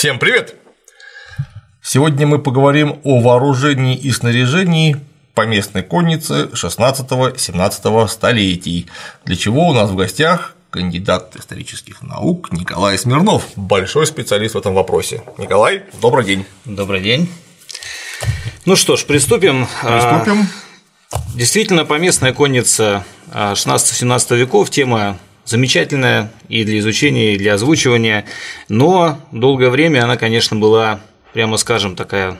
Всем привет! Сегодня мы поговорим о вооружении и снаряжении поместной конницы 16-17 столетий, для чего у нас в гостях кандидат исторических наук Николай Смирнов, большой специалист в этом вопросе. Николай, добрый день. Добрый день. Ну что ж, приступим. Приступим. Действительно, поместная конница 16-17 веков – тема замечательная и для изучения, и для озвучивания, но долгое время она, конечно, была, прямо скажем, такая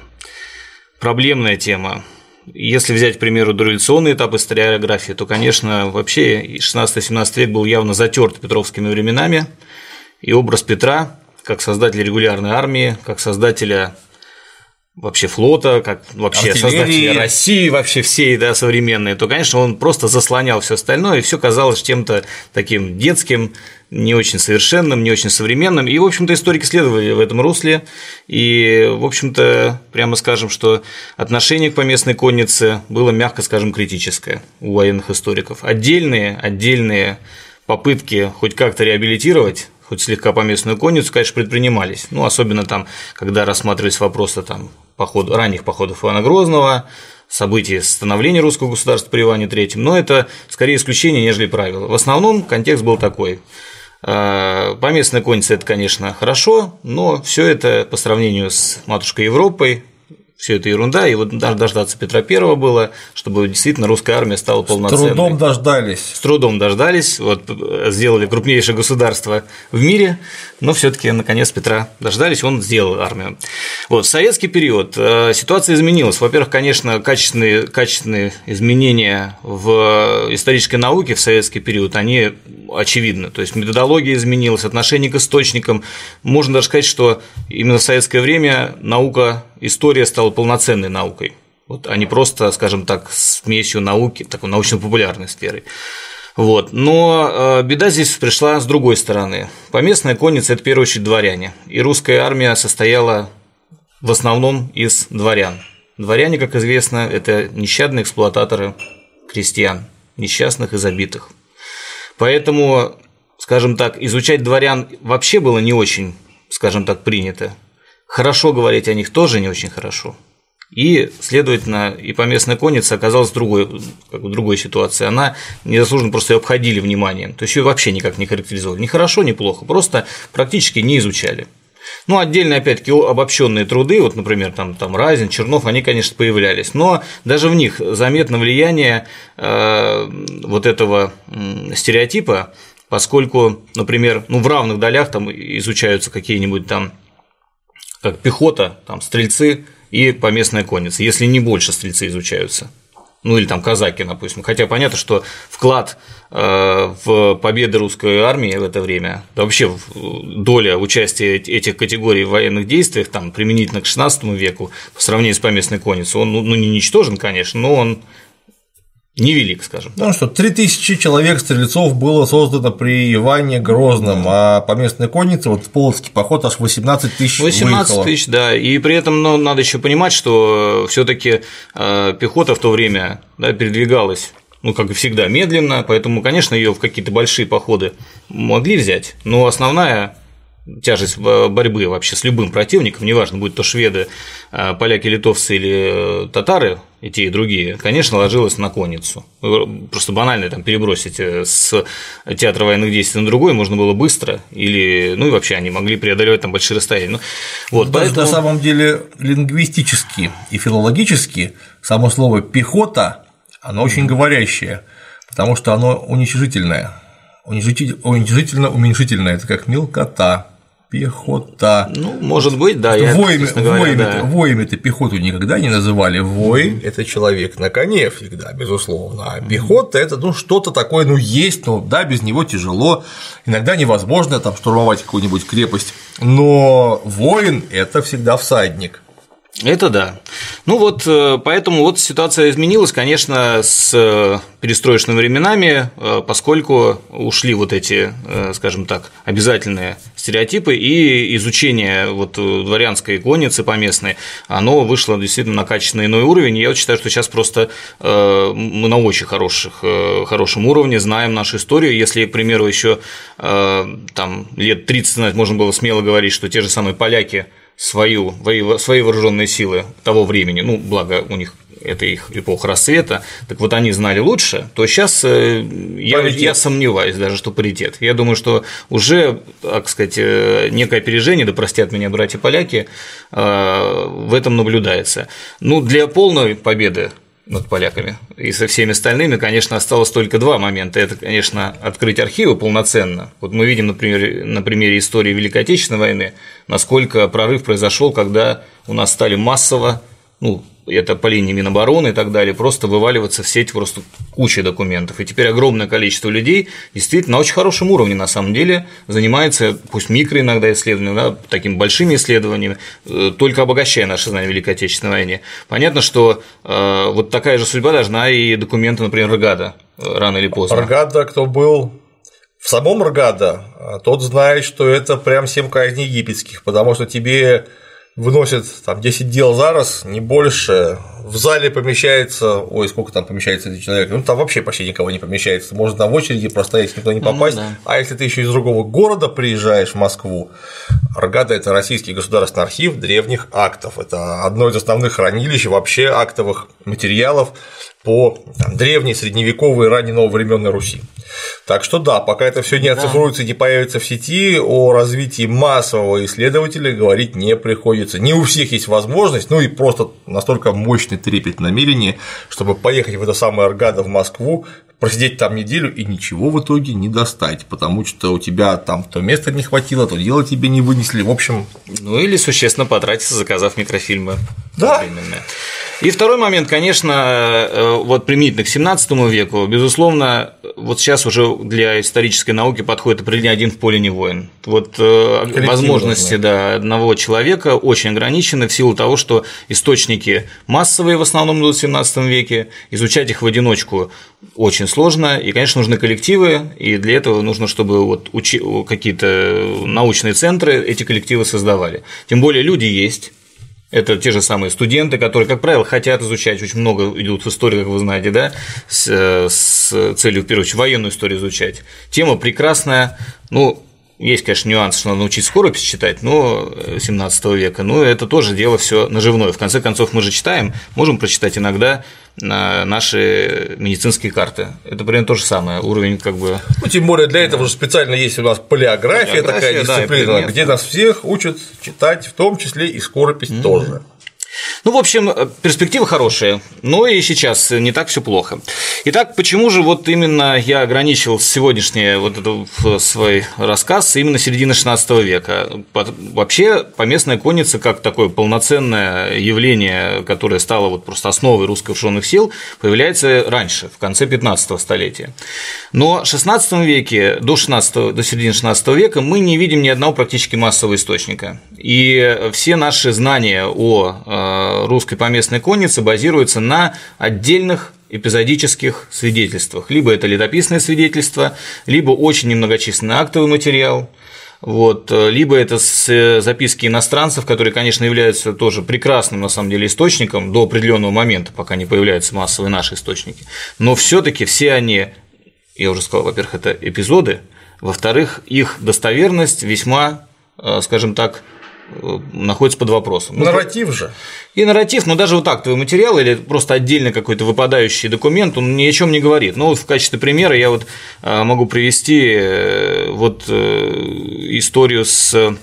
проблемная тема. Если взять, к примеру, дореволюционный этап историографии, то, конечно, вообще 16-17 век был явно затерт петровскими временами, и образ Петра как создателя регулярной армии, как создателя вообще флота, как вообще создателя России, вообще всей да, современной, то, конечно, он просто заслонял все остальное, и все казалось чем-то таким детским, не очень совершенным, не очень современным. И, в общем-то, историки следовали в этом русле. И, в общем-то, прямо скажем, что отношение к поместной коннице было, мягко скажем, критическое у военных историков. Отдельные, отдельные попытки хоть как-то реабилитировать хоть слегка поместную конницу, конечно, предпринимались. Ну, особенно там, когда рассматривались вопросы там, поход, ранних походов Ивана Грозного, событий становления русского государства при Иване III, но это скорее исключение, нежели правило. В основном контекст был такой. Э, Поместная конница – это, конечно, хорошо, но все это по сравнению с матушкой Европой, все это ерунда, и вот дождаться Петра Первого было, чтобы действительно русская армия стала С полноценной. трудом дождались. С трудом дождались, вот э, сделали крупнейшее государство в мире, но все-таки наконец Петра дождались, он сделал армию. Вот в советский период э, ситуация изменилась. Во-первых, конечно, качественные, качественные изменения в исторической науке в советский период, они очевидны. То есть методология изменилась, отношение к источникам. Можно даже сказать, что именно в советское время наука, история стала полноценной наукой вот, а не просто, скажем так, смесью науки, такой научно-популярной сферой. Вот. Но э, беда здесь пришла с другой стороны. Поместная конница – это в первую очередь дворяне, и русская армия состояла в основном из дворян. Дворяне, как известно, это нещадные эксплуататоры крестьян, несчастных и забитых. Поэтому, скажем так, изучать дворян вообще было не очень, скажем так, принято. Хорошо говорить о них тоже не очень хорошо. И, следовательно, и поместная конница оказалась в другой, как в другой ситуации. Она незаслуженно просто ее обходили вниманием. То есть ее вообще никак не характеризовали. Ни хорошо, ни плохо, просто практически не изучали. Ну, отдельно, опять-таки, обобщенные труды, вот, например, там, там Разин, Чернов, они, конечно, появлялись, но даже в них заметно влияние э, вот этого э, стереотипа, поскольку, например, ну, в равных долях там изучаются какие-нибудь там как пехота, там стрельцы и поместная конница, если не больше стрельцы изучаются. Ну или там казаки, допустим. Хотя понятно, что вклад э, в победы русской армии в это время, да вообще доля участия этих категорий в военных действиях, там, применительно к XVI веку, по сравнению с поместной конницей, он ну, не ничтожен, конечно, но он невелик, скажем. Ну что, 3000 человек стрельцов было создано при Иване Грозном, а по местной коннице вот в Полоцкий поход аж 18 тысяч 18 тысяч, да, и при этом ну, надо еще понимать, что все таки пехота в то время да, передвигалась ну, как и всегда, медленно, поэтому, конечно, ее в какие-то большие походы могли взять, но основная тяжесть борьбы вообще с любым противником, неважно, будь то шведы, а, поляки, литовцы или татары, и те, и другие, конечно, ложилась на конницу. Просто банально там перебросить э, с театра военных действий на другой можно было быстро, или, ну и вообще они могли преодолевать там большие расстояния. Ну, вот, Даже поэтому... на самом деле лингвистически и филологически само слово пехота, оно очень говорящее, потому что оно уничижительное. Уничижительно-уменьшительное, это как мелкота, пехота. Ну, может быть, да. Я, воями, говоря, воями, да. воями это пехоту никогда не называли. Вой – это человек на коне всегда, безусловно. А пехота – это ну, что-то такое, ну, есть, но да, без него тяжело, иногда невозможно там штурмовать какую-нибудь крепость. Но воин – это всегда всадник. Это да. Ну вот, э, поэтому вот ситуация изменилась, конечно, с э, перестроечными временами, э, поскольку ушли вот эти, скажем так, обязательные стереотипы и изучение вот дворянской конницы поместной, оно вышло действительно на качественно иной уровень. Я вот считаю, что сейчас просто мы на очень хороших, хорошем уровне знаем нашу историю. Если, к примеру, еще там лет 30 назад можно было смело говорить, что те же самые поляки – свою, свои вооруженные силы того времени, ну, благо у них это их эпоха расцвета, так вот они знали лучше, то сейчас э, я, я сомневаюсь даже, что паритет. Я думаю, что уже, так сказать, э, некое опережение, да простят меня братья-поляки, э, в этом наблюдается. Ну, для полной победы над поляками. И со всеми остальными, конечно, осталось только два момента. Это, конечно, открыть архивы полноценно. Вот мы видим, например, на примере истории Великой Отечественной войны, насколько прорыв произошел, когда у нас стали массово ну, это по линии Минобороны и так далее, просто вываливаться в сеть просто куча документов. И теперь огромное количество людей действительно на очень хорошем уровне на самом деле занимается, пусть микро иногда исследованиями, да, такими большими исследованиями, э, только обогащая наши знания Великой Отечественной войне. Понятно, что э, вот такая же судьба должна и документы, например, Ргада э, рано или поздно. Ргада, кто был в самом Ргада, тот знает, что это прям семь казней египетских, потому что тебе выносит там 10 дел за раз, не больше. В зале помещается, ой, сколько там помещается эти человек, ну там вообще почти никого не помещается, можно там в очереди простоять, никто не попасть. Ну, да. А если ты еще из другого города приезжаешь в Москву, Аргада – это Российский государственный архив древних актов, это одно из основных хранилищ вообще актовых материалов по там, древней, средневековой, ранней нововременной Руси. Так что да, пока это все не оцифруется и не появится в сети, о развитии массового исследователя говорить не приходится. Не у всех есть возможность, ну и просто настолько мощный трепет намерения, чтобы поехать в это самое Аргада в Москву, просидеть там неделю и ничего в итоге не достать, потому что у тебя там то места не хватило, то дело тебе не вынесли, в общем. Ну или существенно потратиться, заказав микрофильмы. Да. И второй момент, конечно, э, вот применительно к 17 веку, безусловно, вот сейчас уже для исторической науки подходит определение один в поле не воин. Вот э, возможности да, одного человека очень ограничены в силу того, что источники массовые в основном в 17 веке, изучать их в одиночку очень сложно, и, конечно, нужны коллективы, и для этого нужно, чтобы вот учи... какие-то научные центры эти коллективы создавали. Тем более люди есть, это те же самые студенты, которые, как правило, хотят изучать, очень много идут в историю, как вы знаете, да, с, с целью, в первую очередь, военную историю изучать. Тема прекрасная, ну, есть, конечно, нюанс, что надо научить скоропись читать, но 17 века, но это тоже дело все наживное. В конце концов, мы же читаем, можем прочитать иногда наши медицинские карты. Это примерно то же самое, уровень как бы… Ну, тем более для этого же специально есть у нас полиография, полиография такая дисциплина, да, где нас всех учат читать, в том числе и скоропись mm-hmm. тоже. Ну, в общем, э, перспективы хорошие, но и сейчас не так все плохо. Итак, почему же вот именно я ограничил сегодняшний вот этот свой рассказ именно середины XVI века? Вообще, поместная конница как такое полноценное явление, которое стало вот просто основой русских вооруженных сил, появляется раньше, в конце 15 столетия. Но в XVI веке, до, 16, до середины XVI века мы не видим ни одного практически массового источника. И все наши знания о э, Э, русской поместной конницы базируется на отдельных эпизодических свидетельствах. Либо это летописное свидетельство, либо очень немногочисленный актовый материал, вот, э, либо это э, записки иностранцев, которые, конечно, являются тоже прекрасным, на самом деле, источником до определенного момента, пока не появляются массовые наши источники. Но все таки все они, я уже сказал, во-первых, это эпизоды, во-вторых, их достоверность весьма, скажем так, Э, находится под вопросом. Ну, нарратив же. И нарратив, но даже вот так твой материал или просто отдельно какой-то выпадающий документ, он ни о чем не говорит. Ну, вот в качестве примера я вот э, могу привести э, вот историю с,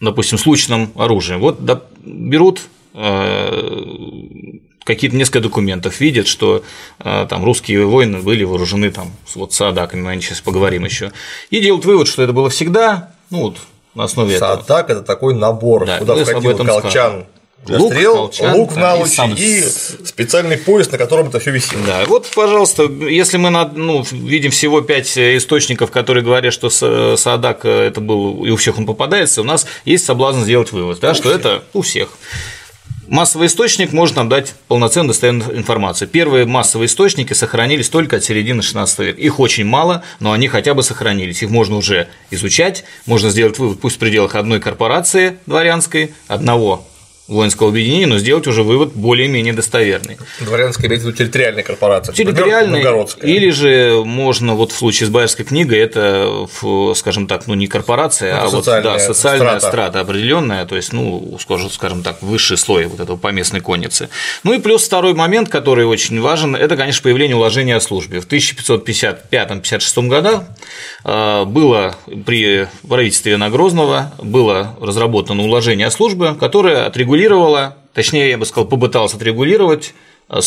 допустим, случным оружием. Вот берут какие-то несколько документов видят, что там русские воины были вооружены там вот садаками, мы сейчас поговорим еще, и делают вывод, что это было всегда, ну вот на основе Саатак – это такой набор, да, куда входил колчан, Лук, стрел, колчан, лук да, и, и специальный пояс, на котором это все висит. Да, вот, пожалуйста, если мы ну, видим всего пять источников, которые говорят, что Садак это был, и у всех он попадается, у нас есть соблазн сделать вывод, да, что всех. это у всех. Массовый источник может нам дать полноценную достоверную информацию. Первые массовые источники сохранились только от середины 16 века. Их очень мало, но они хотя бы сохранились. Их можно уже изучать, можно сделать вывод, пусть в пределах одной корпорации дворянской, одного воинского объединения, но сделать уже вывод более-менее достоверный. Дворянская имеется в виду территориальная корпорация. Территориальная, или же можно, вот в случае с Байерской книгой, это, скажем так, ну не корпорация, это а вот да, социальная страта. страта определенная, то есть, ну, скажем так, высший слой вот этого поместной конницы. Ну и плюс второй момент, который очень важен, это, конечно, появление уложения о службе. В 1555-56 годах а, было при правительстве Ивана Грозного было разработано уложение о службе, которое отрегулировало отрегулировала, точнее, я бы сказал, попыталась отрегулировать э,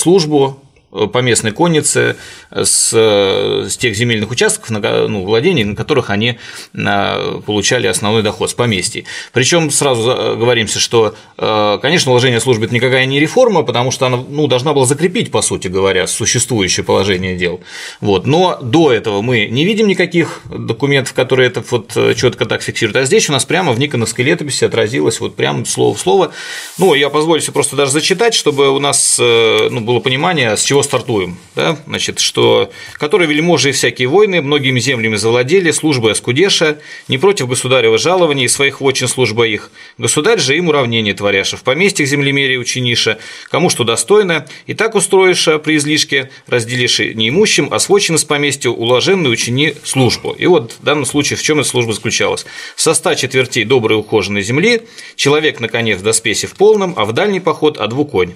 службу поместной конницы с, с тех земельных участков, на, ну, владений, на которых они а, получали основной доход с поместьй. Причем сразу говоримся, что, а, конечно, уложение службы – это никакая не реформа, потому что она ну, должна была закрепить, по сути говоря, существующее положение дел. Вот. Но до этого мы не видим никаких документов, которые это вот четко так фиксируют. А здесь у нас прямо в Никоновской летописи отразилось вот прямо слово в слово. Ну, я позволю себе просто даже зачитать, чтобы у нас э, ну, было понимание, с чего стартуем, да, значит, что которые вельможи и всякие войны многими землями завладели, службы Аскудеша, не против государева жалования своих вотчин служба их, государь же им уравнение творяша, в поместьях землемерия учениша, кому что достойно, и так устроиша при излишке, разделиши неимущим, а сводчин из поместья уложенный учини службу. И вот в данном случае в чем эта служба заключалась? Со ста четвертей доброй ухоженной земли человек, наконец, в доспесе в полном, а в дальний поход а двуконь.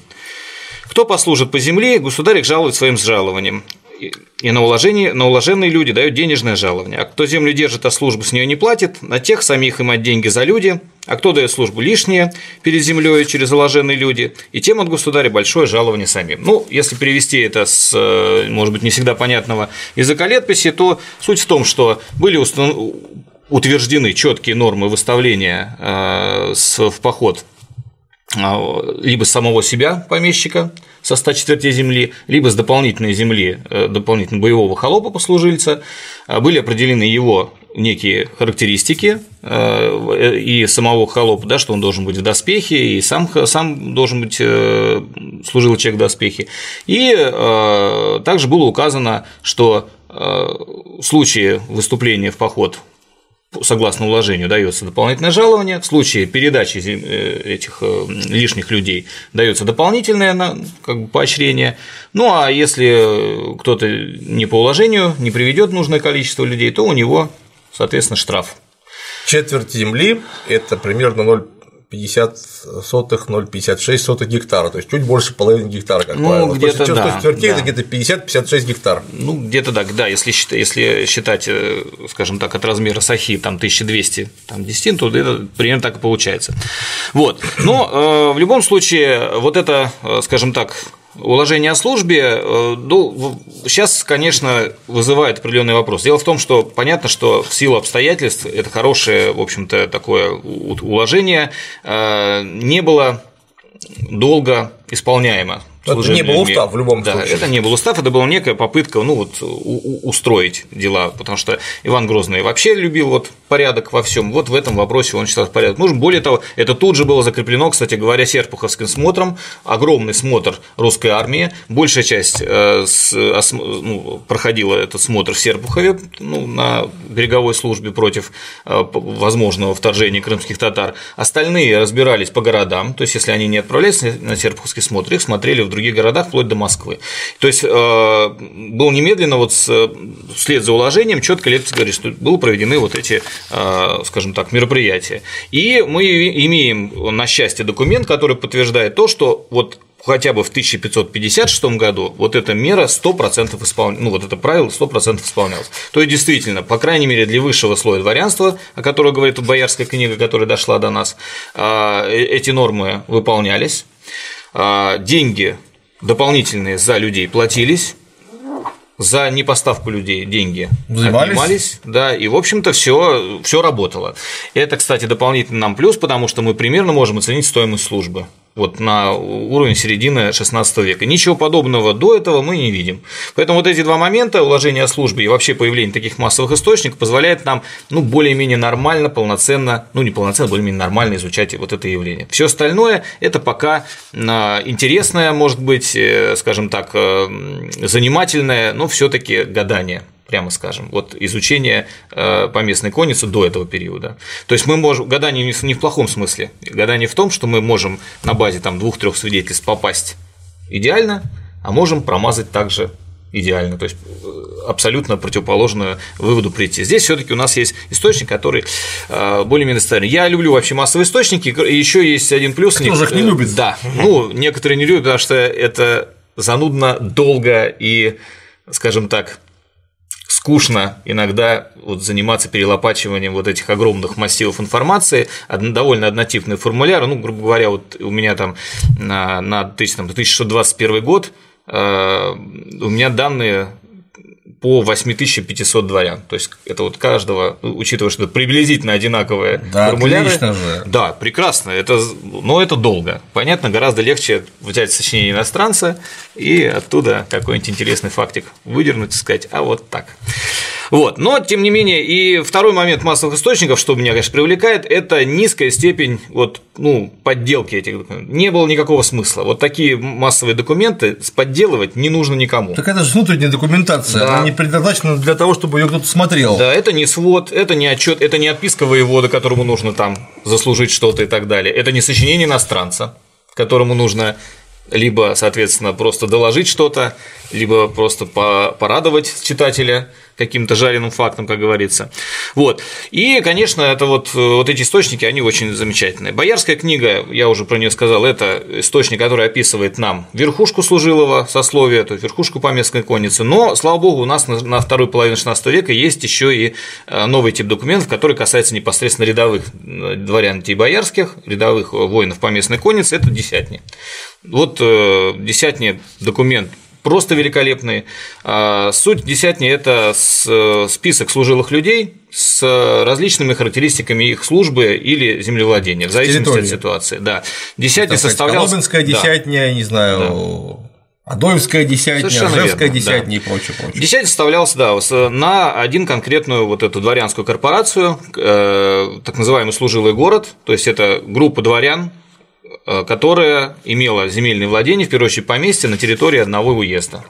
Кто послужит по земле, государь их жалует своим жалованием. И на, уложение, на уложенные люди дают денежное жалование. А кто землю держит, а службу с нее не платит, на тех самих им от деньги за люди, а кто дает службу лишнее перед землей через уложенные люди, и тем от государя большое жалование самим. Ну, если перевести это с, может быть, не всегда понятного языка летописи, то суть в том, что были установ... утверждены четкие нормы выставления э, в поход либо с самого себя помещика со 100 четвертей земли, либо с дополнительной земли, э, дополнительно боевого холопа послужильца, а, были определены его некие характеристики э, и самого холопа, да, что он должен быть в доспехе, и сам, сам должен быть э, служил человек в доспехе. И также было указано, что в случае выступления в поход согласно уложению дается дополнительное жалование, в случае передачи э, этих э, лишних людей дается дополнительное как бы, поощрение. Ну а если кто-то не по уложению не приведет нужное количество людей, то у него, соответственно, штраф. Четверть земли – это примерно 0 50 сотых, 0,56 сотых гектара, то есть чуть больше половины гектара, как ну, правило. Где-то, да, четвертей да. это где-то 50-56 гектар. Ну, где-то так, да, если, если считать, э, скажем так, от размера сахи там 1200 там, десятин, то это примерно так и получается. Вот. Но э, в любом случае, вот это, э, скажем так, Уложение о службе, э, ну, сейчас, конечно, вызывает определенный вопрос. Дело в том, что понятно, что в силу обстоятельств это хорошее, в общем-то, такое уложение э, не было долго исполняемо. Это не был устав в любом да, случае. Это не был устав, это была некая попытка ну, вот, устроить дела, потому что Иван Грозный вообще любил вот порядок во всем. Вот в этом вопросе он считал порядок нужен. Более того, это тут же было закреплено, кстати говоря, Серпуховским смотром. Огромный смотр русской армии. Большая часть э, ну, проходила этот смотр в Серпухове ну, на береговой службе против э, возможного вторжения крымских татар. Остальные разбирались по городам, то есть если они не отправлялись на Серпуховский смотр, их смотрели в других городах, вплоть до Москвы. То есть э, был немедленно вот вслед за уложением четко летопись говорит, что были проведены вот эти Э, скажем так, мероприятия. И мы имеем на счастье документ, который подтверждает то, что вот хотя бы в 1556 году вот эта мера 100% исполнялась, ну вот это правило 100% исполнялось. То есть действительно, по крайней мере для высшего слоя дворянства, о котором говорит боярская книга, которая дошла до нас, э, эти нормы выполнялись, деньги дополнительные за людей платились, за непоставку людей деньги Занимались. отнимались, да, и, в общем-то, все, все работало. Это, кстати, дополнительный нам плюс, потому что мы примерно можем оценить стоимость службы вот на уровень середины 16 века. Ничего подобного до этого мы не видим. Поэтому вот эти два момента, уложение о службе и вообще появление таких массовых источников, позволяет нам ну, более-менее нормально, полноценно, ну не полноценно, более-менее нормально изучать вот это явление. Все остальное – это пока а, интересное, может быть, э, скажем так, э, занимательное, но все таки гадание прямо скажем, вот изучение э, поместной конницы до этого периода. То есть мы можем, гадание не в плохом смысле, гадание в том, что мы можем на базе там двух-трех свидетельств попасть идеально, а можем промазать также идеально, то есть э, абсолютно противоположную выводу прийти. Здесь все-таки у нас есть источник, который э, более-менее достоверный. Я люблю вообще массовые источники, и еще есть один плюс. Кто же их не любит? Да, ну некоторые не любят, потому что это занудно, долго и, скажем так, скучно иногда вот заниматься перелопачиванием вот этих огромных массивов информации, довольно однотипный формуляр, ну, грубо говоря, вот у меня там на, на 1621 год э, у меня данные по 8500 дворян. То есть это вот каждого, учитывая, что это приблизительно одинаковые да, формуляры. Отлично же. Да, прекрасно. Это, но это долго. Понятно, гораздо легче взять сочинение иностранца и оттуда какой-нибудь интересный фактик выдернуть и сказать, а вот так. Вот. Но, тем не менее, и второй момент массовых источников, что меня, конечно, привлекает, это низкая степень вот, ну, подделки этих документов. Не было никакого смысла. Вот такие массовые документы подделывать не нужно никому. Так это же внутренняя документация, да. она не предназначена для того, чтобы ее кто-то смотрел. Да, это не свод, это не отчет, это не отписка воевода, которому нужно там заслужить что-то и так далее. Это не сочинение иностранца, которому нужно либо, соответственно, просто доложить что-то, либо просто порадовать читателя каким-то жареным фактом, как говорится. Вот. И, конечно, это вот, вот эти источники, они очень замечательные. Боярская книга, я уже про нее сказал, это источник, который описывает нам верхушку служилого сословия, то есть верхушку поместной конницы, но, слава богу, у нас на второй половине XVI века есть еще и э, новый тип документов, который касается непосредственно рядовых э, дворян и боярских, рядовых воинов поместной конницы, это десятни. Вот э, десятни документ просто великолепные. А, суть десятни – это список служилых людей с различными характеристиками их службы или землевладения, в зависимости Территория. от ситуации. Да. Десятня составлялась… Коломенская десятня, да. не знаю, да. Адоевская десятня, Ржевская десятня да. и прочее, прочее. Десятня составлялся, да, на один конкретную вот эту дворянскую корпорацию, э, так называемый служилый город, то есть это группа дворян, которая имела земельные владения, в первую очередь поместье, на территории одного уезда.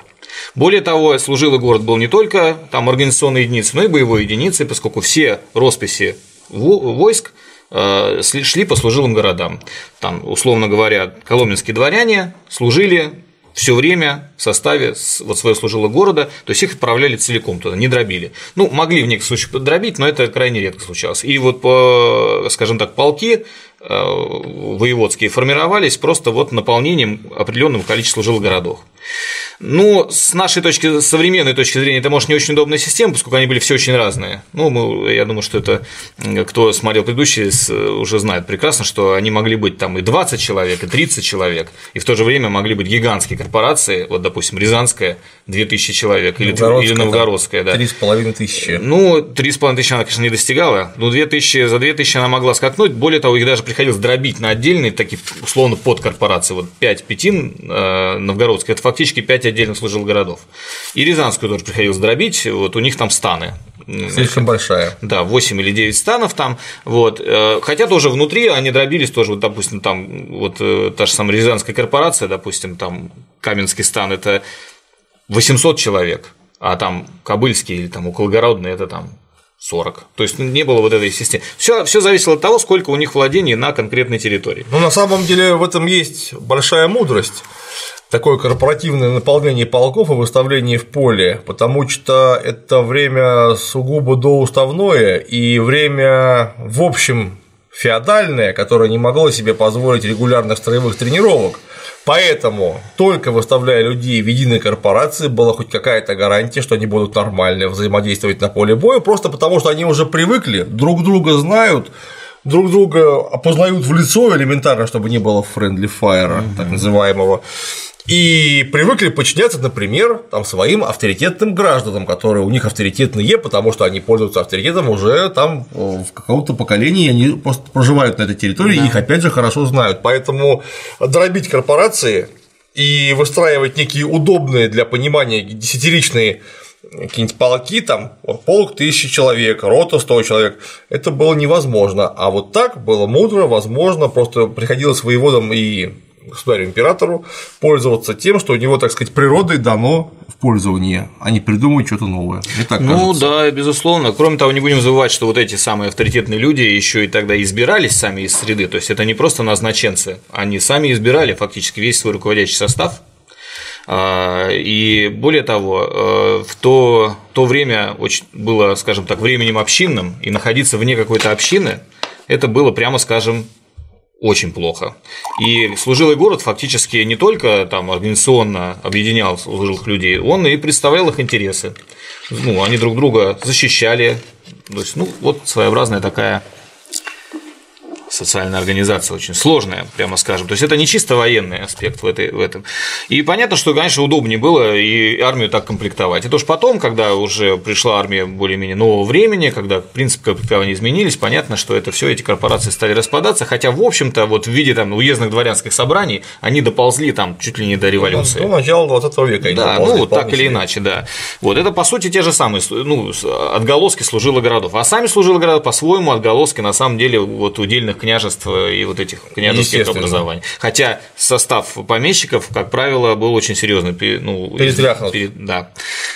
Более того, служилый город был не только там организационной единицей, но и боевой единицей, поскольку все росписи войск э, шли по служилым городам. Там, условно говоря, коломенские дворяне служили все время в составе вот своего служилого города, то есть их отправляли целиком туда, не дробили. Ну, могли в некоторых случаях подробить, но это крайне редко случалось. И вот, по, скажем так, полки э, воеводские формировались просто вот наполнением определенного количества жилых городов. Ну, с нашей точки, современной точки зрения, это, может, не очень удобная система, поскольку они были все очень разные. Ну, мы, я думаю, что это кто смотрел предыдущие, уже знает прекрасно, что они могли быть там и 20 человек, и 30 человек, и в то же время могли быть гигантские корпорации, вот, допустим, Рязанская 2000 человек, или, или Новгородская, да. 3,5 тысячи. Ну, 3,5 тысячи она, конечно, не достигала, но 2000, за 2000 она могла скакнуть, более того, их даже приходилось дробить на отдельные такие, условно, подкорпорации, вот 5 пятин э, Новгородская, это фактически 5 отдельных служил городов. И Рязанскую тоже приходилось дробить, вот у них там станы. Слишком большая. Да, 8 или 9 станов там. Вот. Э, хотя тоже внутри они дробились тоже, вот, допустим, там вот э, та же самая Рязанская корпорация, допустим, там Каменский стан это 800 человек, а там Кобыльский или там Окологородный это там 40. То есть не было вот этой системы. Все, все зависело от того, сколько у них владений на конкретной территории. Ну, на самом деле в этом есть большая мудрость такое корпоративное наполнение полков и выставление в поле, потому что это время сугубо доуставное и время, в общем, феодальное, которое не могло себе позволить регулярных строевых тренировок. Поэтому, только выставляя людей в единой корпорации, была хоть какая-то гарантия, что они будут нормально взаимодействовать на поле боя, просто потому что они уже привыкли, друг друга знают, друг друга опознают в лицо элементарно, чтобы не было friendly fire, так называемого и привыкли подчиняться, например, там, своим авторитетным гражданам, которые у них авторитетные, потому что они пользуются авторитетом уже там в каком-то поколении, они просто проживают на этой территории, да. их опять же хорошо знают. Поэтому дробить корпорации и выстраивать некие удобные для понимания десятиличные какие-нибудь полки, там, полк тысячи человек, рота 100 человек, это было невозможно. А вот так было мудро, возможно, просто приходилось воеводам и государю-императору пользоваться тем, что у него, так сказать, природой дано в пользование, а не придумывать что-то новое. Мне так ну кажется. да, безусловно. Кроме того, не будем забывать, что вот эти самые авторитетные люди еще и тогда избирались сами из среды, то есть это не просто назначенцы, они сами избирали фактически весь свой руководящий состав, и более того, э, в то, то время очень было, скажем так, временем общинным, и находиться вне какой-то общины это было, прямо скажем, очень плохо. И служилый город фактически не только там организационно объединял служилых людей, он и представлял их интересы. Ну, они друг друга защищали. То есть, ну, вот своеобразная такая социальная организация очень сложная, прямо скажем. То есть это не чисто военный аспект в, этой, в этом. И понятно, что, конечно, удобнее было и армию так комплектовать. Это уж потом, когда уже пришла армия более-менее нового времени, когда принципы комплектования изменились, понятно, что это все эти корпорации стали распадаться, хотя, в общем-то, вот в виде там уездных дворянских собраний они доползли там чуть ли не до революции. Ну, начало 20 века. Да, ну, так или иначе, да. Вот, это, по сути, те же самые ну, отголоски служилых городов. А сами служилые города, по-своему, отголоски, на самом деле, вот удельных княжеств и вот этих княжеских образований. Хотя состав помещиков, как правило, был очень серьезный. Ну, Перетряхнут. Перед, да.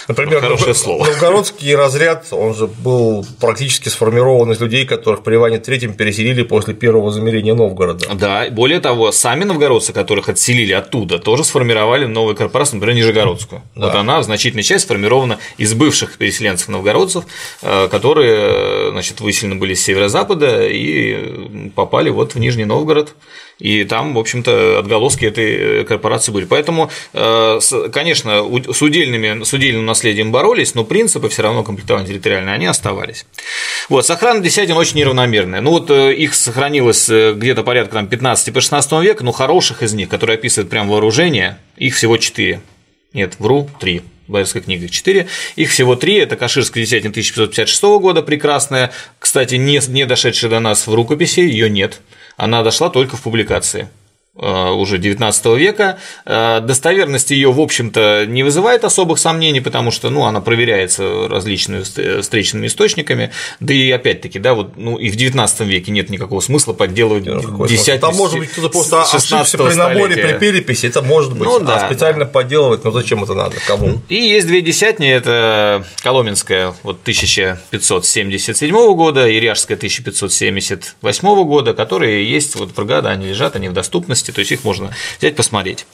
Например, хорошее слово. Новгородский разряд, он же был практически сформирован из людей, которых при Иване Третьем переселили после первого замерения Новгорода. Да, более того, сами новгородцы, которых отселили оттуда, тоже сформировали новую корпорацию, например, Нижегородскую. Да. Вот она, значительная часть, сформирована из бывших переселенцев новгородцев, э, которые, значит, выселены были с северо-запада и попали вот в Нижний Новгород, и там, в общем-то, отголоски этой э, корпорации были. Поэтому, э, конечно, с, удельными, с удельным наследием боролись, но принципы все равно комплектования территориальные, они оставались. Вот, сохрана десятин очень неравномерная. Ну, вот э, их сохранилось где-то порядка там, 15 по 16 века, но хороших из них, которые описывают прям вооружение, их всего 4. Нет, вру, 3. Боярской книги 4. Их всего три. Это Каширская десятина 1556 года, прекрасная, кстати, не, не дошедшая до нас в рукописи, ее нет. Она дошла только в публикации. Э, уже 19 века. Э, достоверность ее, в общем-то, не вызывает особых сомнений, потому что ну, она проверяется различными встречными источниками. Да и опять-таки, да, вот, ну, и в 19 веке нет никакого смысла подделывать десятки. Там может быть кто-то просто ошибся при наборе, при переписи, это может быть. Ну, да, а специально да. подделывать, ну зачем это надо, кому? И есть две десятни, это Коломенская вот 1577 года и Ряжская 1578 года, которые есть вот в Пргада, они лежат, они в доступности то есть их можно взять, посмотреть.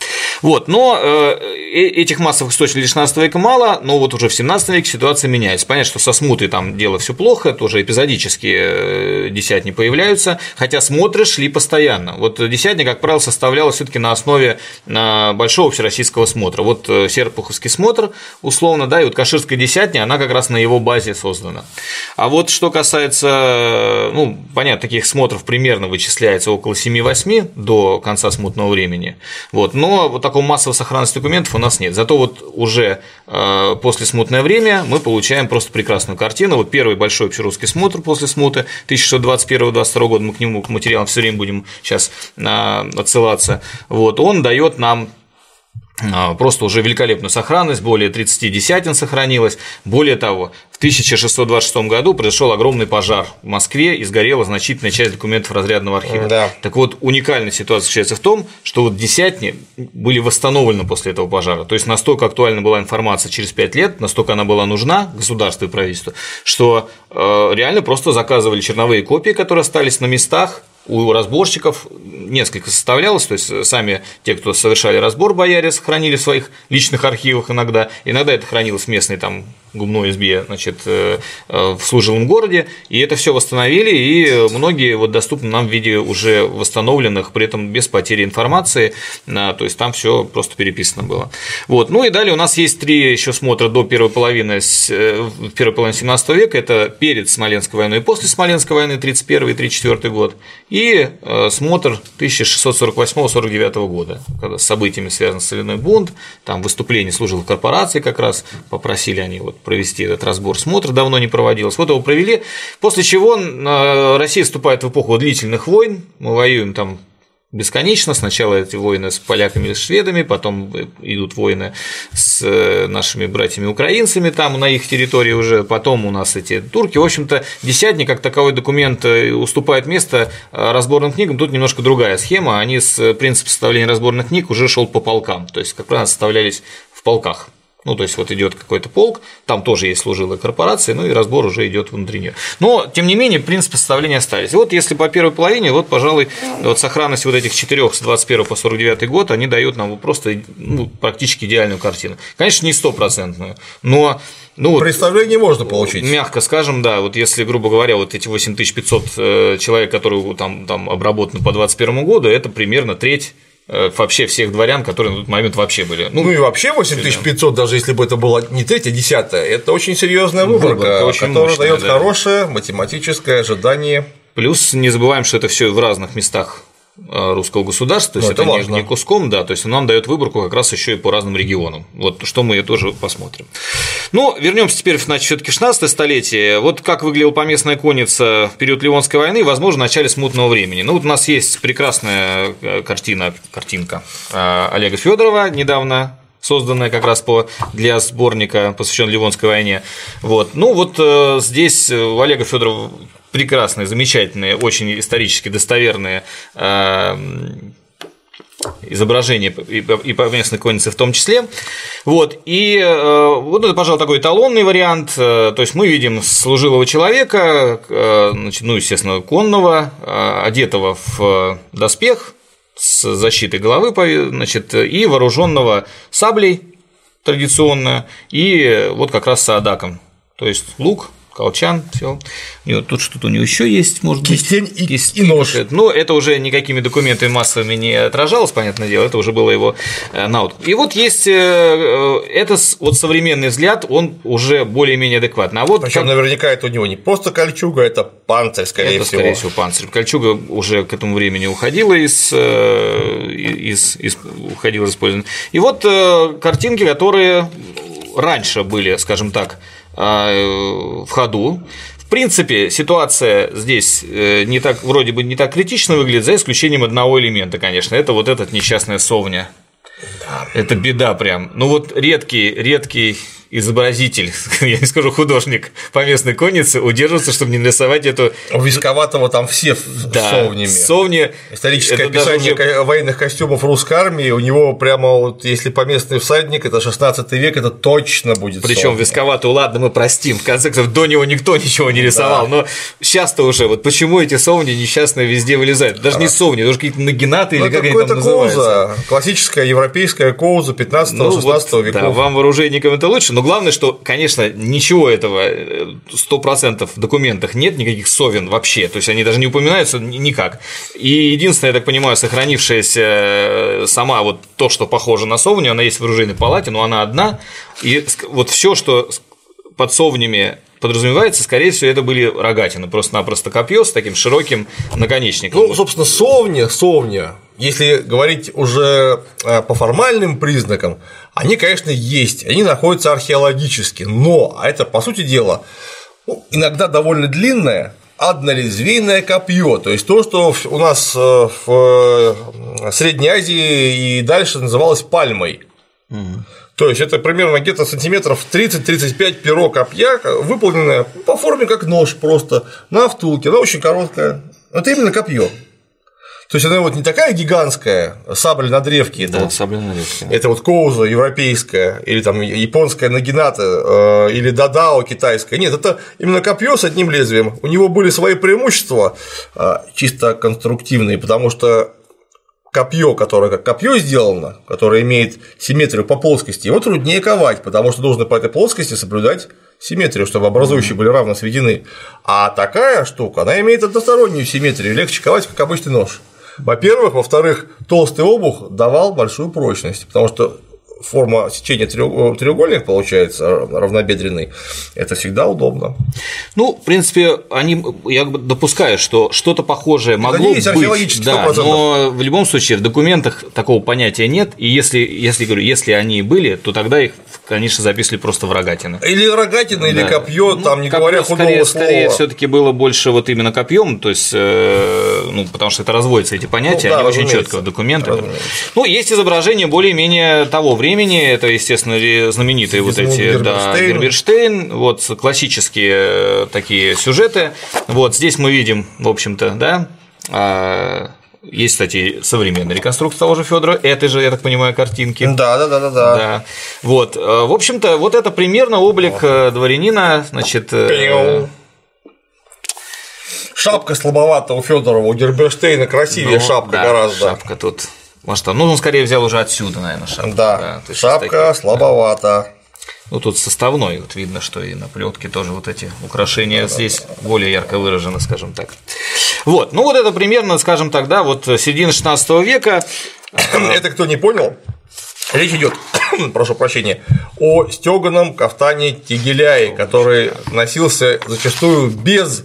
Вот, но э, э этих массовых источников 16 века мало, но вот уже в 17 веке ситуация меняется. Понятно, что со смутой там дело все плохо, тоже эпизодически э, десятни появляются, хотя смотры шли постоянно. Вот десятня, как правило, составлялась все таки на основе большого всероссийского смотра. Вот Серпуховский смотр, условно, да, и вот Каширская десятня, она как раз на его базе создана. А вот что касается, ну, понятно, таких смотров примерно вычисляется около 7-8 до конца конца смутного времени. Вот. Но вот такого массового сохранности документов у нас нет. Зато вот уже э, после смутное время мы получаем просто прекрасную картину. Вот первый большой общерусский смотр после смуты 1621-22 года, мы к нему к материалам все время будем сейчас э, отсылаться. Вот, он дает нам просто уже великолепную сохранность, более 30 десятин сохранилось. Более того, в 1626 году произошел огромный пожар в Москве и сгорела значительная часть документов разрядного архива. Да. Так вот, уникальная ситуация заключается в том, что вот десятни были восстановлены после этого пожара. То есть настолько актуальна была информация через 5 лет, настолько она была нужна государству и правительству, что э, реально просто заказывали черновые копии, которые остались на местах, у разборщиков несколько составлялось, то есть сами те, кто совершали разбор бояре, сохранили в своих личных архивах иногда, иногда это хранилось в местной там губной избе, значит, э, э, в служилом городе, и это все восстановили, и многие вот доступны нам в виде уже восстановленных, при этом без потери информации, то есть там все просто переписано было. Вот. Ну и далее у нас есть три еще смотра до первой половины, э, первой половины 17 века, это перед Смоленской войной и после Смоленской войны 31 и 34 год, и смотр 1648-49 года, когда с событиями связан соляной бунт, там выступление служил корпорации как раз, попросили они вот провести этот разбор смотр, давно не проводилось. Вот его провели, после чего э, Россия вступает в эпоху длительных войн, мы воюем там бесконечно. Сначала эти войны с поляками и шведами, потом идут войны с э, нашими братьями-украинцами там на их территории уже, потом у нас эти турки. В общем-то, десятник как таковой документ э, уступает место разборным книгам. Тут немножко другая схема. Они с принципа составления разборных книг уже шел по полкам, то есть, как правило, составлялись в полках. Ну, то есть вот идет какой-то полк, там тоже есть служилые корпорации, ну и разбор уже идет внутри нее. Но, тем не менее, принципы составления остались. И вот если по первой половине, вот, пожалуй, вот сохранность вот этих четырех с 21 по 49 год, они дают нам просто ну, практически идеальную картину. Конечно, не стопроцентную, но ну, Представление можно получить. Мягко скажем, да, вот если, грубо говоря, вот эти 8500 э, человек, которые там, там обработаны по 2021 году, это примерно треть вообще всех дворян, которые на тот момент вообще были. Ну, ну и вообще 8500, даже если бы это было не третья, а десятая, это очень серьезная выборка, выборка очень которая дает да. хорошее математическое ожидание. Плюс не забываем, что это все в разных местах Э, русского государства, то есть это, это важно. не куском, да, то есть нам дает выборку как раз еще и по разным регионам. Вот что мы тоже посмотрим. Ну, вернемся теперь значит, все-таки 16 столетие. Вот как выглядела поместная конница в период Ливонской войны, возможно, в начале смутного времени. Ну, вот у нас есть прекрасная э, картина, картинка э, Олега Федорова недавно созданная как раз по, для сборника, посвященного Ливонской войне. Вот. Ну, вот э, здесь у Олега Федорова прекрасные, замечательные, очень исторически достоверные э, изображения и повместной конницы в том числе. Вот, и э, вот это, пожалуй, такой эталонный вариант. Э, то есть мы видим служилого человека, значит, ну, естественно, конного, одетого в доспех с защитой головы, значит, и вооруженного саблей традиционно, и вот как раз с адаком. То есть лук, колчан, все. И вот тут что-то у него еще есть, может Кистень быть. И, Кистень и нож. Ну, это уже никакими документами массовыми не отражалось, понятное дело, это уже было его э, наут. И вот есть э, э, это вот современный взгляд, он уже более-менее адекватный. А вот Причем как... наверняка это у него не просто кольчуга, это панцирь, скорее это, всего. скорее всего, панцирь. Кольчуга уже к этому времени уходила из, из, из уходила из использования. И вот картинки, которые раньше были, скажем так, в ходу. В принципе, ситуация здесь э, не так, вроде бы не так критично выглядит, за исключением одного элемента, конечно, это вот этот несчастная совня. Да. Это беда прям. Ну вот редкий, редкий изобразитель, я не скажу художник по местной коннице, удерживаться, чтобы не нарисовать эту… У Висковатого там все да, совнями. Совни… Историческое описание уже... военных костюмов русской армии, у него прямо вот, если поместный всадник, это 16 век, это точно будет Причем Висковатого, ладно, мы простим, в конце концов, до него никто ничего не рисовал, да. но сейчас-то уже, вот почему эти совни несчастные везде вылезают? Даже а. не совни, даже какие-то нагинаты ну, или как они там называются. Коуза, классическая европейская коуза 15-16 ну, вот, веков. Да, вам, вооруженникам, это лучше, но главное, что, конечно, ничего этого 100% в документах нет, никаких совен вообще, то есть они даже не упоминаются никак. И единственное, я так понимаю, сохранившаяся э, сама вот то, что похоже на совню, она есть в оружейной палате, но она одна, и вот все, что под совнями подразумевается, скорее всего, это были рогатины, просто-напросто копье с таким широким наконечником. Ну, собственно, совня, совня, если говорить уже э, по формальным признакам, они, конечно, есть, они находятся археологически, но а это, по сути дела, ну, иногда довольно длинное, однолезвийное копье, то есть то, что у нас э, в э, Средней Азии и дальше называлось пальмой. Угу. То есть это примерно где-то сантиметров 30-35 перо копья, выполненное по форме как нож просто на втулке, она очень короткая. Это именно копье. То есть она вот не такая гигантская сабля на древке, это да, вот, сабля на древке. Это вот коуза европейская, или там японская нагината, э, или дадао китайская. Нет, это именно копье с одним лезвием. У него были свои преимущества, э, чисто конструктивные, потому что копье, которое как копье сделано, которое имеет симметрию по плоскости, его труднее ковать, потому что нужно по этой плоскости соблюдать симметрию, чтобы образующие были равно сведены. А такая штука, она имеет одностороннюю симметрию, легче ковать, как обычный нож. Во-первых, во-вторых, толстый обух давал большую прочность, потому что форма сечения треугольник получается равнобедренный, это всегда удобно. Ну, в принципе, они, я допускаю, что что-то похожее могло есть быть, да, но в любом случае в документах такого понятия нет, и если, если говорю, если они и были, то тогда их, конечно, записывали просто в рогатины. Или рогатина, да. или копье, ну, там не копьё, говоря худого скорее, слова. Скорее, все-таки было больше вот именно копьем, то есть, э, ну, потому что это разводятся эти понятия, ну, да, они очень четко в документах. Ну, есть изображение более-менее того времени времени. Это, естественно, знаменитые вот эти да, Герберштейн, вот классические э, такие сюжеты. Вот здесь мы видим, в общем-то, да, а, есть, кстати, современная реконструкция того же Федора, этой же, я так понимаю, картинки. Да, да, да, да, да. да. Вот, э, в общем-то, вот это примерно облик э, дворянина, значит. Шапка слабовата у Федорова, у Герберштейна красивее ну, шапка да, гораздо. Шапка тут может, ну, он скорее взял уже отсюда, наверное, шапку. Да, да шапка таких, слабовата. Да. Ну, тут составной, вот видно, что и на плетке тоже вот эти украшения да, здесь да, более ярко выражены, скажем так. Вот, ну вот это примерно, скажем так, да, вот середина 16 века. Это кто не понял? Речь идет, прошу прощения, о стеганом кафтане Тигеляе, который носился зачастую без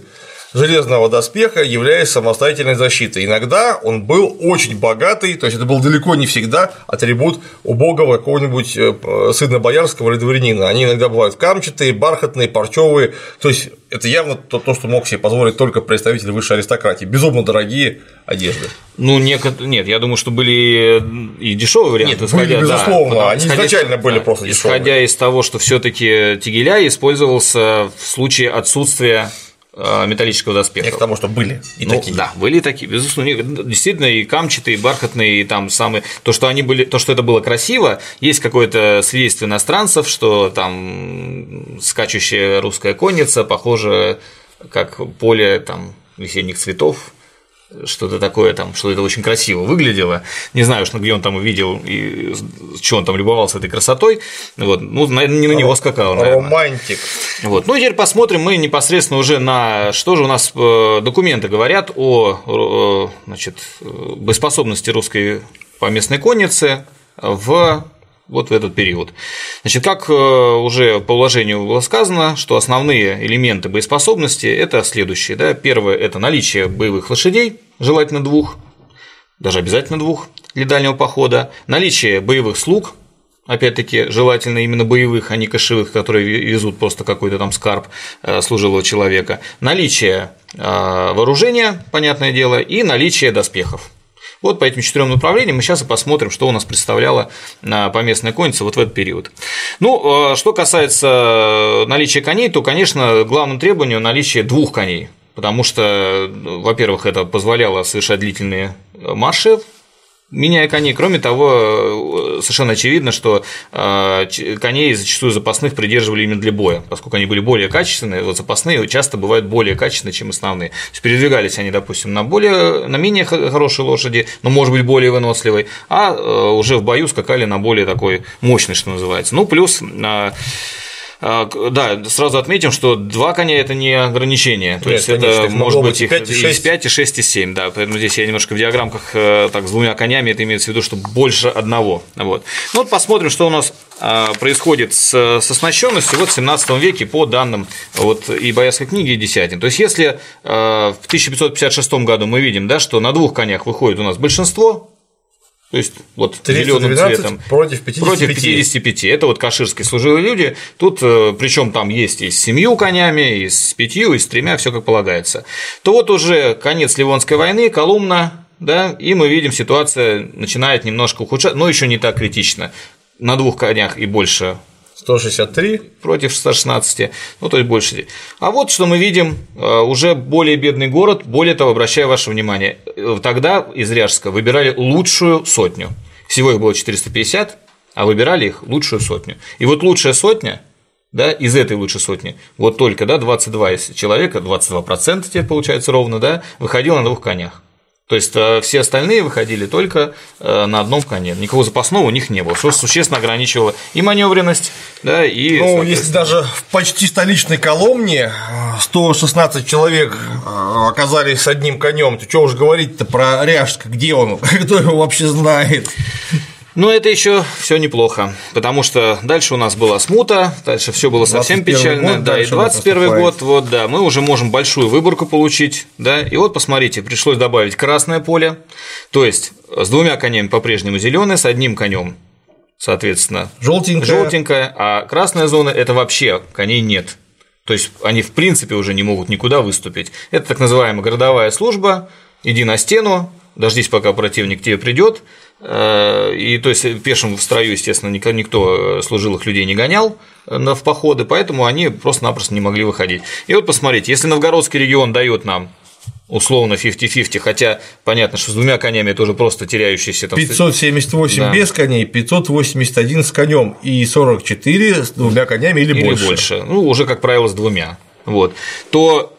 железного доспеха, являясь самостоятельной защитой. Иногда он был очень богатый, то есть это был далеко не всегда атрибут убогого какого-нибудь э, сына боярского или дворянина. Они иногда бывают камчатые, бархатные, парчевые, то есть это явно то, то, что мог себе позволить только представитель высшей аристократии. Безумно дорогие одежды. Ну, нет, нет, я думаю, что были и дешевые варианты. Нет, исходя, были, безусловно, да, они исходя, изначально были просто дешевые. Исходя из того, что все таки тигеля использовался в случае отсутствия Э, металлического доспеха. Я к тому, что были и ну, такие. Да, были такие, безусловно, действительно и камчатые, и бархатные, и там самые, то, что они были, то, что это было красиво, есть какое-то свидетельство иностранцев, что там скачущая русская конница похожа как поле там весенних цветов, что-то такое там, что это очень красиво выглядело. Не знаю, что где он там увидел и что он там любовался этой красотой. Вот. Ну, не на него скакал, наверное. Романтик. Вот. Ну, и теперь посмотрим мы непосредственно уже на что же у нас э, документы говорят о значит, боеспособности русской поместной конницы в вот в этот период. Значит, как э, уже по уложению было сказано, что основные элементы боеспособности – это следующие. Да? Первое – это наличие боевых лошадей, желательно двух, даже обязательно двух для дальнего похода, наличие боевых слуг, опять-таки, желательно именно боевых, а не кошевых, которые везут просто какой-то там скарб э, служилого человека, наличие э, вооружения, понятное дело, и наличие доспехов. Вот по этим четырем направлениям мы сейчас и посмотрим, что у нас представляла поместная конница вот в этот период. Ну, э, что касается наличия коней, то, конечно, главным требованием наличие двух коней, потому что, во-первых, это позволяло совершать длительные марши меняя коней. Кроме того, совершенно очевидно, что э, коней зачастую запасных придерживали именно для боя, поскольку они были более качественные, вот запасные часто бывают более качественные, чем основные. То есть передвигались они, допустим, на более на менее хорошей лошади, но может быть более выносливой, а э, уже в бою скакали на более такой мощной, что называется. Ну, плюс э, да, сразу отметим, что два коня это не ограничение. То Нет, есть конечно, это может быть их 5 и 6. 5 и 6 и 7, да. Поэтому здесь я немножко в диаграммках э, так с двумя конями, это имеется в виду, что больше одного. Вот. Ну вот посмотрим, что у нас а, происходит с, с оснащенностью вот в 17 веке по данным вот, и Боярской книги, и Десятин. То есть, если э, в 1556 году мы видим, да, что на двух конях выходит у нас большинство, то есть вот зеленым цветом против 55. против 55. Это вот каширские служилые люди. Тут э, причем там есть и с семью конями, и с пятью, и с тремя, все как полагается. То вот уже конец Ливонской войны, Колумна, да, и мы видим, ситуация начинает немножко ухудшаться, но еще не так критично. На двух конях и больше 163 против 116, ну то есть больше. А вот что мы видим, э, уже более бедный город, более того, обращаю ваше внимание, э, тогда из Ряжска выбирали лучшую сотню, всего их было 450, а выбирали их лучшую сотню. И вот лучшая сотня, да, из этой лучшей сотни, вот только, да, 22 человека, 22% теперь получается ровно, да, выходило на двух конях. То есть э, все остальные выходили только э, на одном коне. Никакого запасного у них не было, что существенно ограничивало и маневренность, да, и. Ну, если даже в почти столичной Коломне 116 человек э, оказались с одним конем, то что уж говорить-то про Ряжск, где он, кто его вообще знает? Но это еще все неплохо, потому что дальше у нас была смута, дальше все было совсем печально, год, да, и 21 год, вот, да, мы уже можем большую выборку получить, да, и вот посмотрите, пришлось добавить красное поле, то есть с двумя конями по-прежнему зеленое, с одним конем, соответственно, желтенькая. желтенькая, а красная зона это вообще коней нет. То есть они в принципе уже не могут никуда выступить. Это так называемая городовая служба. Иди на стену, дождись, пока противник тебе придет, и то есть пешим в строю, естественно, никто служилых людей не гонял э, в походы, поэтому они просто-напросто не могли выходить. И вот посмотрите, если Новгородский регион дает нам условно 50-50, хотя понятно, что с двумя конями это уже просто теряющиеся там 578 да. без коней, 581 с конем и 44 с двумя конями или, или больше. больше. Ну, уже, как правило, с двумя. Вот. То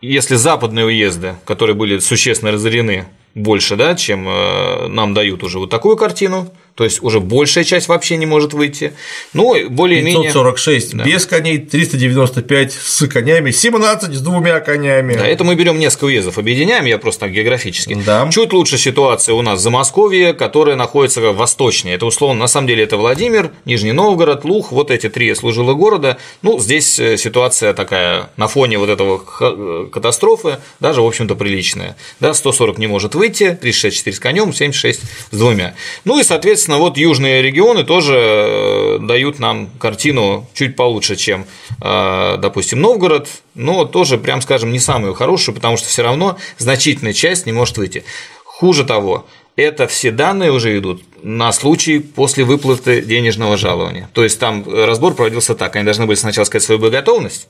если западные уезды, которые были существенно разорены, больше, да, чем э, нам дают уже вот такую картину, то есть уже большая часть вообще не может выйти. Ну, более-менее… 546 да. без коней, 395 с конями, 17 с двумя конями. Да, это мы берем несколько уездов, объединяем, я просто так географически. Да. Чуть лучше ситуация у нас в Замосковье, которая находится восточнее. Это условно, на самом деле, это Владимир, Нижний Новгород, Лух, вот эти три служилых города. Ну, здесь э, ситуация такая на фоне вот этого э, катастрофы даже, в общем-то, приличная. Да, 140 не может выйти, 364 с конем, 76 с двумя. Ну и, соответственно, Соответственно, вот южные регионы тоже э, дают нам картину чуть получше, чем, э, допустим, Новгород, но тоже, прям скажем, не самую хорошую, потому что все равно значительная часть не может выйти. Хуже того, это все данные уже идут на случай после выплаты денежного жалования. То есть там разбор проводился так, они должны были сначала сказать свою боеготовность,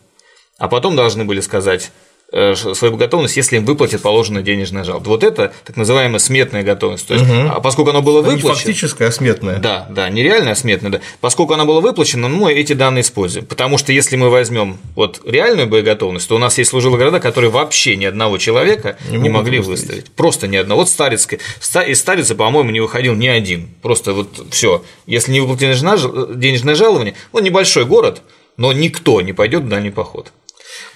а потом должны были сказать Э, свою готовность, если им выплатят положенное денежное жалобу. Вот это так называемая сметная готовность. То есть, угу. а поскольку оно было выплачено. Не фактическая, а сметная. Да, да, нереальная, а сметная, да. Поскольку оно было выплачено, ну, мы эти данные используем. Потому что если мы возьмем вот реальную боеготовность, то у нас есть служилые города, которые вообще ни одного человека не, не могли выставить. выставить. Просто ни одного. Вот Старицкой. Из Старицы, по-моему, не выходил ни один. Просто вот все. Если не выплатили денежное жалование, он небольшой город, но никто не пойдет в дальний поход.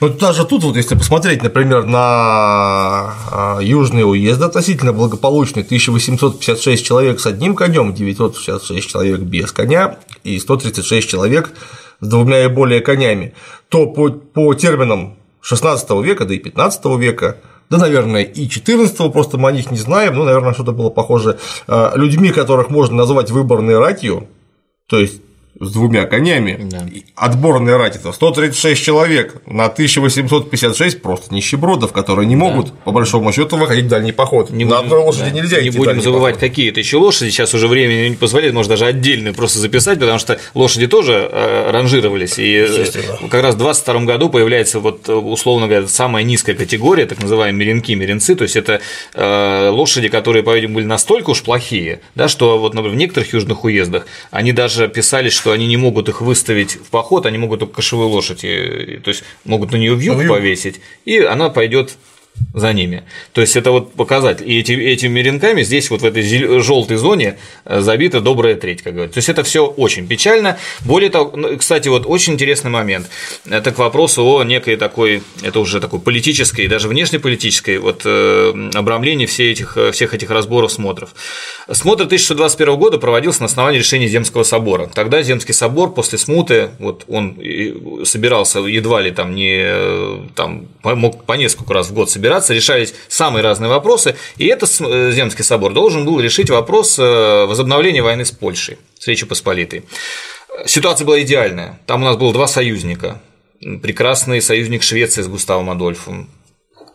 Ну, даже тут, вот, если посмотреть, например, на а, южные уезды относительно благополучные, 1856 человек с одним конем, 966 человек без коня и 136 человек с двумя и более конями, то по, по терминам 16 века, да и 15 века, да, наверное, и 14 просто мы о них не знаем, ну, наверное, что-то было похоже, а, людьми, которых можно назвать выборной ратью, то есть с двумя конями. Да. Отборная это 136 человек на 1856 просто нищебродов, которые не могут, да. по большому счету, выходить в дальний поход. Не на одной лошади да. нельзя Не будем забывать, поход. какие это еще лошади. Сейчас уже время не позволяет, может даже отдельную просто записать, потому что лошади тоже э, ранжировались. И э, как раз в 22 году появляется, вот, условно говоря, самая низкая категория, так называемые меренки, меренцы. То есть это э, лошади, которые, по-видимому, были настолько уж плохие, да, что вот, например, в некоторых южных уездах они даже писали, что что они не могут их выставить в поход, они могут только кошевую лошадь, то есть могут на нее вьюг ну, повесить, и она пойдет за ними. То есть это вот показатель. И эти, этими меренками здесь вот в этой желтой зоне э, забита добрая треть, как говорят. То есть это все очень печально. Более того, ну, кстати, вот очень интересный момент. Это к вопросу о некой такой, это уже такой политической, даже внешнеполитической вот э, обрамлении всех этих, всех этих разборов, смотров. Смотр 1621 года проводился на основании решения Земского собора. Тогда Земский собор после смуты, вот он собирался едва ли там не э, там, мог по несколько раз в год собираться собираться, решались самые разные вопросы, и этот э, Земский собор должен был решить вопрос э, возобновления войны с Польшей, с Речью Посполитой. Ситуация была идеальная. Там у нас было два союзника. Прекрасный союзник Швеции с Густавом Адольфом,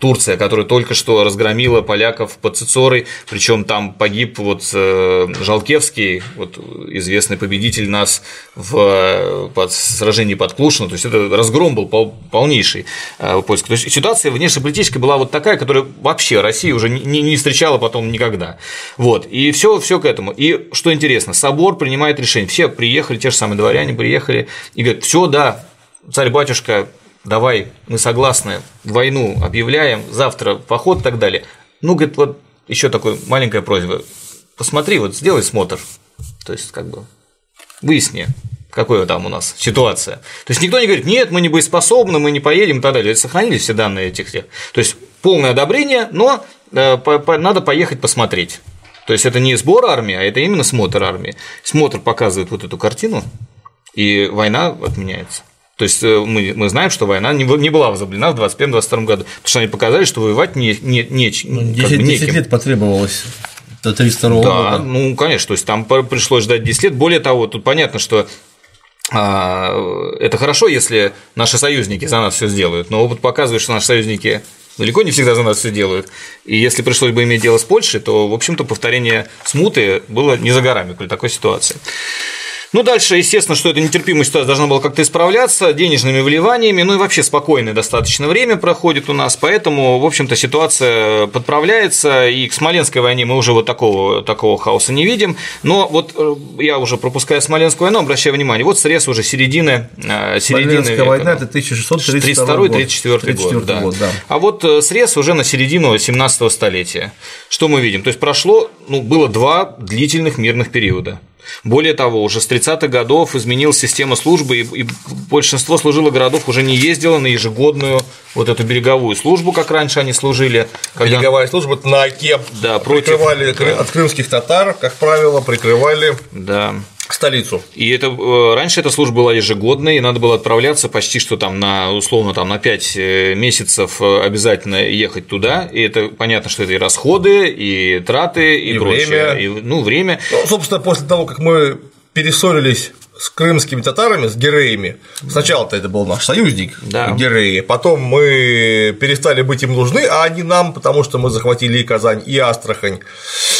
Турция, которая только что разгромила поляков под Цицорой, причем там погиб вот э, Жалкевский, вот известный победитель нас в под, сражении под Клушино, то есть это разгром был пол, полнейший э, польский. То есть ситуация внешнеполитическая была вот такая, которая вообще Россия уже не встречала потом никогда. Вот, и все, все к этому. И что интересно, собор принимает решение, все приехали, те же самые дворяне приехали и говорят, все, да, царь-батюшка давай, мы согласны, войну объявляем, завтра поход и так далее. Ну, говорит, вот еще такой маленькая просьба. Посмотри, вот сделай смотр. То есть, как бы выясни, какая там у нас ситуация. То есть никто не говорит, нет, мы не боеспособны, мы не поедем и так далее. Сохранились все данные этих всех. То есть полное одобрение, но э, надо поехать посмотреть. То есть это не сбор армии, а это именно смотр армии. Смотр показывает вот эту картину, и война отменяется. То есть э, мы, мы знаем, что война не, не была возобновлена в 2021-2022 году, потому что они показали, что воевать не, не, не, ну, 10, бы 10 лет потребовалось до 32 да, года. Да, ну, конечно, то есть там пришлось ждать 10 лет. Более того, тут понятно, что а, это хорошо, если наши союзники за нас все сделают, но опыт показывает, что наши союзники далеко не всегда за нас все делают. И если пришлось бы иметь дело с Польшей, то, в общем-то, повторение смуты было не за горами при такой ситуации. Ну, дальше, естественно, что эта нетерпимая ситуация должна была как-то исправляться денежными вливаниями, ну и вообще спокойное достаточно время проходит у нас, поэтому, в общем-то, ситуация подправляется, и к Смоленской войне мы уже вот такого, такого хаоса не видим, но вот э, я уже пропуская Смоленскую войну, обращаю внимание, вот срез уже середины, э, середины Смоленская война – это 1632-34 год, год, да. год да. А вот э, срез уже на середину 17 столетия. Что мы видим? То есть прошло, ну, было два длительных мирных периода. Более того, уже с 30-х годов изменилась система службы, и, большинство служилых городов уже не ездило на ежегодную вот эту береговую службу, как раньше они служили. Когда... Береговая служба на Оке да, против... прикрывали да. от крымских татар, как правило, прикрывали да столицу. И это э, раньше эта служба была ежегодной, и надо было отправляться почти что там на условно там на 5 э, месяцев э, обязательно ехать туда. И это понятно, что это и расходы, и траты, и, и прочее. Время. И, ну, время. Ну, собственно, после того, как мы перессорились с крымскими татарами, с гереями. Сначала-то это был наш союзник, да. гереи, потом мы перестали быть им нужны, а они нам, потому что мы захватили и Казань, и Астрахань.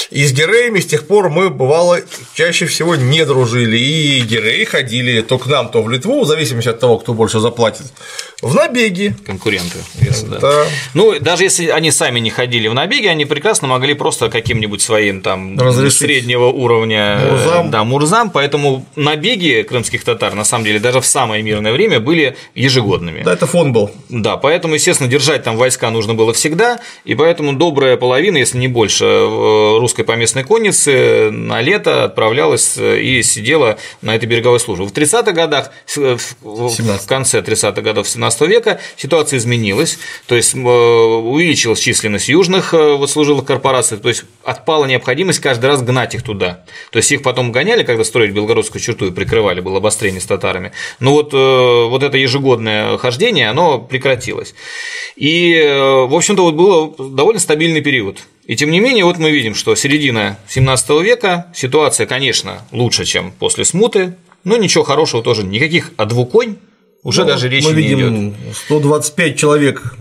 И с гереями с тех пор мы, бывало, чаще всего не дружили, и гереи ходили то к нам, то в Литву, в зависимости от того, кто больше заплатит, в набеги. Конкуренты. Yes, да. Да. Ну, даже если они сами не ходили в набеги, они прекрасно могли просто каким-нибудь своим там Разрешить. среднего уровня Мурзам. Да, Мурзам, поэтому набеги крымских татар, на самом деле, даже в самое мирное время были ежегодными. Да, это фон был. Да, поэтому, естественно, держать там войска нужно было всегда, и поэтому добрая половина, если не больше, русской поместной конницы на лето отправлялась и сидела на этой береговой службе. В 30-х годах, в конце 30-х годов 17 века ситуация изменилась, то есть увеличилась численность южных э, вот, служилых корпораций, то есть отпала необходимость каждый раз гнать их туда. То есть их потом гоняли, когда строили Белгородскую черту и прикрывали было обострение с татарами. Но вот, э, вот это ежегодное хождение, оно прекратилось. И, э, в общем-то, вот был довольно стабильный период. И тем не менее, вот мы видим, что середина 17 века, ситуация, конечно, лучше, чем после смуты, но ничего хорошего тоже, никаких одвуконь уже ну, даже речи мы видим, не идет. 125 человек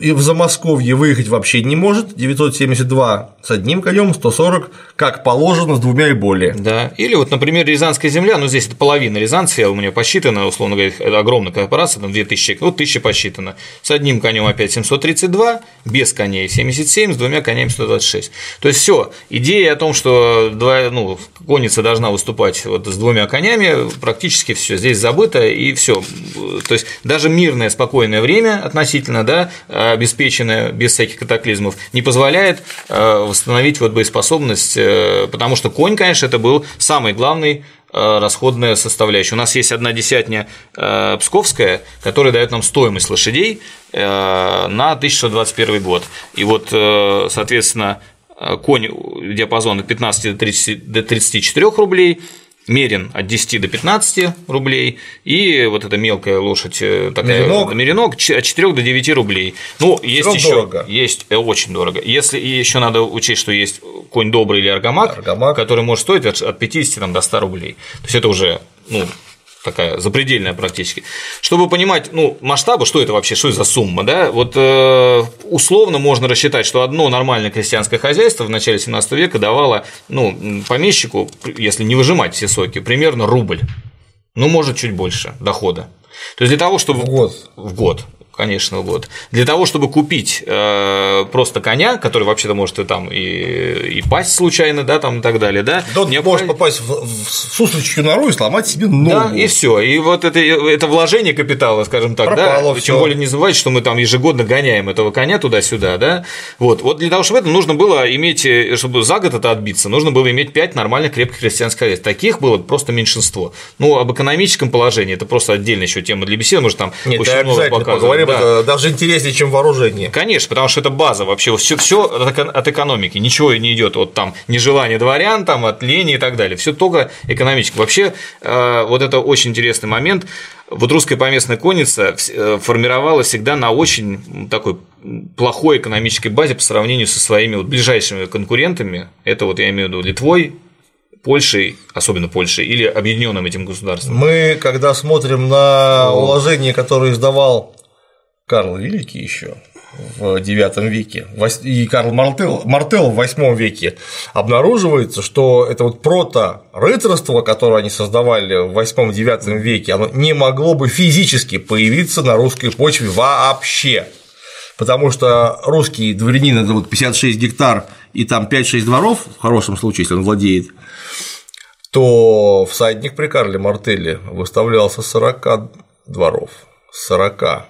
и в Замосковье выехать вообще не может, 972 с одним конем, 140 как положено с двумя и более. Да, или вот, например, Рязанская земля, ну здесь это половина Рязанцы, у меня посчитано, условно говоря, это огромная корпорация, там 2000, вот 1000 посчитано, с одним конем опять 732, без коней 77, с двумя конями 126. То есть все, идея о том, что два, ну, конница должна выступать вот с двумя конями, практически все здесь забыто, и все. То есть даже мирное, спокойное время относительно, да, обеспеченная без всяких катаклизмов, не позволяет э, восстановить вот боеспособность, э, потому что конь, конечно, это был самый главный э, расходная составляющая. У нас есть одна десятня псковская, которая дает нам стоимость лошадей на 1621 год. И вот, соответственно, конь диапазона 15 до 34 рублей, мерен от 10 до 15 рублей, и вот эта мелкая лошадь э, такая меренок, меренок от 4 до 9 рублей. Ну, есть еще дорого. есть э, очень дорого. Если и еще надо учесть, что есть конь добрый или аргамак, аргамак. который может стоить от 50 там, до 100 рублей. То есть это уже ну, такая запредельная практически. Чтобы понимать, ну, масштабы, что это вообще, что это за сумма, да, вот э, условно можно рассчитать, что одно нормальное крестьянское хозяйство в начале 17 века давало, ну, помещику, если не выжимать все соки, примерно рубль, ну, может, чуть больше дохода. То есть для того, чтобы… В год. В год. Конечно, вот. Для того, чтобы купить э, просто коня, который вообще-то может и там и, и пасть случайно, да, там и так далее, да. Да, необходимо... может попасть в, в сусличью нору и сломать себе ногу. Да, и все. И вот это, это вложение капитала, скажем так, Пропало да. Всё. Тем более не забывайте, что мы там ежегодно гоняем этого коня туда-сюда, да. Вот. вот для того, чтобы это нужно было иметь, чтобы за год это отбиться, нужно было иметь пять нормальных крепких христианских овец. Таких было просто меньшинство. Ну, об экономическом положении это просто отдельная еще тема для беседы, может там Нет, очень много показывать. Поговорим, да. это даже интереснее, чем вооружение. Конечно, потому что это база вообще, все, все от экономики, ничего не идет от там нежелания дворян, там, от лени и так далее, все только экономически. Вообще, э, вот это очень интересный момент. Вот русская поместная конница э, формировалась всегда на очень такой плохой экономической базе по сравнению со своими вот ближайшими конкурентами. Это вот я имею в виду Литвой, Польшей, особенно Польшей, или объединенным этим государством? Мы, когда смотрим на уложение, которое издавал Карл Великий еще в IX веке, и Карл Мартел, Мартел в VIII веке, обнаруживается, что это вот прото-рыцарство, которое они создавали в VIII-IX веке, оно не могло бы физически появиться на русской почве вообще. Потому что русский дворянин это вот 56 гектар и там 5-6 дворов, в хорошем случае, если он владеет, то всадник при Карле Мартелле выставлялся 40 дворов, 40,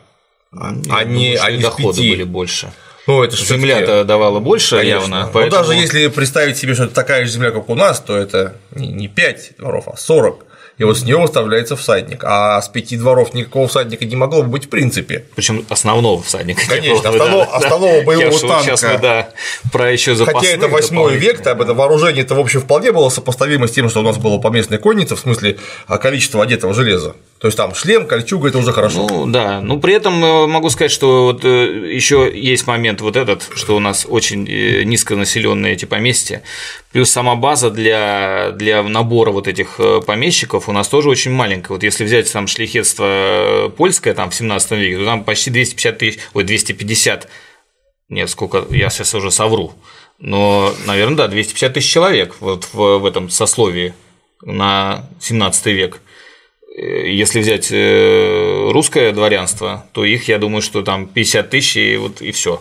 а, а не, а не доходы 5. были больше. Ну, это Земля-то давала больше Конечно. явно. Поэтому... Но даже если представить себе, что это такая же земля, как у нас, то это не 5 дворов, а 40 и вот с него выставляется всадник. А с пяти дворов никакого всадника не могло бы быть в принципе. Причем основного всадника. Конечно, основного, да, основного да. боевого танка. Сейчас мы, да, про еще Хотя это восьмой век, там это вооружение это в общем вполне было сопоставимо с тем, что у нас было поместная конница, в смысле а, количества одетого железа. То есть там шлем, кольчуга это уже хорошо. Ну да, ну при этом э, могу сказать, что вот э, еще есть момент вот этот, что у нас очень э, низконаселенные эти поместья, плюс сама база для, для набора вот этих помещиков у нас тоже очень маленькая. Вот если взять там шлихетство польское там в 17 веке, то там почти 250 тысяч, ой, 250, нет, сколько, я сейчас уже совру, но, наверное, да, 250 тысяч человек вот в, в этом сословии на 17 век. Э, если взять э, русское дворянство, то их, я думаю, что там 50 тысяч и вот и все.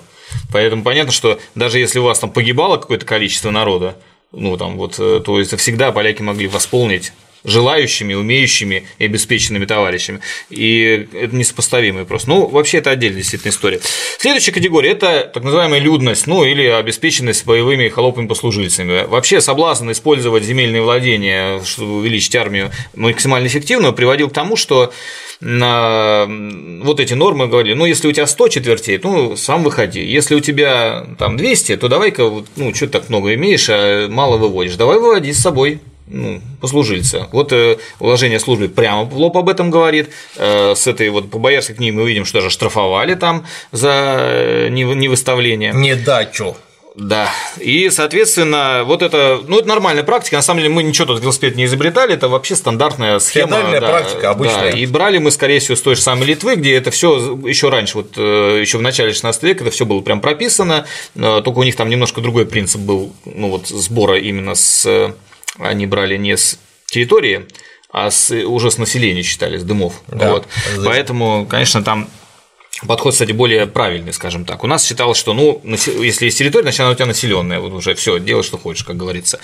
Поэтому понятно, что даже если у вас там погибало какое-то количество народа, ну там вот, э, то есть всегда поляки могли восполнить желающими, умеющими и обеспеченными товарищами. И это несопоставимые просто. Ну, вообще, это отдельная действительно история. Следующая категория – это так называемая людность, ну, или обеспеченность боевыми холопами послужильцами. Вообще, соблазн использовать земельные владения, чтобы увеличить армию максимально эффективно, приводил к тому, что на вот эти нормы говорили, ну, если у тебя 100 четвертей, ну, сам выходи. Если у тебя там 200, то давай-ка, ну, что ты так много имеешь, а мало выводишь, давай выводи с собой ну, послужильца. Вот э, уложение службы прямо в лоб об этом говорит. Э, с этой вот по боярской книге мы видим, что даже штрафовали там за э, невыставление. Недачу. Да. И, соответственно, вот это, ну, это нормальная практика. На самом деле, мы ничего тут велосипед не изобретали, это вообще стандартная схема. Феодальная да, практика обычная. Да. И брали мы, скорее всего, с той же самой Литвы, где это все еще раньше, вот э, еще в начале 16 века, это все было прям прописано, только у них там немножко другой принцип был, ну, вот сбора именно с они брали не с территории, а с, уже с населения считали, с дымов. Да, вот. Поэтому, конечно, там Подход, кстати, более правильный, скажем так. У нас считалось, что, ну, если есть территория, значит, она у тебя населенная, вот уже все, делай, что хочешь, как говорится.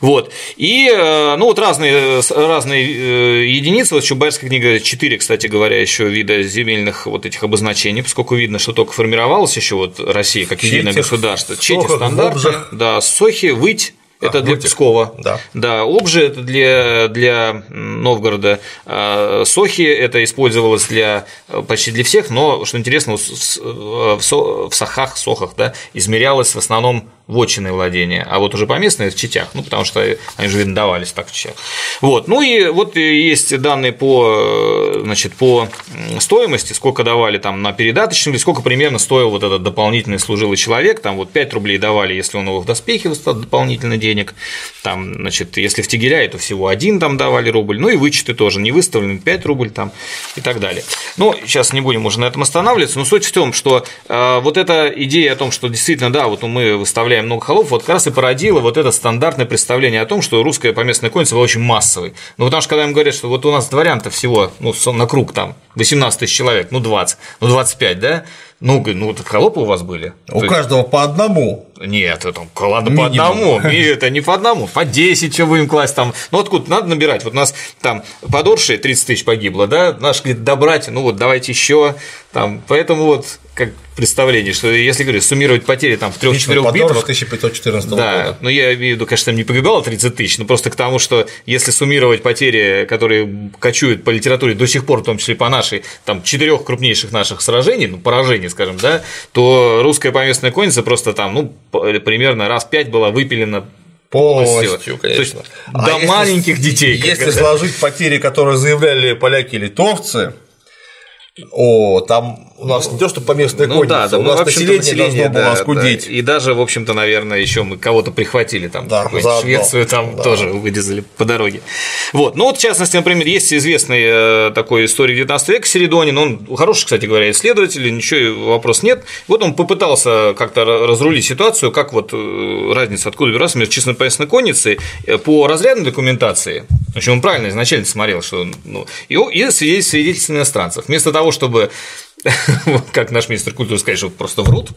Вот. И, э, ну, вот разные, разные э, единицы, вот еще Байерская книга 4, кстати говоря, еще вида земельных вот этих обозначений, поскольку видно, что только формировалась еще вот Россия как единое государство. Чети стандарты, да, сохи, выть, это для Пскова. Да. да. Обжи это для, для Новгорода. А, Сохи это использовалось для почти для всех, но что интересно, в, в, в Сахах, Сохах да, измерялось в основном вотчинные владения, а вот уже поместные в Читях, ну, потому что они же, видно, давались так в Читях. Вот, ну и вот есть данные по, значит, по стоимости, сколько давали там на передаточном, сколько примерно стоил вот этот дополнительный служилый человек, там вот 5 рублей давали, если он его в доспехе дополнительно денег, там, значит, если в Тегеляе, то всего один там давали рубль, ну и вычеты тоже не выставлены, 5 рубль там и так далее. Но сейчас не будем уже на этом останавливаться, но суть в том, что э, вот эта идея о том, что действительно, да, вот мы выставляем выставляем много холопов, вот как раз и породило вот это стандартное представление о том, что русская поместная конница была очень массовой. Ну, потому что когда им говорят, что вот у нас дворян-то всего, ну, на круг там 18 тысяч человек, ну, 20, ну, 25, да, ну, ну, вот холопы у вас были. У То каждого есть... по одному. Нет, это ладно, по одному. И это не по одному, по 10 что будем класть там. Ну, откуда надо набирать? Вот у нас там подорши 30 тысяч погибло, да, наш говорит, добрать, ну вот давайте еще там. Поэтому вот как представление, что если говорю, суммировать потери там в 3-4 битвах. 1514 да, года. ну я имею в виду, конечно, там не погибало 30 тысяч, но просто к тому, что если суммировать потери, которые кочуют по литературе до сих пор, в том числе по нашей, там, четырех крупнейших наших сражений, ну, поражений, скажем, да, то русская поместная конница просто там, ну, примерно раз пять была выпилена Полностью, конечно. То есть, а до если, маленьких детей. Если сложить потери, которые заявляли поляки и литовцы, о, там у нас не то, что поместная ну, да, да, у нас население, население должно было оскудеть. Да. И даже, в общем-то, наверное, еще мы кого-то прихватили там, да, Швецию там да. тоже вырезали по дороге. Вот, ну вот, в частности, например, есть известный э, такой историк 19 века Середонин, он хороший, кстати говоря, исследователь, ничего, вопрос нет. Вот он попытался как-то разрулить ситуацию, как вот э, разница, откуда берется между численной поместной конницей э, по разрядной документации, в общем, он правильно изначально смотрел, что ну, и, и свидетельств иностранцев. Вместо того, чтобы как наш министр культуры сказать, что просто врут,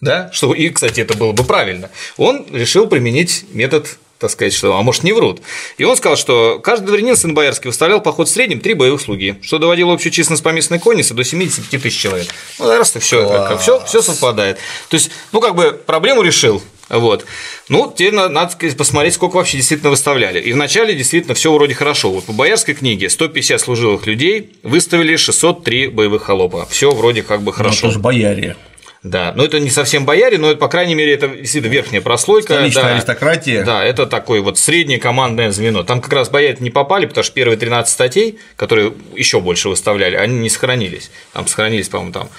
да, что, и, кстати, это было бы правильно, он решил применить метод так сказать, что, а может, не врут. И он сказал, что каждый дворянин сын боярский выставлял поход в среднем три боевых слуги, что доводило общую численность поместной конницы до 75 тысяч человек. Ну, раз все, все, все совпадает. То есть, ну, как бы проблему решил, вот. Ну, теперь надо посмотреть, сколько вообще действительно выставляли. И вначале действительно все вроде хорошо. Вот по боярской книге 150 служилых людей выставили 603 боевых холопа. Все вроде как бы хорошо. Ну, это же бояре. Да, но это не совсем бояре, но это, по крайней мере, это действительно верхняя прослойка. Столичная да, аристократия. Да, это такое вот среднее командное звено. Там как раз бояре не попали, потому что первые 13 статей, которые еще больше выставляли, они не сохранились. Там сохранились, по-моему, там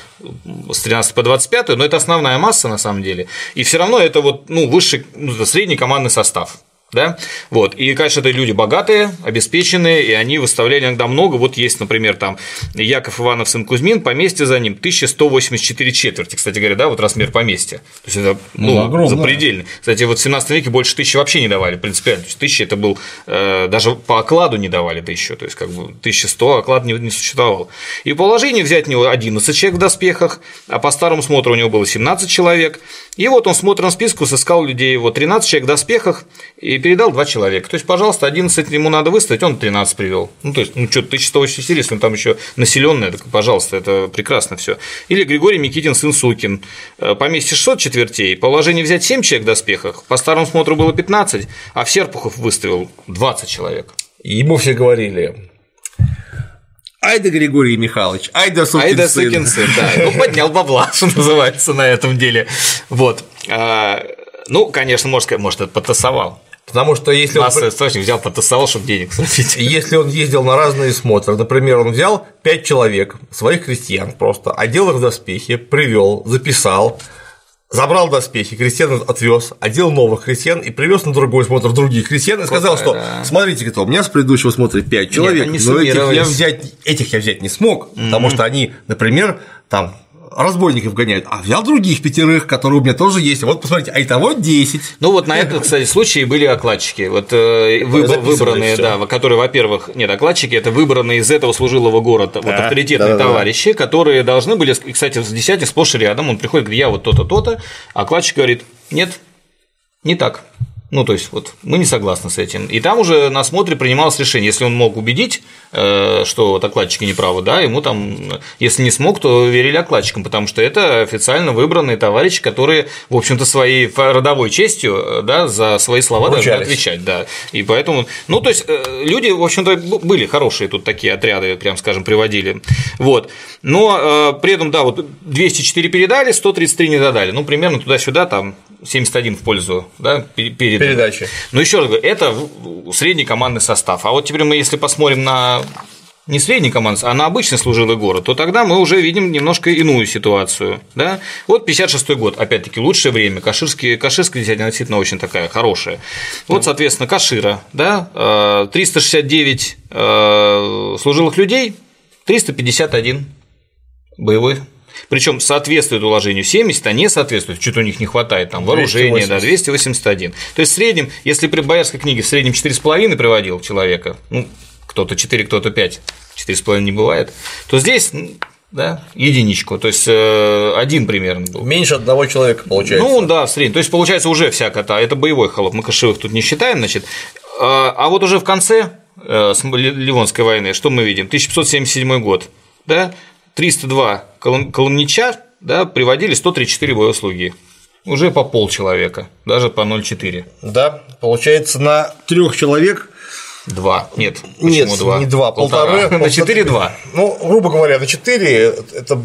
с 13 по 25, но это основная масса на самом деле. И все равно это вот ну, высший, ну, средний командный состав да, вот, и, конечно, это люди богатые, обеспеченные, и они выставляли иногда много, вот есть, например, там Яков Иванов сын Кузьмин, поместье за ним 1184 четверти, кстати говоря, да, вот размер поместья, то есть это, ну, ну запредельный, кстати, вот в 17 веке больше тысячи вообще не давали, принципиально, то есть тысяча это был, э, даже по окладу не давали тысячу, то есть как бы 1100 оклад не, не существовал, и положение взять у него 11 человек в доспехах, а по старому смотру у него было 17 человек, и вот он в смотрном списку сыскал людей, вот 13 человек в доспехах, и передал два человека. То есть, пожалуйста, 11 ему надо выставить, он 13 привел. Ну, то есть, ну что, 1184, если он там еще населенная, так, пожалуйста, это прекрасно все. Или Григорий Микитин, сын Сукин. Э, Поместье 600 четвертей, положение взять 7 человек в доспехах, по старому смотру было 15, а в Серпухов выставил 20 человек. И ему все говорили, Айда Григорий Михайлович, айда сукин Айда сукин сын, да. Ну, поднял бабла, что называется, на этом деле. Вот. А, ну, конечно, может, может, это потасовал. Потому что если Нас он источник взял, потасовал, чтобы денег заплатить. Если он ездил на разные смотры, например, он взял пять человек, своих крестьян просто, одел их в доспехи, привел, записал, забрал доспехи, крестьян отвез, одел новых крестьян и привез на другой смотр других крестьян и сказал, что смотрите, у меня с предыдущего смотра 5 человек, Нет, но этих я, взять, этих я взять не смог, потому что они, например, там разбойников гоняют, а взял других пятерых, которые у меня тоже есть. Вот посмотрите, а итого 10. Ну вот на этом, кстати, случае были окладчики, вот э, выбор, выбранные, да, которые, во-первых, нет, окладчики это выбранные из этого служилого города, да, вот авторитетные да, товарищи, да. которые должны были, кстати, с десятки сплошь и рядом, он приходит, говорит, я вот то-то, то-то, а окладчик говорит, нет, не так. Ну, то есть, вот мы не согласны с этим. И там уже на смотре принималось решение, если он мог убедить, э, что окладчики неправы, да, ему там, если не смог, то верили окладчикам, потому что это официально выбранные товарищи, которые, в общем-то, своей родовой честью, э, да, за свои слова Вручались. должны отвечать, да. И поэтому, ну, то есть, э, люди, в общем-то, были хорошие тут такие отряды, прям скажем, приводили. Вот. Но при этом, да, вот 204 передали, 133 не додали. Ну, примерно туда-сюда, там 71 в пользу да, перед... передачи. Но еще раз говорю, это средний командный состав. А вот теперь мы, если посмотрим на не средний командный, а на обычный служилый город, то тогда мы уже видим немножко иную ситуацию. Да? Вот 56 год, опять-таки, лучшее время, Каширский, Каширская десятина действительно очень такая хорошая. Вот, соответственно, Кашира, да, 369 э, э, служилых людей, 351 боевой Причем соответствует уложению 70, а не соответствует, что-то у них не хватает, там вооружение, 280. да, 281. То есть в среднем, если при боярской книге в среднем 4,5 приводил человека, ну, кто-то 4, кто-то 5, 4,5 не бывает, то здесь да, единичку, то есть э, один примерно был. Меньше одного человека получается. Ну да, в среднем. То есть получается уже вся кота. Это боевой холоп. Мы кошевых тут не считаем, значит. А, а вот уже в конце э, Ливонской войны что мы видим? 1577 год, да, 302 коломнича, да, приводили 134 боевые слуги. Уже по полчеловека, даже по 0,4. Да, получается на трех человек Два. Нет. Нет, два? не два, полтора. полтора. На четыре два. Ну, грубо говоря, на четыре это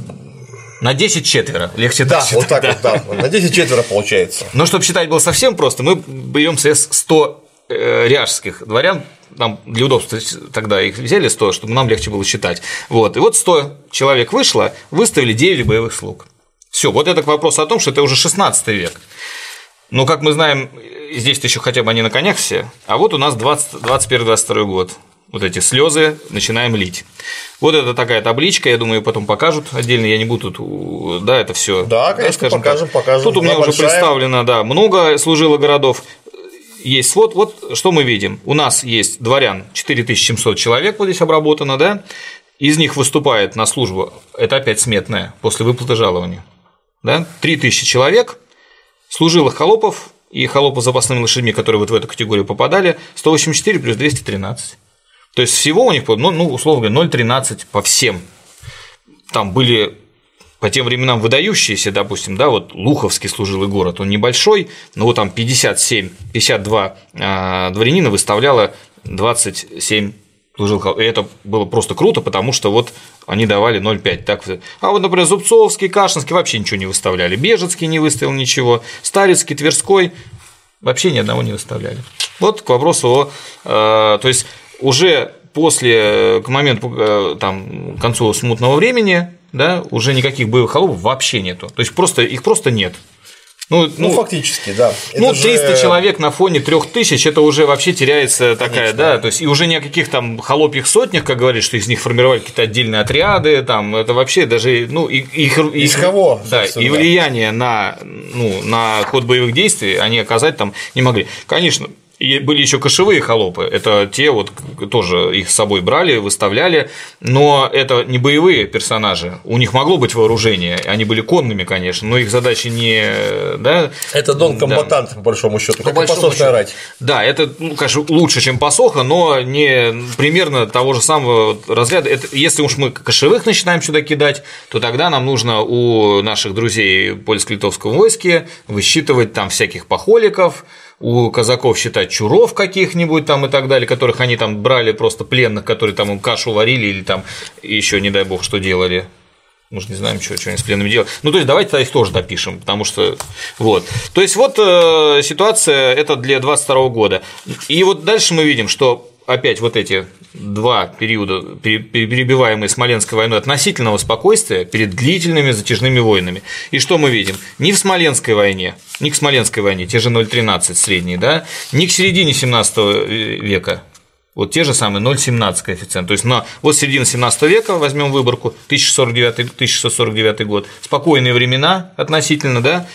на 10 четверо, легче да, так вот так да. вот, да, на 10 четверо получается. Но чтобы считать было совсем просто, мы берем СС 100 э, ряжских дворян, нам для удобства тогда их взяли 100, чтобы нам легче было считать. Вот, и вот 100 человек вышло, выставили 9 боевых слуг. Все, вот это к вопросу о том, что это уже 16 век. Но, как мы знаем, здесь еще хотя бы они на конях все, а вот у нас 21-22 год. Вот эти слезы начинаем лить. Вот это такая табличка, я думаю, потом покажут отдельно, я не буду тут, да, это все. Да, конечно, да, покажем, так. покажем. Тут у меня уже представлено, да, много служило городов. Есть свод, вот что мы видим. У нас есть дворян 4700 человек, вот здесь обработано, да, из них выступает на службу, это опять сметная, после выплаты жалования, да, 3000 человек, служилых холопов и холопов с запасными лошадьми, которые вот в эту категорию попадали, 184 плюс 213. То есть всего у них, ну, ну условно говоря, 0,13 по всем. Там были по тем временам выдающиеся, допустим, да, вот Луховский служилый город, он небольшой, но вот там 57, 52 э, дворянина выставляло 27 служил, и это было просто круто, потому что вот они давали 0,5. Так, а вот, например, Зубцовский, Кашинский вообще ничего не выставляли, Бежецкий не выставил ничего, Старицкий, Тверской вообще ни одного не выставляли. Вот к вопросу о… Э, то есть уже после, к моменту, э, там, к концу смутного времени, да, уже никаких боевых холопов вообще нету. То есть просто их просто нет. Ну, ну, ну фактически, да. Ну, это 300 же... человек на фоне 3000 это уже вообще теряется Конечно. такая, да, то есть и уже ни о каких там холопьих сотнях, как говорит, что из них формировали какие-то отдельные отряды, там, это вообще даже, ну, их, из их, кого? Да, и влияние на, ну, на ход боевых действий они оказать там не могли. Конечно, и были еще кошевые холопы, это те вот тоже их с собой брали, выставляли, но это не боевые персонажи, у них могло быть вооружение, они были конными, конечно, но их задача не… Да, это дон комбатант, да. по большому счету, как большому счету. орать. Да, это, ну, конечно, лучше, чем посоха, но не примерно того же самого разряда. Это, если уж мы кошевых начинаем сюда кидать, то тогда нам нужно у наших друзей польско-литовском войске высчитывать там всяких похоликов, у казаков считать чуров каких-нибудь там и так далее, которых они там брали просто пленных, которые там им кашу варили или там еще, не дай бог, что делали. Мы же не знаем, что, что они с пленными делают. Ну, то есть, давайте их тоже допишем, потому что вот. То есть, вот э, ситуация это для 22 года. И вот дальше мы видим, что опять вот эти два периода, перебиваемые Смоленской войной, относительного спокойствия перед длительными затяжными войнами. И что мы видим? Ни в Смоленской войне, ни к Смоленской войне, те же 0,13 средние, да, ни к середине 17 века, вот те же самые 0,17 коэффициент. То есть на вот середина 17 века возьмем выборку 1649 год, спокойные времена относительно, да,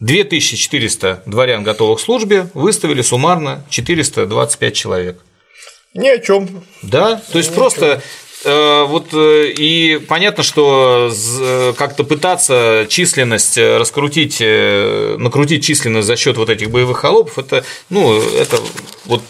2400 дворян, готовых к службе, выставили суммарно 425 человек. Ни о чем. Да, то есть Ни просто э, вот э, и понятно, что э, как-то пытаться численность раскрутить, накрутить численность за счет вот этих боевых холопов, это, ну, это вот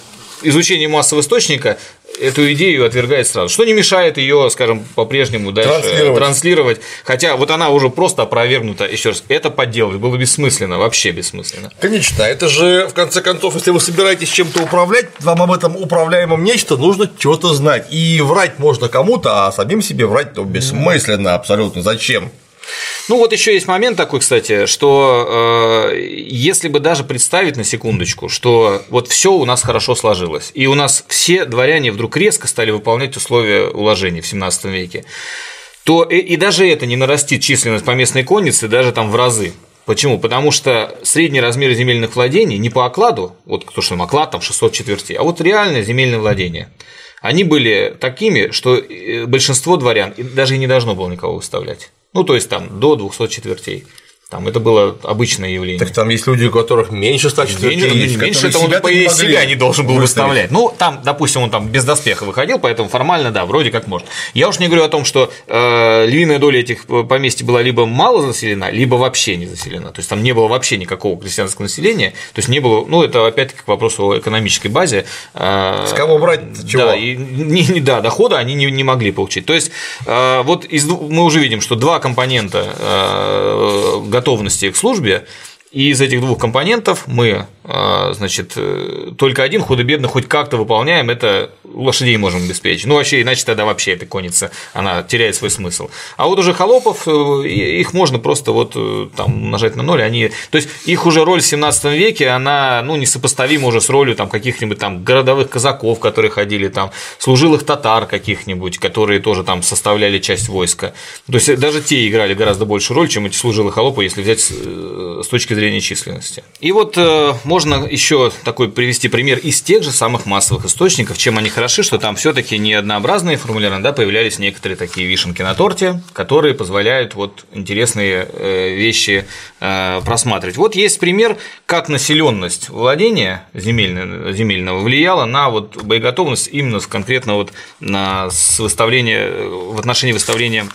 изучение массового источника эту идею отвергает сразу. Что не мешает ее, скажем, по-прежнему дальше транслировать. транслировать. Хотя вот она уже просто опровергнута. Еще раз, это подделать было бессмысленно, вообще бессмысленно. Конечно, это же, в конце концов, если вы собираетесь чем-то управлять, вам об этом управляемом нечто нужно что-то знать. И врать можно кому-то, а самим себе врать то бессмысленно абсолютно. Зачем? Ну вот еще есть момент такой, кстати, что э, если бы даже представить на секундочку, что вот все у нас хорошо сложилось, и у нас все дворяне вдруг резко стали выполнять условия уложений в 17 веке, то и, и даже это не нарастит численность поместной конницы даже там в разы. Почему? Потому что средний размер земельных владений не по окладу, вот то, что там оклад там 600 четвертей, а вот реальное земельное владение. Они были такими, что э, большинство дворян даже и не должно было никого выставлять. Ну, то есть там до 200 четвертей. Там это было обычное явление. Так там есть люди, у которых меньше 100 четвертей меньше, есть, меньше это он по не себя не должен был выставить. выставлять. Ну, там, допустим, он там без доспеха выходил, поэтому формально, да, вроде как может. Я уж не говорю о том, что э, львиная доля этих поместий была либо мало заселена, либо вообще не заселена. То есть там не было вообще никакого крестьянского населения. То есть не было, ну, это опять-таки к вопросу о экономической базе. Э, С кого брать чего? Да, и, не, не- да, дохода они не, не могли получить. То есть, э, вот из, мы уже видим, что два компонента э, готовности к службе, и из этих двух компонентов мы, э, значит, э, только один худо-бедно хоть как-то выполняем, это лошадей можем обеспечить. Ну, вообще, иначе тогда вообще эта конница, она теряет свой смысл. А вот уже холопов, э, их можно просто вот э, там нажать на ноль, они, то есть их уже роль в 17 веке, она, ну, несопоставима уже с ролью там каких-нибудь там городовых казаков, которые ходили там, служилых татар каких-нибудь, которые тоже там составляли часть войска. То есть даже те играли гораздо большую роль, чем эти служилые холопы, если взять с точки зрения численности. И вот э, можно еще такой привести пример из тех же самых массовых источников, чем они хороши, что там все-таки не однообразные формулярно, да, появлялись некоторые такие вишенки на торте, которые позволяют вот интересные э, вещи э, просматривать. Вот есть пример, как населенность владения земельного, земельного влияла на вот боеготовность именно конкретно вот на с выставления в отношении выставления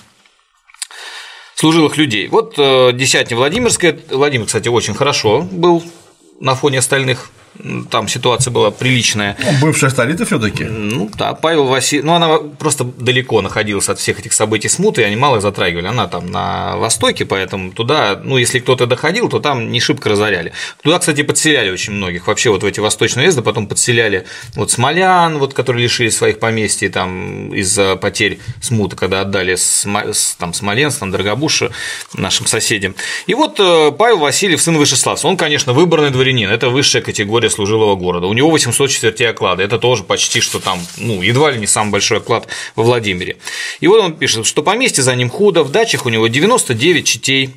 служилых людей. Вот э, десятня Владимирская. Владимир, кстати, очень хорошо был на фоне остальных. Там ситуация была приличная. Ну, Бывшая столица все-таки. Ну да, Павел Васильевич, ну она просто далеко находилась от всех этих событий смуты, и они мало их затрагивали. Она там на востоке, поэтому туда, ну если кто-то доходил, то там не шибко разоряли. Туда, кстати, подселяли очень многих. Вообще вот в эти восточные уезды потом подселяли вот смолян, вот, которые лишились своих поместий там из-за потерь смуты, когда отдали там, Смоленск, там, Дорогобуша нашим соседям. И вот э, Павел Васильев, сын Вышеславца, он, конечно, выборный дворянин, это высшая категория служилого города. У него 800 четвертей оклада, это тоже почти что там, ну, едва ли не самый большой оклад во Владимире. И вот он пишет, что поместье за ним худо, в дачах у него 99 четей,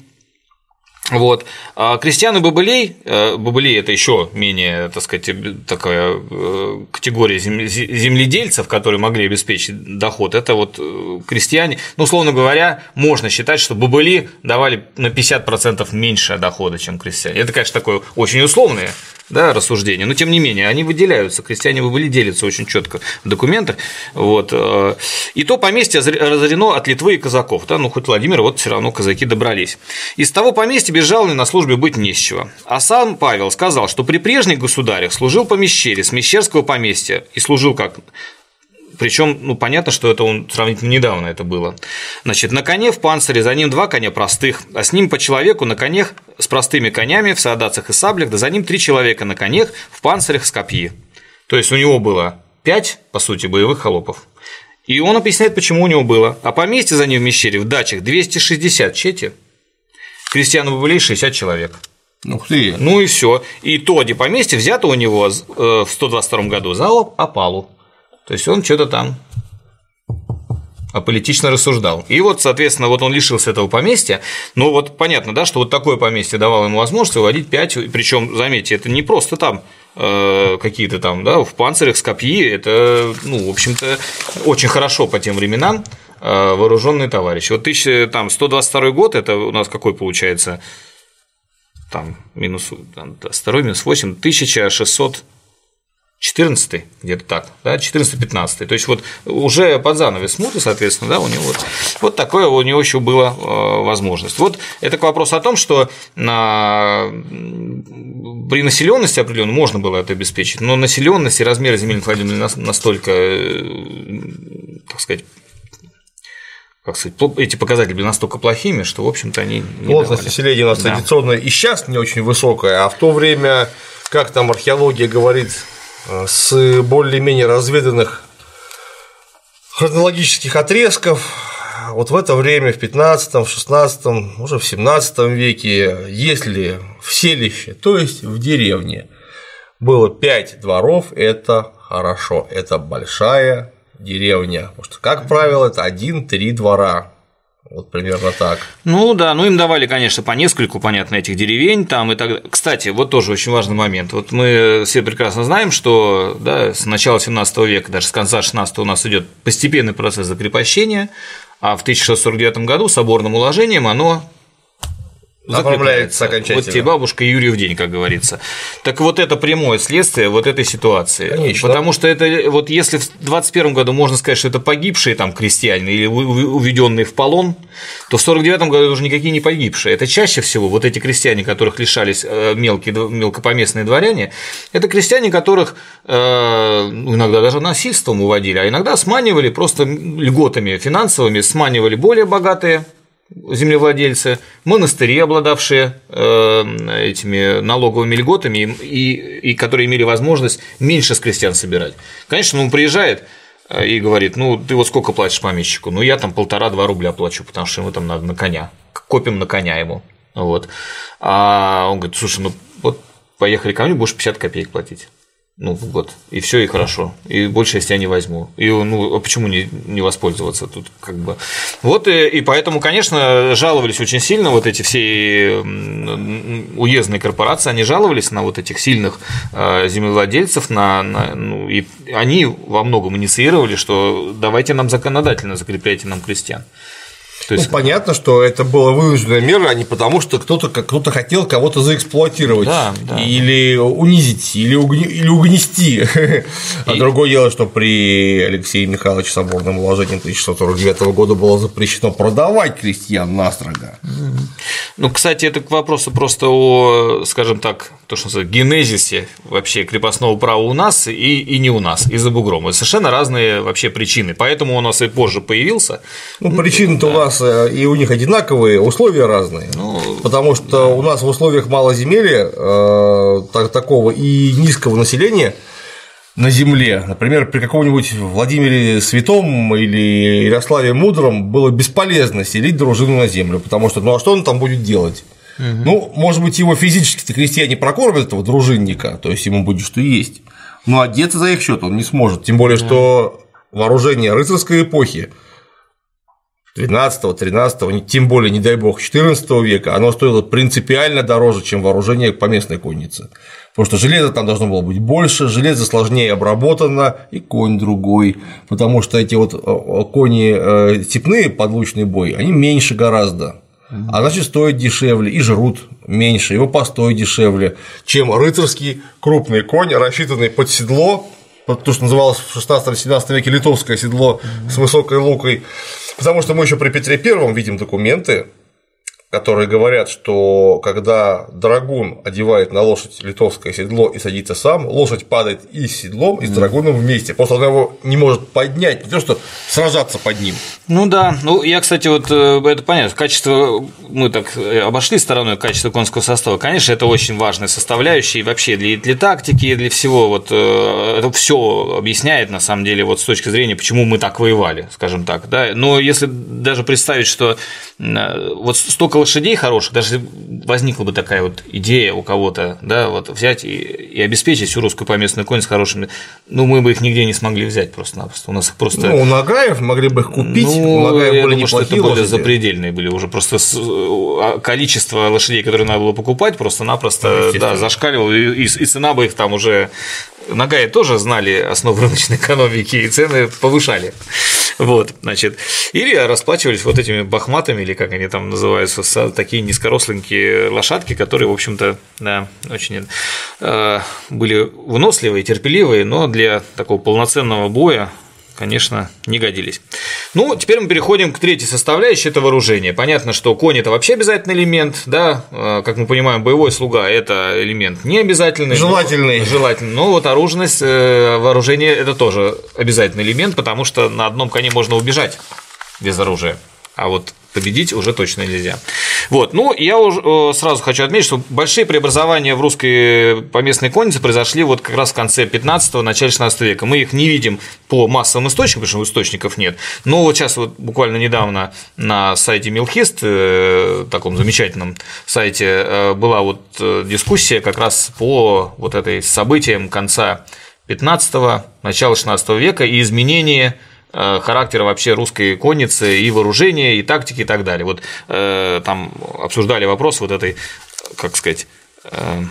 вот. А крестьян и бобылей, э, бобылей это еще менее, так сказать, э, такая э, категория зем- зе- земледельцев, которые могли обеспечить доход, это вот крестьяне, ну, условно говоря, можно считать, что бобыли давали на 50% меньше дохода, чем крестьяне. Это, конечно, такое очень условное да, рассуждение, но тем не менее они выделяются, крестьяне бобыли делятся очень четко в документах, вот. э, И то поместье разорено от Литвы и казаков, да, ну хоть Владимир, вот все равно казаки добрались. Из того поместья безжалованно на службе быть не с чего. А сам Павел сказал, что при прежних государях служил по Мещере с Мещерского поместья и служил как причем, ну, понятно, что это он сравнительно недавно это было. Значит, на коне в панцире, за ним два коня простых, а с ним по человеку на конях с простыми конями в садацах и саблях, да за ним три человека на конях в панцирях с копьи. То есть у него было пять, по сути, боевых холопов. И он объясняет, почему у него было. А поместье за ним в Мещере в дачах 260 чети, крестьян и бобылей 60 человек. Ух ты. Ну и все. И то где поместье взято у него э, в 122 году за оп- опалу. То есть он что-то там аполитично рассуждал. И вот, соответственно, вот он лишился этого поместья. Но вот понятно, да, что вот такое поместье давало ему возможность выводить 5, причем, заметьте, это не просто там э, какие-то там, да, в панцирях с копьи, это, ну, в общем-то, очень хорошо по тем временам э, вооруженные товарищи. Вот 1122 год, это у нас какой получается? Там минус там, да, второй минус 8, 1600 14 где-то так, да, 14-15. То есть вот уже под занавес смуты, соответственно, да, у него вот, вот такое у него еще была э, возможность. Вот это к вопросу о том, что на, при населенности определенно можно было это обеспечить, но населенность и размеры земельных владений настолько, э, так сказать, как сказать, эти показатели были настолько плохими, что, в общем-то, они не Плотность населения у нас Да. традиционно и сейчас не очень высокая, а в то время, как там археология говорит, э, с более-менее разведанных хронологических отрезков, вот в это время, в 15 в 16 уже в 17 веке, если в селище, то есть в деревне, было 5 дворов, это хорошо, это большая деревня, потому что, как правило, это один-три двора, вот примерно так. Ну да, ну им давали, конечно, по нескольку, понятно, этих деревень там и так далее. Кстати, вот тоже очень важный момент. Вот мы все прекрасно знаем, что да, с начала 17 века, даже с конца 16 у нас идет постепенный процесс закрепощения, а в 1649 году соборным уложением оно Оформляется окончательно. Вот тебе бабушка Юрьев день, как говорится. Так вот это прямое следствие вот этой ситуации. Конечно. Потому что это вот если в 21 году можно сказать, что это погибшие там крестьяне или уведенные в полон, то в 49 году это уже никакие не погибшие. Это чаще всего вот эти крестьяне, которых лишались э, мелкие, мелкопоместные дворяне, это крестьяне, которых э, ну, иногда даже насильством уводили, а иногда сманивали просто льготами финансовыми, сманивали более богатые землевладельцы, монастыри, обладавшие э, этими налоговыми льготами и, и которые имели возможность меньше с крестьян собирать. Конечно, он приезжает э, и говорит, ну, ты вот сколько платишь помещику? Ну, я там полтора-два рубля плачу, потому что ему там надо на коня, копим на коня ему. Вот. А он говорит, слушай, ну, вот поехали ко мне, будешь 50 копеек платить ну, в год, и все, и хорошо, и больше я с не возьму. И ну, а почему не, не воспользоваться тут как бы. Вот и, и поэтому, конечно, жаловались очень сильно вот эти все уездные корпорации, они жаловались на вот этих сильных э, землевладельцев, на, на, ну, и они во многом инициировали, что давайте нам законодательно закрепляйте нам крестьян. То есть... Ну, понятно, что это была вынужденная мера, а не потому, что кто-то кто хотел кого-то заэксплуатировать да, да. или унизить, или, угни... или угнести. А другое дело, что при Алексее Михайловиче соборном уложении 1649 года было запрещено продавать крестьян настрого. Ну, кстати, это к вопросу просто о, скажем так, то, что называется, генезисе вообще крепостного права у нас и, и не у нас, и за бугром. Это совершенно разные вообще причины. Поэтому он у нас и позже появился. Ну, причины-то да. у нас э, и у них одинаковые, условия разные. Ну, потому что да. у нас в условиях малоземелья э, так, такого и низкого населения на земле, например, при каком-нибудь Владимире Святом или Ярославе Мудром было бесполезно селить дружину на землю, потому что ну а что он там будет делать? Угу. Ну, может быть, его физически-то крестьяне прокормят этого дружинника, то есть ему будет что есть. Но одеться за их счет он не сможет. Тем более, что вооружение рыцарской эпохи 12 13 тем более, не дай бог, 14 века, оно стоило принципиально дороже, чем вооружение по местной коннице. Потому что железо там должно было быть больше, железо сложнее обработано, и конь другой, потому что эти вот э, кони э, степные, подлучный бой, они меньше гораздо. А значит стоят дешевле и жрут меньше, его постой дешевле, чем рыцарский крупный конь, рассчитанный под седло, то, что называлось в 16-17 веке литовское седло с высокой лукой, потому что мы еще при Петре Первом видим документы, которые говорят, что когда драгун одевает на лошадь литовское седло и садится сам, лошадь падает и с седлом, и с драгуном вместе. Просто он его не может поднять, не то что сражаться под ним. Ну да, ну я, кстати, вот э, это понятно, качество, мы так э, обошли стороной качество конского состава, конечно, это очень важная составляющая и вообще для, для тактики, и для всего, вот э, это все объясняет на самом деле вот с точки зрения, почему мы так воевали, скажем так, да, но если даже представить, что вот столько лошадей хороших, даже возникла бы такая вот идея у кого-то, да, вот взять и, и обеспечить всю русскую поместную конь с хорошими, ну, мы бы их нигде не смогли взять просто-напросто, у нас их просто… Ну, у Нагаев могли бы их купить, ну, у Нагаев я были думаю, что это были запредельные были уже, просто а, количество лошадей, которые надо было покупать, просто-напросто, ну, да, зашкаливало, и, и цена бы их там уже Нагаи тоже знали основы рыночной экономики и цены повышали. Вот, значит, или расплачивались вот этими бахматами, или как они там называются, такие низкоросленькие лошадки, которые, в общем-то, да, очень э, были выносливые, терпеливые, но для такого полноценного боя конечно, не годились. Ну, теперь мы переходим к третьей составляющей – это вооружение. Понятно, что конь – это вообще обязательный элемент, да, э, как мы понимаем, боевой слуга – это элемент не обязательный. Желательный. Но, желательный. Но вот оруженность, э, вооружение – это тоже обязательный элемент, потому что на одном коне можно убежать без оружия. А вот победить уже точно нельзя. Вот. Ну, я уже э, сразу хочу отметить, что большие преобразования в русской поместной коннице произошли вот как раз в конце 15-го, начале 16 века. Мы их не видим по массовым источникам, потому что источников нет. Но вот сейчас вот буквально недавно на сайте Милхист, э, таком замечательном сайте, э, была вот дискуссия как раз по вот этой событиям конца 15-го, начала 16 века и изменения Э, характера вообще русской конницы и вооружения, и тактики, и так далее. Вот э, там обсуждали вопрос вот этой, как сказать, э,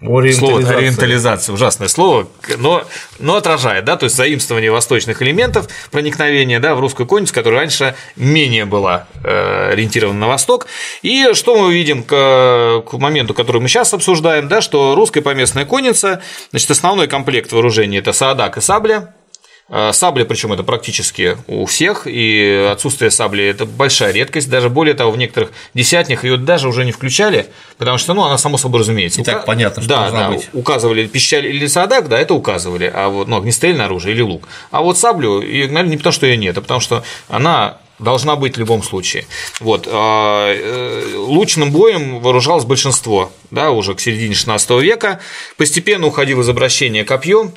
Слово ориентализация, ужасное слово, но, но отражает, да, то есть заимствование восточных элементов проникновения, да, в русскую конницу, которая раньше менее была э, ориентирована на восток. И что мы видим к, к моменту, который мы сейчас обсуждаем, да, что русская поместная конница, значит, основной комплект вооружения – это саадак и сабля, сабли, причем это практически у всех, и отсутствие сабли – это большая редкость. Даже более того, в некоторых десятнях ее даже уже не включали, потому что ну, она само собой разумеется. И так понятно, что да, да, быть. указывали пищаль или садак, да, это указывали, а вот ну, огнестрельное оружие или лук. А вот саблю, и, наверное, не потому, что ее нет, а потому что она должна быть в любом случае. Вот. А, э, лучным боем вооружалось большинство, да, уже к середине 16 века. Постепенно уходило из обращения копье,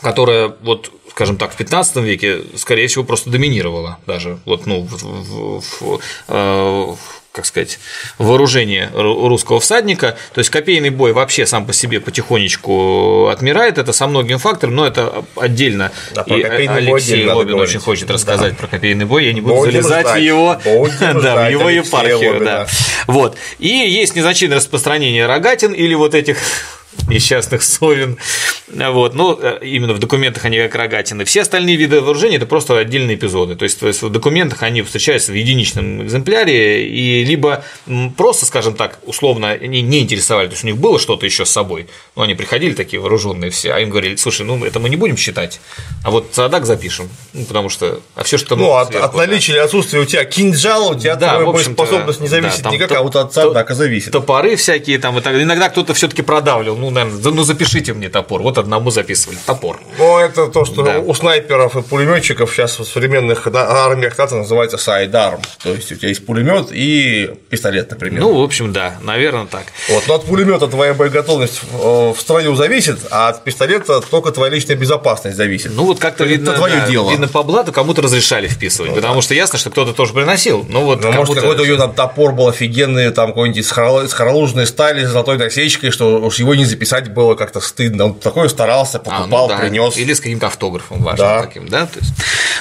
которое вот скажем так, в 15 веке, скорее всего, просто доминировала даже вот, ну, в, в, в, э, как сказать, вооружение русского всадника. То есть копейный бой вообще сам по себе потихонечку отмирает. Это со многим фактором, но это отдельно. Да, и Алексей Лобин очень хочет рассказать да. про копейный бой. Я не буду Будем залезать ждать. в его, да, в его епархию. Да. Вот. И есть незначительное распространение рогатин или вот этих несчастных совен. Вот. Ну, э, именно в документах они как рогатины. Все остальные виды вооружения – это просто отдельные эпизоды. То есть, то есть в документах они встречаются в единичном экземпляре, и либо просто, скажем так, условно они не интересовали, то есть у них было что-то еще с собой, но они приходили такие вооруженные все, а им говорили, слушай, ну это мы не будем считать, а вот Садак запишем, ну, потому что, а все что Ну, от, сверху, от наличия да. или отсутствия у тебя кинжал, у тебя да, боеспособность не зависит да, никак, а вот от Садака зависит. Топоры всякие там, и так, иногда кто-то все-таки продавливал, ну, наверное, ну запишите мне топор. Вот одному записывали топор. Ну, это то, что да. у снайперов и пулеметчиков сейчас в современных армиях НАТО называется сайдарм. То есть у тебя есть пулемет и пистолет, например. Ну, в общем, да, наверное, так. Вот, но от пулемета твоя боеготовность в строю зависит, а от пистолета только твоя личная безопасность зависит. Ну, вот как-то видно, это твое да, дело. видно по блату кому-то разрешали вписывать, ну, потому да. что ясно, что кто-то тоже приносил. Ну, вот ну, может, какой-то у него там топор был офигенный, там какой-нибудь с хоролужной стали с золотой насечкой, что уж его не записать было как-то стыдно. Он такой старался, покупал, а, ну, да. принес. Или с каким-то автографом важным да. таким, да. То есть...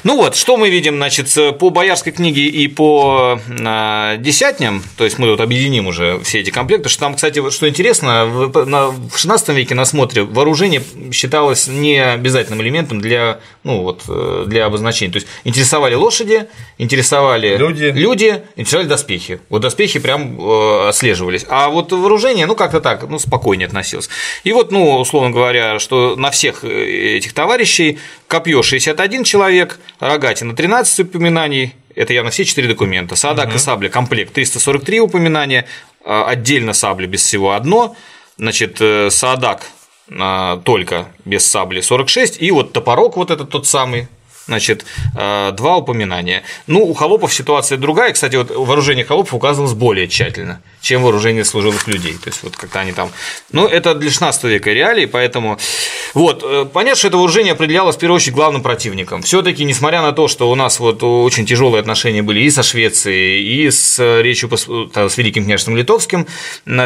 Ну вот, что мы видим, значит, по боярской книге и по а, десятням, то есть мы тут объединим уже все эти комплекты, что там, кстати, что интересно, в 16 веке на смотре вооружение считалось не обязательным элементом для, ну, вот, э, для обозначения. То есть интересовали лошади, интересовали люди, люди интересовали доспехи. Вот доспехи прям э, отслеживались. А вот вооружение, ну, как-то так, ну, спокойнее относилось. И вот, ну, условно говоря, что на всех э, этих товарищей копье 61 человек, рогатина 13 упоминаний, это явно все четыре документа. Садак угу. и сабля комплект 343 упоминания, а, отдельно сабля без всего одно, значит, э, Садак а, только без сабли 46, и вот топорок вот этот тот самый, значит, э, два упоминания. Ну, у холопов ситуация другая. Кстати, вот вооружение холопов указывалось более тщательно, чем вооружение служилых людей. То есть, вот как-то они там. Ну, это для 16 века реалии, поэтому. Вот, э, понятно, что это вооружение определялось в первую очередь главным противником. Все-таки, несмотря на то, что у нас вот очень тяжелые отношения были и со Швецией, и с Речью с Великим княжеством Литовским,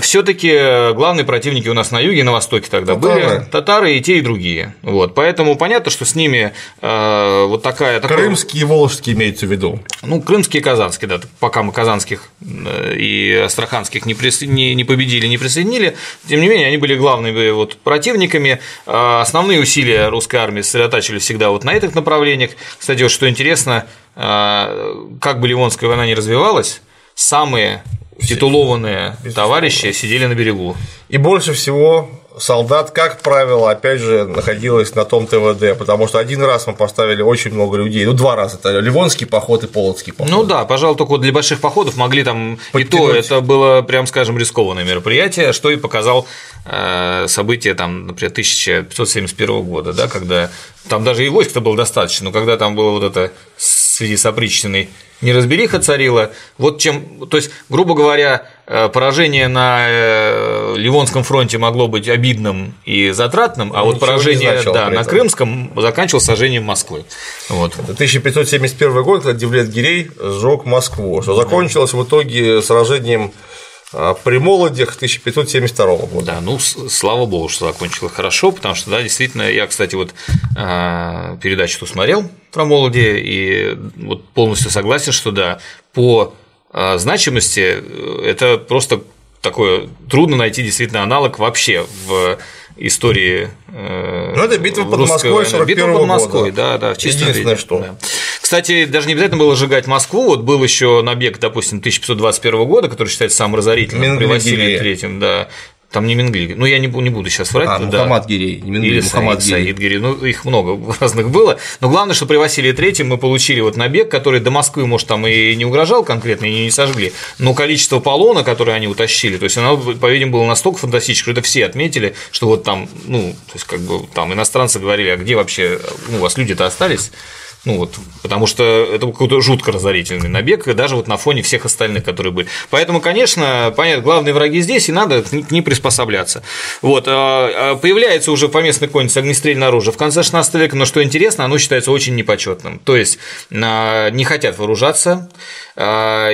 все-таки главные противники у нас на юге и на востоке тогда татары. были татары и те, и другие. Вот, поэтому понятно, что с ними э, вот такая… Крымские и Волжские имеется в виду. Ну, крымские и казанские, да, пока мы казанских э, и астраханских не, присо... не, не победили, не присоединили, тем не менее, они были главными вот противниками. А основные усилия русской армии сосредотачивались всегда вот на этих направлениях. Кстати, вот что интересно, а, как бы Ливонская война не развивалась, самые титулованные товарищи сидели на берегу. И больше всего солдат, как правило, опять же, находилась на том ТВД, потому что один раз мы поставили очень много людей, ну, два раза, это Ливонский поход и Полоцкий поход. Ну да, пожалуй, только для больших походов могли там, Подтянуть. и то это было, прям скажем, рискованное мероприятие, что и показал э, событие, там, например, 1571 года, да, когда там даже и войск-то было достаточно, но когда там было вот это в связи с опричниной неразбериха царила. Вот чем, то есть, грубо говоря, э, поражение на э, Ливонском фронте могло быть обидным и затратным, а вот поражение да, на Крымском заканчивалось сожжением Москвы. Вот. Это 1571 год, когда Девлет Гирей сжег Москву, что закончилось в итоге сражением при молодях 1572 года. Да, ну слава богу, что закончила хорошо, потому что, да, действительно, я, кстати, вот а, передачу смотрел про молоде, и вот полностью согласен, что да, по а, значимости э, это просто такое трудно найти действительно аналог вообще в истории. Э, ну, это битва под Москвой 41 Битва под Москвой, года. да, да, в чистом Единственное, виде. что. Да. Кстати, даже не обязательно было сжигать Москву. Вот был еще набег, допустим, 1521 года, который считается самым разорительным при Василии Третьем, да. Там не Менгли. Ну, я не, не буду сейчас врать. А, да. Мухаммад Гирей. Не Менгли, Или Мухаммад Саид, Саид Гирей. Ну, их много разных было. Но главное, что при Василии Третьем мы получили вот набег, который до Москвы, может, там и не угрожал конкретно, и не сожгли. Но количество полона, которое они утащили, то есть оно, по-видимому, было настолько фантастическое, что это все отметили, что вот там, ну, то есть как бы там иностранцы говорили, а где вообще, ну, у вас люди-то остались? Ну вот, потому что это какой-то жутко разорительный набег, даже вот на фоне всех остальных, которые были. Поэтому, конечно, понятно, главные враги здесь, и надо к ним приспосабляться. Вот, а, а появляется уже поместный конница огнестрельное оружие в конце 16 века, но что интересно, оно считается очень непочетным. То есть а, не хотят вооружаться,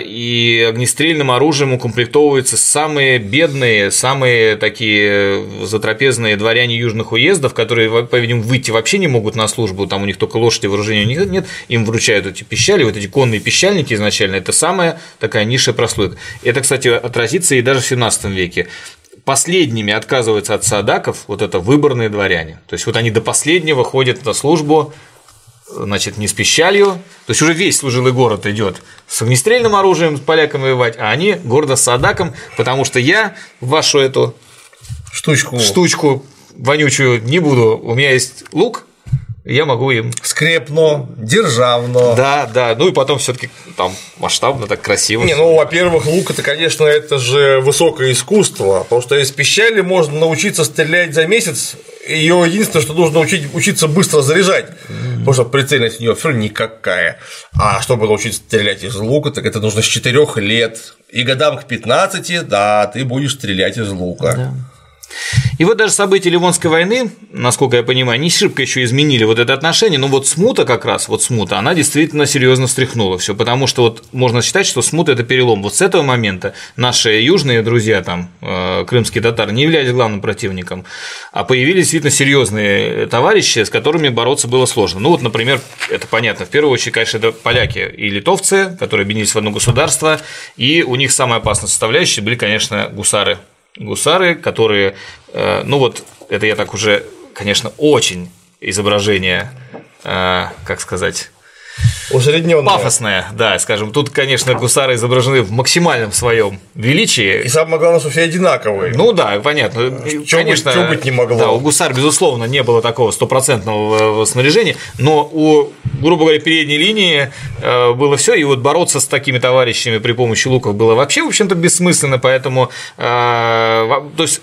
и огнестрельным оружием укомплектовываются самые бедные, самые такие затрапезные дворяне южных уездов, которые, по-видимому, выйти вообще не могут на службу, там у них только лошади вооружения у них нет, им вручают эти пищали, вот эти конные пищальники изначально, это самая такая низшая прослойка. Это, кстати, отразится и даже в 17 веке последними отказываются от садаков вот это выборные дворяне. То есть вот они до последнего ходят на службу, значит, не с пищалью, то есть уже весь служилый город идет с огнестрельным оружием с поляками воевать, а они гордо с садаком, потому что я вашу эту штучку, штучку вонючую не буду, у меня есть лук, я могу им. Скрепно, державно. Да, да. Ну и потом все-таки там масштабно, так красиво. Не, ну, во-первых, лук это, конечно, это же высокое искусство. Потому что из пищали можно научиться стрелять за месяц. Ее единственное, что нужно учить, учиться быстро заряжать. Mm-hmm. Потому что прицельность у нее все никакая. А чтобы научиться стрелять из лука, так это нужно с 4 лет. И годам к 15, да, ты будешь стрелять из лука. Yeah. И вот даже события Ливонской войны, насколько я понимаю, не шибко еще изменили вот это отношение, но вот смута как раз, вот смута, она действительно серьезно встряхнула все, потому что вот можно считать, что смута – это перелом. Вот с этого момента наши южные друзья, там, э, крымские татары, не являлись главным противником, а появились действительно серьезные товарищи, с которыми бороться было сложно. Ну вот, например, это понятно, в первую очередь, конечно, это поляки и литовцы, которые объединились в одно государство, и у них самая опасная составляющая были, конечно, гусары гусары, которые, э, ну вот, это я так уже, конечно, очень изображение, э, как сказать, Усредненная. Пафосная, да, скажем. Тут, конечно, гусары изображены в максимальном своем величии. И самое главное, что все одинаковые. Ну да, понятно. Чё конечно, быть, быть не могло. Да, у гусар, безусловно, не было такого стопроцентного э, снаряжения, но у, грубо говоря, передней линии э, было все, и вот бороться с такими товарищами при помощи луков было вообще, в общем-то, бессмысленно, поэтому э, то есть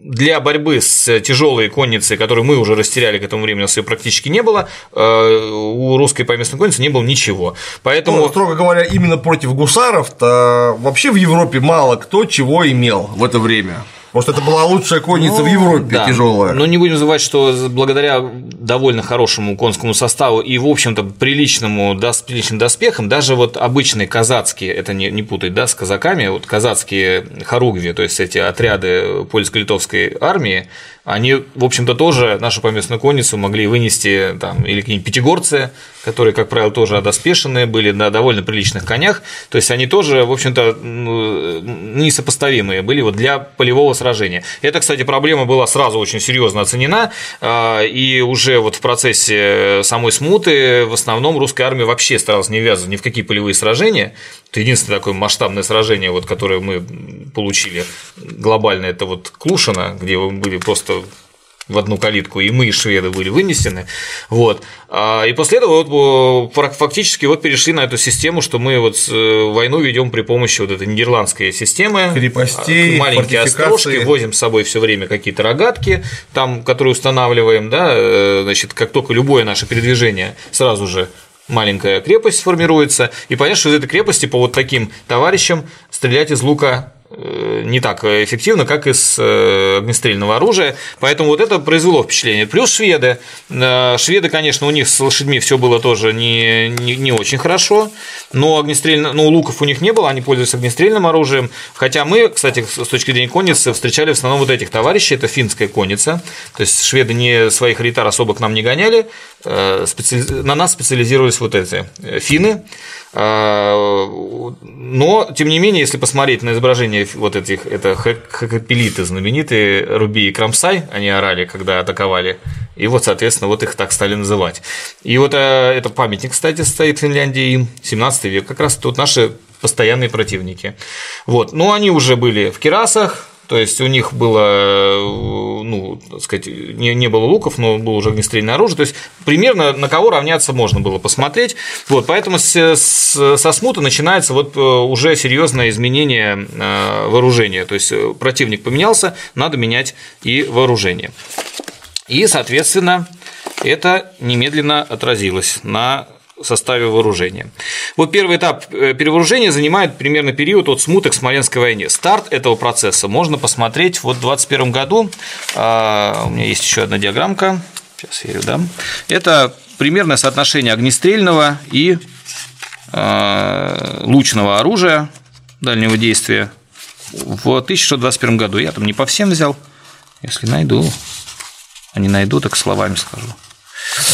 для борьбы с тяжелой конницей, которую мы уже растеряли к этому времени, у нас ее практически не было, у русской поместной конницы не было ничего. Поэтому... Ну, строго говоря, именно против гусаров-то вообще в Европе мало кто чего имел в это время. Может, это была лучшая конница ну, в Европе да. тяжелая. Но не будем забывать, что благодаря довольно хорошему конскому составу и, в общем-то, приличному, да, с приличным доспехам, даже вот обычные казацкие, это не, не путать, да, с казаками, вот казацкие хоругви, то есть эти отряды польско-литовской армии, они, в общем-то, тоже нашу поместную конницу могли вынести там, или какие-нибудь пятигорцы, которые, как правило, тоже одоспешенные были на довольно приличных конях, то есть они тоже, в общем-то, ну, несопоставимые были вот для полевого сражения. Эта, кстати, проблема была сразу очень серьезно оценена, а, и уже вот в процессе самой смуты в основном русская армия вообще старалась не ввязываться ни в какие полевые сражения, это единственное такое масштабное сражение, вот, которое мы получили глобально, это вот Клушина, где мы были просто в одну калитку, и мы, и шведы, были вынесены. Вот. А, и после этого вот фактически вот перешли на эту систему, что мы вот э, войну ведем при помощи вот этой нидерландской системы. Крепостей, маленькие острожки, возим с собой все время какие-то рогатки, там, которые устанавливаем, да, э, значит, как только любое наше передвижение сразу же маленькая крепость формируется, и понятно, что из этой крепости по вот таким товарищам стрелять из лука не так эффективно, как из э, огнестрельного оружия, поэтому вот это произвело впечатление. Плюс шведы, э, шведы, конечно, у них с лошадьми все было тоже не, не, не очень хорошо, но огнестрельно, ну, луков у них не было, они пользовались огнестрельным оружием, хотя мы, кстати, с точки зрения конницы, встречали в основном вот этих товарищей, это финская конница, то есть шведы не своих ритар особо к нам не гоняли, э, на нас специализировались вот эти финны, но, тем не менее, если посмотреть на изображение вот этих, это хакапелиты знаменитые, Руби и Крамсай, они орали, когда атаковали, и вот, соответственно, вот их так стали называть. И вот это памятник, кстати, стоит в Финляндии им, 17 век, как раз тут наши постоянные противники. Вот. Но они уже были в Кирасах, то есть у них было, ну, так сказать, не, не было луков, но было уже огнестрельное оружие. То есть примерно на кого равняться можно было посмотреть. Вот, поэтому с, с, со смуты начинается вот э, уже серьезное изменение э, вооружения. То есть э, противник поменялся, надо менять и вооружение. И, соответственно, это немедленно отразилось на составе вооружения. Вот первый этап э, перевооружения занимает примерно период от смуты к Смоленской войне. Старт этого процесса можно посмотреть вот в 2021 году. А, у меня есть еще одна диаграммка. Сейчас я ее дам. Это примерное соотношение огнестрельного и а, лучного оружия дальнего действия в 1621 году. Я там не по всем взял. Если найду, а не найду, так словами скажу.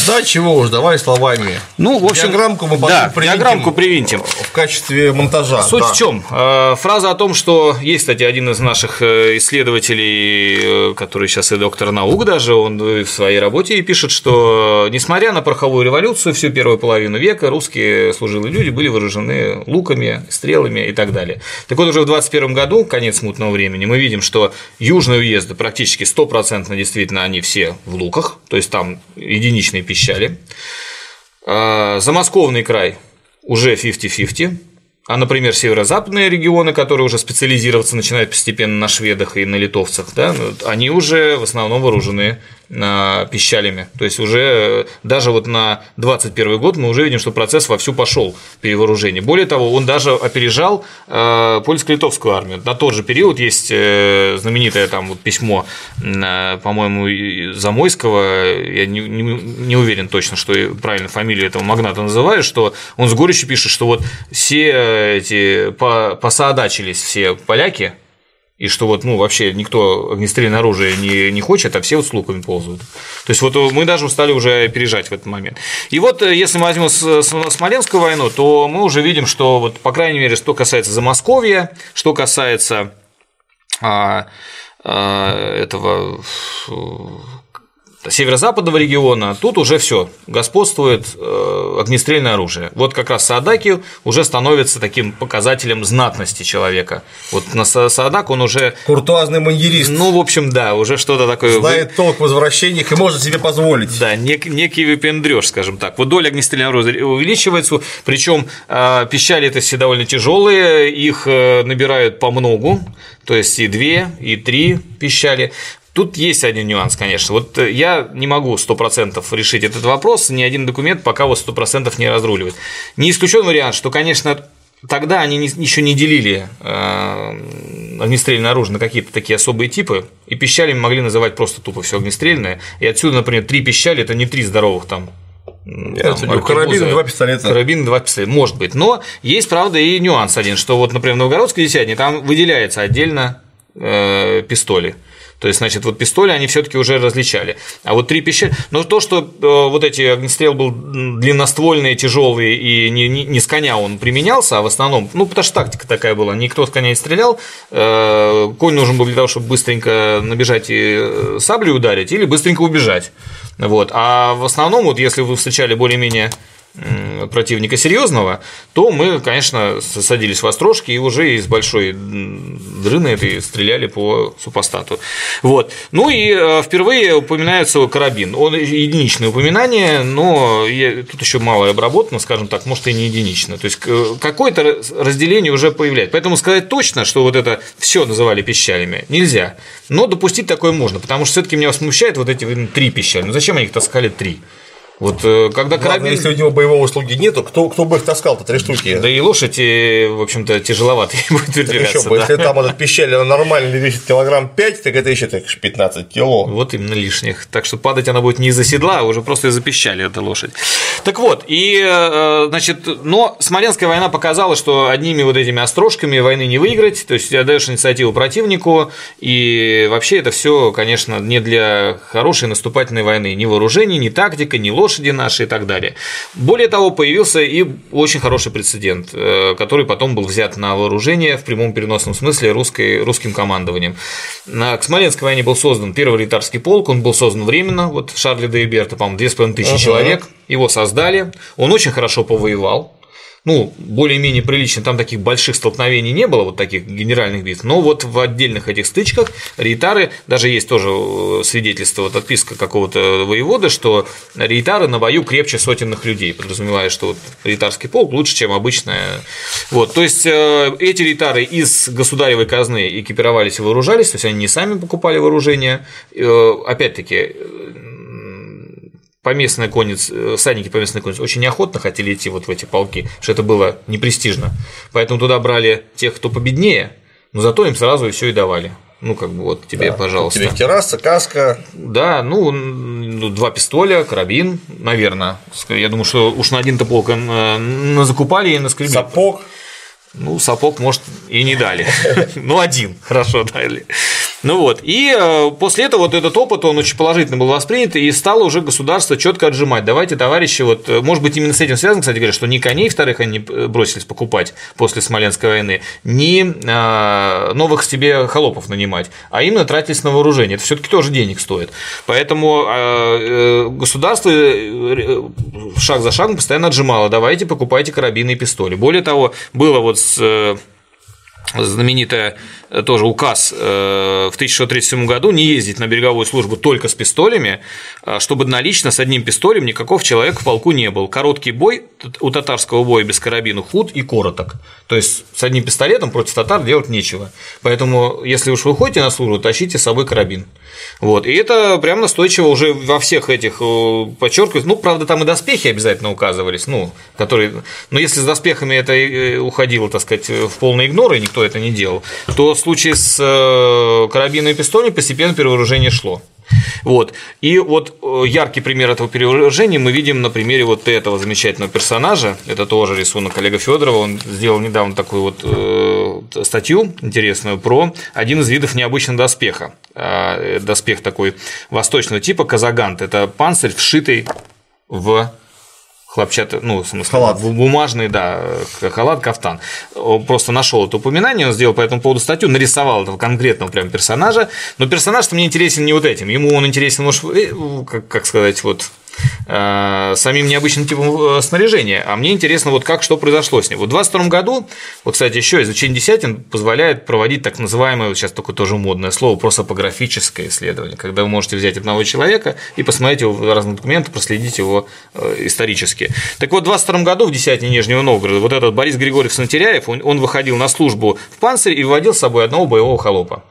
Да, чего уж, давай словами. Ну, в общем, диаграммку мы да, диаграммку привинтим. В качестве монтажа. Суть да. в чем? Э, фраза о том, что есть, кстати, один из наших э, исследователей, э, который сейчас и доктор наук даже, он в своей работе пишет, что несмотря на пороховую революцию, всю первую половину века русские служилые люди были вооружены луками, стрелами и так далее. Так вот, уже в 21 году, конец смутного времени, мы видим, что южные уезды практически стопроцентно действительно они все в луках, то есть там единичные различные пищали. А, замосковный край уже 50-50, а, например, северо-западные регионы, которые уже специализироваться начинают постепенно на шведах и на литовцах, да, ну, они уже в основном вооружены пищалями. То есть уже э, даже вот на 2021 год мы уже видим, что процесс вовсю пошел перевооружения. Более того, он даже опережал э, польско-литовскую армию. На тот же период есть э, знаменитое там вот письмо, по-моему, Замойского, я не, не, не уверен точно, что правильно фамилию этого магната называю, что он с горечью пишет, что вот все эти посоодачились все поляки, и что вот, ну, вообще никто огнестрельное оружие не, не хочет, а все вот с луками ползают. То есть, вот мы даже устали уже опережать в этот момент. И вот, э, если мы возьмем Смоленскую войну, то мы уже видим, что, вот, по крайней мере, что касается Замосковья, что касается а, а, этого северо-западного региона, тут уже все, господствует э, огнестрельное оружие. Вот как раз Саадаки уже становится таким показателем знатности человека. Вот на Саадак он уже… Куртуазный маньерист. Ну, в общем, да, уже что-то такое… Знает толк в возвращениях и может себе позволить. Да, нек, некий выпендрёж, скажем так. Вот доля огнестрельного оружия увеличивается, причем э, пищали это все довольно тяжелые, их э, набирают по многу, то есть и две, и три пищали. Тут есть один нюанс, конечно. Вот э, я не могу 100% решить этот вопрос, ни один документ пока вот 100% не разруливает. Не исключен вариант, что, конечно, тогда они еще не делили э, огнестрельное оружие на какие-то такие особые типы, и пищалями могли называть просто тупо все огнестрельное. И отсюда, например, три пищали это не три здоровых там там, карабин два пистолета. Карабин два пистолета, может быть. Но есть, правда, и нюанс один, что вот, например, в Новгородской десятне там выделяется отдельно э, пистоли. То есть, значит, вот пистоли они все-таки уже различали. А вот три пищали. Но то, что э, вот эти огнестрел был длинноствольный, тяжелый и не, не, не с коня он применялся, а в основном, ну, потому что тактика такая была, никто с коня не стрелял, э, конь нужен был для того, чтобы быстренько набежать и э, саблей ударить или быстренько убежать. Вот. А в основном, вот если вы встречали более-менее противника серьезного, то мы, конечно, садились в острожки и уже из большой дрыны этой стреляли по супостату. Вот. Ну и э, впервые упоминается карабин. Он единичное упоминание, но тут еще мало обработано, скажем так, может и не единично. То есть какое-то разделение уже появляется. Поэтому сказать точно, что вот это все называли пищалями, нельзя. Но допустить такое можно, потому что все-таки меня смущает вот эти три пищали. Ну зачем они их таскали три? Вот э, когда карабин... Ладно, если у него боевого услуги нету, кто, кто бы их таскал-то, три штуки? Да и лошадь, в общем-то, тяжеловато будет передвигаться. Еще, да. Если там этот пещеря нормально весит килограмм 5, так это еще так 15 кило. Вот именно лишних. Так что падать она будет не из-за седла, а уже просто из-за пищали эта лошадь. Так вот, и, э, значит, но Смоленская война показала, что одними вот этими острожками войны не выиграть, то есть отдаешь инициативу противнику, и вообще это все, конечно, не для хорошей наступательной войны. Ни вооружений, ни тактика, ни лошадь лошади наши и так далее. Более того, появился и очень хороший прецедент, э, который потом был взят на вооружение в прямом переносном смысле русской, русским командованием. К Смоленской войне был создан первый ритарский полк, он был создан временно, вот Шарли де Иберта, по-моему, 2500 uh-huh. человек, его создали, он очень хорошо повоевал, ну, более-менее прилично, там таких больших столкновений не было, вот таких генеральных битв, но вот в отдельных этих стычках рейтары, даже есть тоже э, свидетельство, вот отписка какого-то воевода, что рейтары на бою крепче сотенных людей, подразумевая, что вот рейтарский полк лучше, чем обычная. Вот, то есть э, эти рейтары из государевой казны экипировались и вооружались, то есть они не сами покупали вооружение, э, опять-таки поместная конец, э, всадники поместной конницы очень неохотно хотели идти вот в эти полки, потому что это было непрестижно. Поэтому туда брали тех, кто победнее, но зато им сразу и все и давали. Ну, как бы вот тебе, да, пожалуйста. Тебе терраса, каска. Да, ну, ну, два пистоля, карабин, наверное. Я думаю, что уж на один-то полк э, закупали и наскребли. Сапог. Ну, сапог, может, и не дали. Ну, один, хорошо дали. Ну вот, и э, после этого вот этот опыт, он очень положительно был воспринят, и стало уже государство четко отжимать. Давайте, товарищи, вот, э, может быть, именно с этим связано, кстати говоря, что ни коней вторых они э, бросились покупать после Смоленской войны, ни новых себе холопов нанимать, а именно тратились на вооружение. Это все-таки тоже денег стоит. Поэтому государство шаг за шагом постоянно отжимало. Давайте покупайте карабины и пистоли. Более того, было вот с знаменитая э, тоже указ э, в 1637 году не ездить на береговую службу только с пистолями, а чтобы налично с одним пистолем никакого человека в полку не был. Короткий бой у татарского боя без карабина худ и короток. То есть с одним пистолетом против татар делать нечего. Поэтому, если уж вы ходите на службу, тащите с собой карабин. Вот. И это прям настойчиво уже во всех этих э, подчеркивают. Ну, правда, там и доспехи обязательно указывались, ну, которые. Но если с доспехами это уходило, так сказать, в полный игнор, и никто это не делал, то в случае с э, карабином и пистолем постепенно перевооружение шло. Вот. И вот э, яркий пример этого перевооружения мы видим на примере вот этого замечательного персонажа. Это тоже рисунок Олега Федорова. Он сделал недавно такую вот э, статью интересную про один из видов необычного доспеха. Э, доспех такой восточного типа казагант. Это панцирь, вшитый в хлопчатый, ну, в смысле, халат. бумажный, да, халат, кафтан. Просто нашел это упоминание, он сделал по этому поводу статью, нарисовал этого конкретного прям персонажа, но персонаж-то мне интересен не вот этим, ему он интересен, может, э, как, как сказать, вот Э, самим необычным типом э, снаряжения, а мне интересно, вот как, что произошло с ним. Вот в 22 году, вот, кстати, еще изучение десятин позволяет проводить так называемое, вот сейчас такое тоже модное слово, просопографическое исследование, когда вы можете взять одного человека и посмотреть его в разных документах, проследить его э, исторически. Так вот, в 22 году в десятине Нижнего Новгорода вот этот Борис Григорьев Сантеряев, он, он выходил на службу в панцире и выводил с собой одного боевого холопа.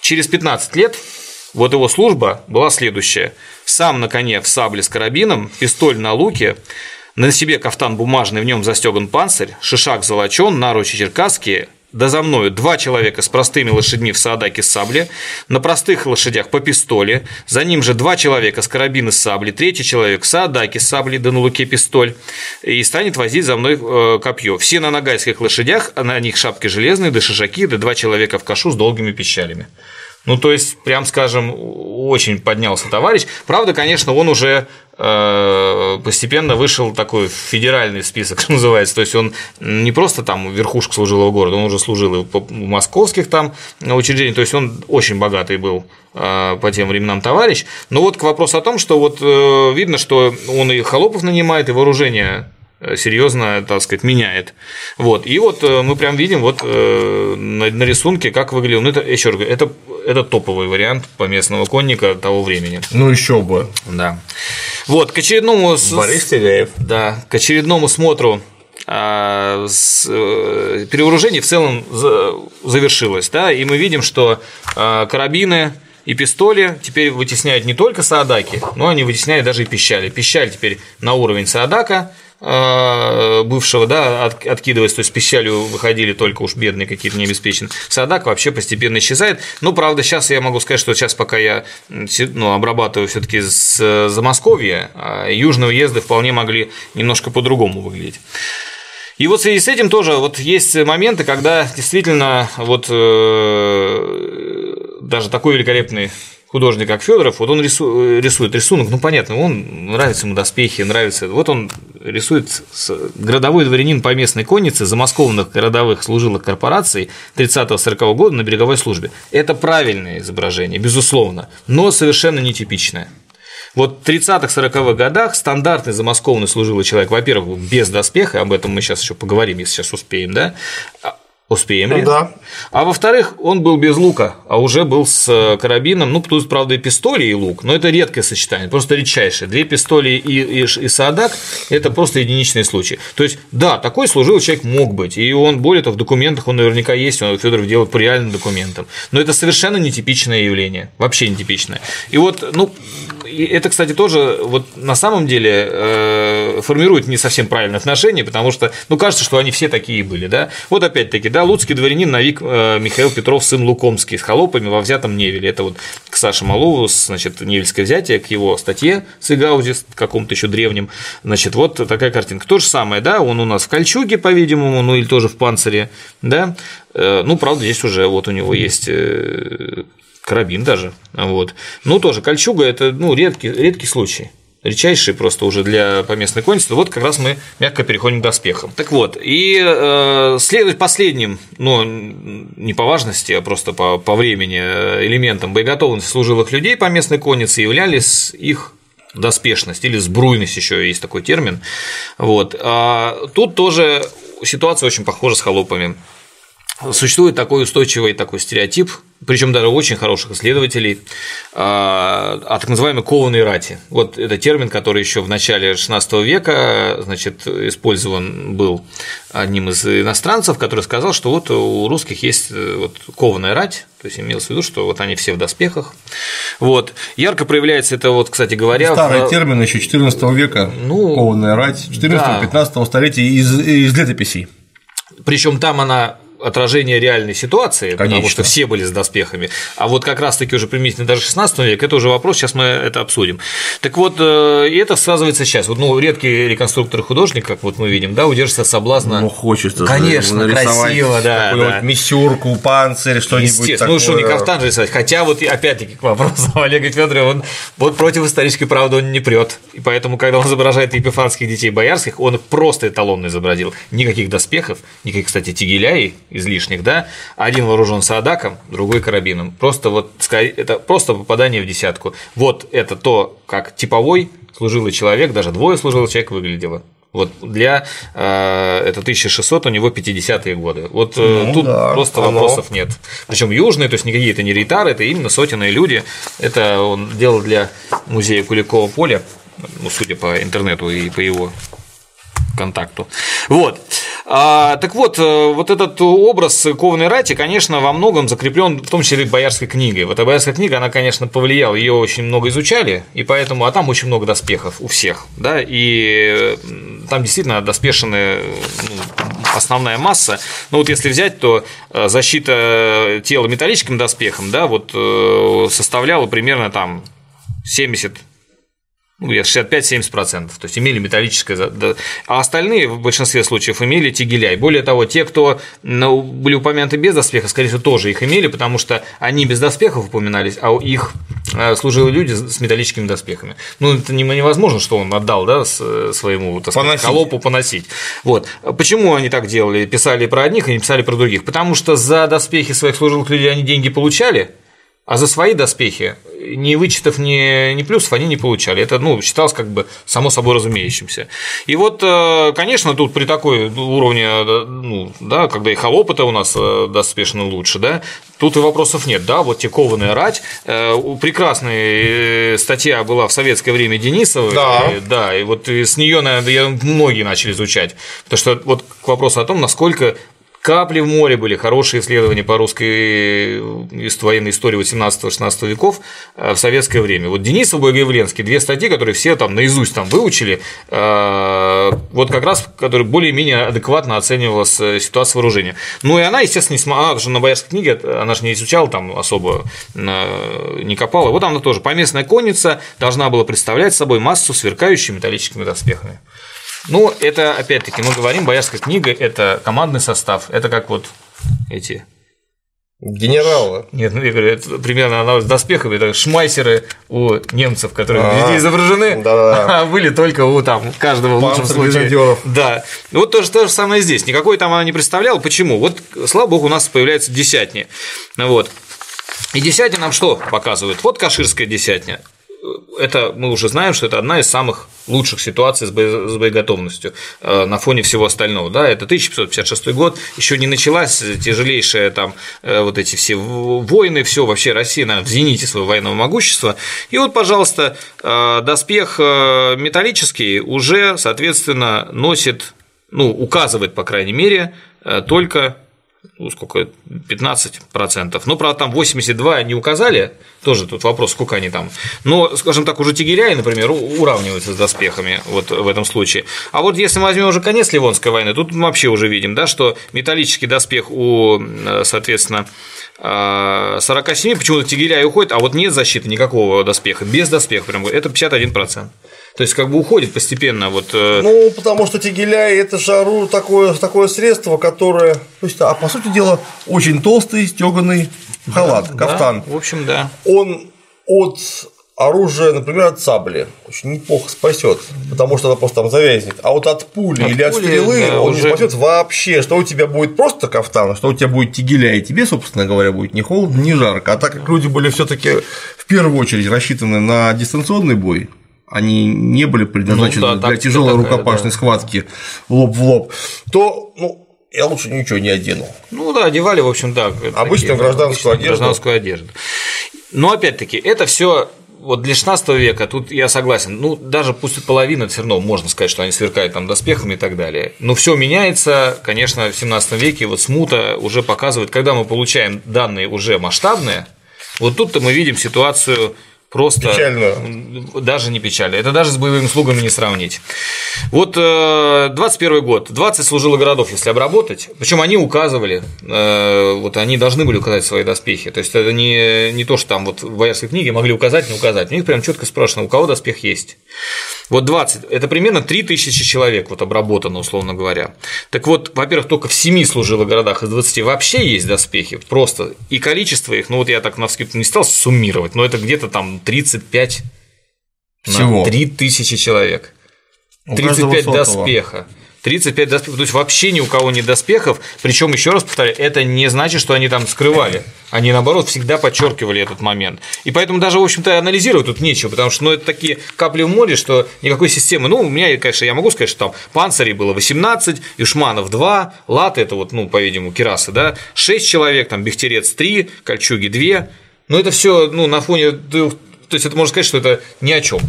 Через 15 лет вот его служба была следующая. Сам на коне в сабле с карабином, пистоль на луке, на себе кафтан бумажный, в нем застеган панцирь, шишак золочен, наручи черкасские, да за мною два человека с простыми лошадьми в саадаке с сабли, на простых лошадях по пистоле, за ним же два человека с карабины с сабли, третий человек в саадаке с сабли, да на луке пистоль, и станет возить за мной э, копье. Все на нагайских лошадях, а на них шапки железные, да шишаки, да два человека в кашу с долгими пищалями. Ну, то есть, прям скажем, очень поднялся товарищ. Правда, конечно, он уже э, постепенно вышел такой федеральный список, что называется. То есть он не просто там верхушка служил его города, он уже служил и в московских там учреждениях. То есть он очень богатый был э, по тем временам товарищ. Но вот к вопросу о том, что вот э, видно, что он и холопов нанимает, и вооружение серьезно, так сказать, меняет. Вот. И вот э, мы прям видим вот э, на рисунке, как выглядел. Ну, это, еще раз говорю, это, это топовый вариант поместного конника того времени. Ну, еще бы. Да. Вот, к очередному... Борис Теляев. Да, к очередному смотру а, перевооружение в целом завершилось, да, и мы видим, что карабины и пистоли теперь вытесняют не только Саадаки, но они вытесняют даже и пищали. Пищаль теперь на уровень Саадака, Э, бывшего, да, от, откидываясь, то есть пищалью выходили только уж бедные какие-то необеспеченные. Садак вообще постепенно исчезает. Ну, правда, сейчас я могу сказать, что сейчас пока я ну, обрабатываю все таки с Замосковья, а южные уезды вполне могли немножко по-другому выглядеть. И вот в связи с этим тоже вот есть моменты, когда действительно вот э, даже такой великолепный художник, как Федоров, вот он рисует, рисует рисунок, ну понятно, он нравится ему доспехи, нравится. Вот он рисует городовой дворянин по местной коннице замаскованных городовых служилых корпораций 30-40 года на береговой службе. Это правильное изображение, безусловно, но совершенно нетипичное. Вот в 30-40-х годах стандартный замаскованный служилый человек, во-первых, без доспеха, об этом мы сейчас еще поговорим, если сейчас успеем, да, Успеем ли? Да. А во-вторых, он был без лука, а уже был с э, карабином. Ну, тут, правда, и пистоли, и лук, но это редкое сочетание, просто редчайшее. Две пистоли и, и, и садак – это просто единичные случаи. То есть, да, такой служил человек мог быть, и он, более того, в документах он наверняка есть, он Федоров делает по реальным документам. Но это совершенно нетипичное явление, вообще нетипичное. И вот, ну, это, кстати, тоже вот на самом деле э, формирует не совсем правильное отношение, потому что, ну, кажется, что они все такие были, да. Вот опять-таки, да, луцкий дворянин Навик э, Михаил Петров, сын Лукомский, с холопами во взятом Невеле. Это вот к Саше Малову, значит, Невельское взятие, к его статье с Игаузи, каком-то еще древнем. Значит, вот такая картинка. То же самое, да, он у нас в кольчуге, по-видимому, ну или тоже в панцире, да. Э, ну, правда, здесь уже вот у него есть карабин даже. Вот. Ну, тоже кольчуга – это ну, редкий, редкий случай редчайший просто уже для поместной конницы, вот как раз мы мягко переходим к доспехам. Так вот, и э, следует последним, ну, не по важности, а просто по, по времени э, элементом боеготовности служилых людей по местной коннице являлись их доспешность или сбруйность еще есть такой термин. Вот. А тут тоже ситуация очень похожа с холопами. Существует такой устойчивый такой стереотип, причем даже очень хороших исследователей, а, о так называемой кованой рати. Вот это термин, который еще в начале XVI века значит, использован был одним из иностранцев, который сказал, что вот у русских есть э, вот кованая рать, то есть имелось в виду, что вот они все в доспехах. Вот. Ярко проявляется это, вот, кстати говоря. Старый в... термин еще XIV века, ну, кованая рать, 14-15 да. столетия из, из летописей. Причем там она отражение реальной ситуации, Конечно. потому что все были с доспехами. А вот как раз-таки уже применительно даже 16 век, это уже вопрос, сейчас мы это обсудим. Так вот, э, и это сказывается сейчас. Вот, ну, редкий реконструктор художник, как вот мы видим, да, удержится соблазна. Ну, хочется Конечно, красиво, да. да. миссюрку, панцирь, что-нибудь такое. Ну, что, не кафтан рисовать. Хотя вот, опять-таки, к вопросу Олега Федорова, он вот против исторической правды он не прет. И поэтому, когда он изображает епифанских детей боярских, он просто эталонно изобразил. Никаких доспехов, никаких, кстати, тигеляй излишних, да, один вооружен садаком, другой карабином. Просто вот это просто попадание в десятку. Вот это то, как типовой служилый человек, даже двое служилых человек выглядело. Вот для э, это 1600, у него 50-е годы. Вот э, ну, тут да, просто оно. вопросов нет. Причем южные, то есть никакие это не рейтары, это именно сотенные люди. Это он делал для музея Куликова поля, ну, судя по интернету и по его контакту. Вот. А, так вот, э, вот этот образ кованой рати, конечно, во многом закреплен, в том числе боярской книгой. Вот эта боярская книга, она, конечно, повлияла, ее очень много изучали, и поэтому, а там очень много доспехов у всех, да, и там действительно доспешены ну, основная масса. Но вот если взять, то э, защита тела металлическим доспехом, да, вот э, составляла примерно там 70 ну, 65-70%, то есть имели металлическое, а остальные в большинстве случаев имели тигеляй. Более того, те, кто были упомянуты без доспеха, скорее всего, тоже их имели, потому что они без доспехов упоминались, а у их э, служили люди с металлическими доспехами. Ну, это невозможно, что он отдал да, своему так сказать, поносить. холопу поносить. Вот. Почему они так делали? Писали про одних и не писали про других? Потому что за доспехи своих служилых людей они деньги получали, а за свои доспехи, ни вычетов, ни, ни плюсов они не получали. Это ну, считалось как бы само собой разумеющимся. И вот, э, конечно, тут при такой уровне, э, ну, да, когда и холопы-то у нас э, доспешно лучше, да, тут и вопросов нет, да, вот те кованая рать, прекрасная статья была в советское время Денисова, да, и, да, и вот с нее, наверное, многие начали изучать, потому что вот к вопросу о том, насколько Капли в море были хорошие исследования по русской э, военной истории 18-16 веков э, в советское время. Вот Денисов Богоявленский, две статьи, которые все там наизусть там выучили, э, вот как раз, которые более-менее адекватно оценивала ситуацию вооружения. Ну и она, естественно, не смогла, она же на боярской книге, она же не изучала там особо, не копала. Вот она тоже, поместная конница должна была представлять собой массу сверкающими металлическими доспехами. Ну, это, опять-таки, мы говорим, боярская книга – это командный состав, это как вот эти Генералы. Нет, ну я говорю, это примерно аналог с доспехами, это шмайсеры у немцев, которые а, везде изображены, да, а были только у там каждого в лучшем случае. Да. Вот то же, то же самое здесь. Никакой там она не представляла. Почему? Вот, слава богу, у нас появляется десятни. Вот. И десятня нам что показывает? Вот Каширская десятня это мы уже знаем, что это одна из самых лучших ситуаций с боеготовностью э, на фоне всего остального. Да, это 1556 год, еще не началась тяжелейшая там э, вот эти все войны, все вообще Россия наверное, в зените своего военного могущества. И вот, пожалуйста, э, доспех металлический уже, соответственно, носит, ну, указывает, по крайней мере, только ну, сколько, 15%. Ну, правда, там 82 не указали, тоже тут вопрос, сколько они там. Но, скажем так, уже тигеляи, например, уравниваются с доспехами вот в этом случае. А вот если мы возьмем уже конец Ливонской войны, тут мы вообще уже видим, да, что металлический доспех у, соответственно, 47 почему-то тигеляй уходит, а вот нет защиты никакого доспеха, без доспеха прям, это 51%. То есть как бы уходит постепенно вот. Э, ну, потому что тигеляй это жару такое, такое средство, которое. То есть, а по сути дела, очень толстый стеганый халат, да, кафтан. Да, в общем, да. Он от оружия, например, от сабли очень неплохо спасет, потому что она просто там завязнет. А вот от пули от или от стрелы да, он уже... не спасет вообще. Что у тебя будет просто кафтан, что у тебя будет тигеля, и тебе, собственно говоря, будет не холодно, не жарко. А так как люди были все-таки в первую очередь рассчитаны на дистанционный бой, они не были предназначены ну, да, для тяжелой рукопашной да. схватки лоб в лоб, то ну, я лучше ничего не одену. Ну да, одевали, в общем, да. Обычную гражданскую одежду. Гражданскую одежду. Но опять-таки, это все вот для 16 века тут я согласен. Ну, даже пусть половина, все равно можно сказать, что они сверкают там доспехами и так далее. Но все меняется, конечно, в 17 веке вот смута уже показывает, когда мы получаем данные уже масштабные, вот тут-то мы видим ситуацию Просто печально. даже не печально. Это даже с боевыми слугами не сравнить. Вот 21 э, год, 20 служило городов, если обработать, причем они указывали, э, вот они должны были указать свои доспехи. То есть это не, не то, что там вот в боярской книге могли указать, не указать. У них прям четко спрашивано, у кого доспех есть. Вот 20 – это примерно 3000 человек вот обработано, условно говоря. Так вот, во-первых, только в 7 служилых городах из 20 вообще есть доспехи, просто. И количество их, ну вот я так на вскидку не стал суммировать, но это где-то там 35 Всего. на 3000 человек. 35 доспеха. 35 доспехов, то есть вообще ни у кого нет доспехов, причем еще раз повторяю, это не значит, что они там скрывали, они наоборот всегда подчеркивали этот момент. И поэтому даже, в общем-то, анализировать тут нечего, потому что ну, это такие капли в море, что никакой системы. Ну, у меня, конечно, я могу сказать, что там панцирей было 18, Юшманов 2, латы это вот, ну, по-видимому, кирасы, да, 6 человек, там Бехтерец 3, Кольчуги 2. Но это все, ну, на фоне то есть это можно сказать, что это ни о чем.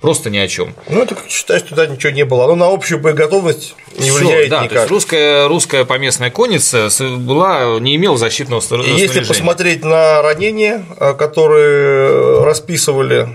Просто ни о чем. Ну, это считай, что туда ничего не было. Оно на общую боеготовность не Всё, влияет да, никак. То есть русская, русская поместная конница была, не имела защитного снаряжения. Если посмотреть на ранения, э, которые расписывали,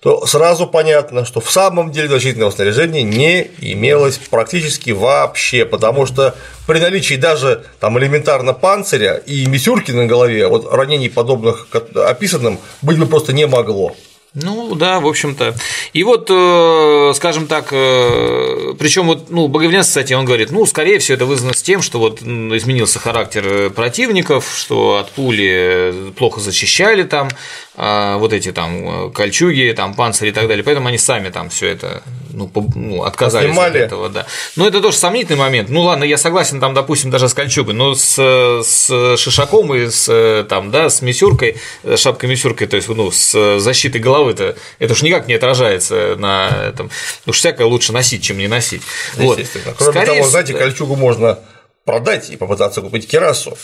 то сразу понятно, что в самом деле защитного снаряжения не имелось практически вообще, потому что при наличии даже там элементарно панциря и мисюрки на голове, вот ранений подобных описанным быть бы просто не могло. Ну да, в общем-то. И вот, э, скажем так, э, причем вот, ну, Боговнец, кстати, он говорит, ну, скорее всего, это вызвано с тем, что вот изменился характер противников, что от пули плохо защищали там вот эти там кольчуги, там панцири и так далее, поэтому они сами там все это ну, по, ну, отказались Снимали. от этого, да. Но это тоже сомнительный момент. Ну ладно, я согласен, там, допустим, даже с кольчугой, но с, с шишаком и с там, да, с мисюркой, шапкой мисюркой, то есть ну, с защитой головы-то, это уж никак не отражается на этом. Уж всякое лучше носить, чем не носить. Вот. Кроме Скорее того, знаете, кольчугу можно продать и попытаться купить керасу.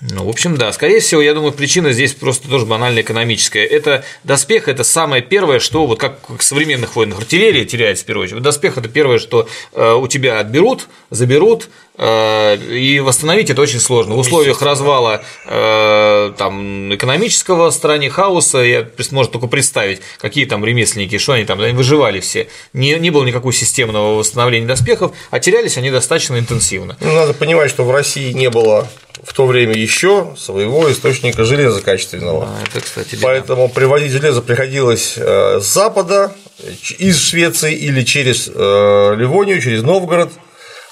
Ну, в общем, да. Скорее всего, я думаю, причина здесь просто тоже банально экономическая. Это доспех это самое первое, что вот как в современных войнах артиллерия теряется в первую очередь. Доспех это первое, что э, у тебя отберут, заберут, и восстановить это очень сложно. В условиях развала э, там, экономического стране хаоса, я можно только представить, какие там ремесленники, что они там, они выживали все. Не, не было никакого системного восстановления доспехов, а терялись они достаточно интенсивно. Ну, надо понимать, что в России не было в то время еще своего источника железа качественного. А, это, кстати, Поэтому привозить железо приходилось э, с запада, из Швеции или через э, Ливонию, через Новгород.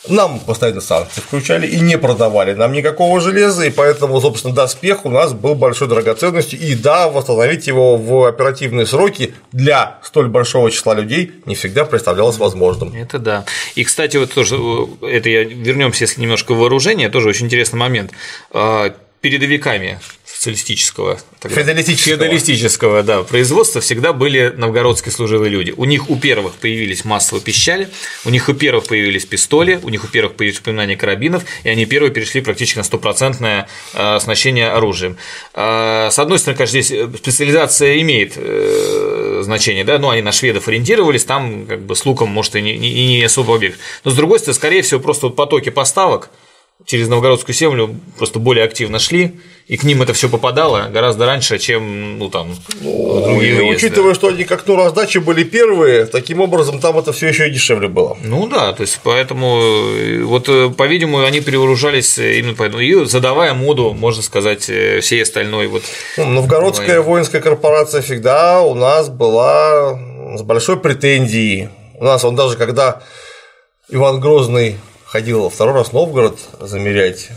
Нам постоянно санкции включали и не продавали нам никакого железа, и поэтому, собственно, доспех у нас был большой драгоценностью, и да, восстановить его в оперативные сроки для столь большого числа людей не всегда представлялось возможным. Это да. И, кстати, вот тоже, это я вернемся, если немножко в вооружение, тоже очень интересный момент. А, передовиками социалистического, тогда, феодалистического. феодалистического да, производства всегда были новгородские служилые люди. У них у первых появились массовые пищали, у них у первых появились пистоли, у них у первых появились упоминания карабинов, и они первые перешли практически на стопроцентное э, оснащение оружием. Э, с одной стороны, конечно, здесь специализация имеет э, значение, да, ну они на шведов ориентировались, там как бы с луком, может, и не, и не особо объект. Но с другой стороны, скорее всего, просто потоки поставок через новгородскую землю просто более активно шли, и к ним это все попадало гораздо раньше, чем ну там ну, другие и. Учитывая, что они как ну раздачи были первые, таким образом там это все еще и дешевле было. Ну да, то есть поэтому э, вот э, по-видимому они перевооружались именно поэтому и задавая моду, можно сказать, э, всей остальной вот. Ну, Новгородская воинская корпорация всегда у нас была с большой претензией. У нас он даже когда Иван Грозный ходил второй раз в Новгород замерять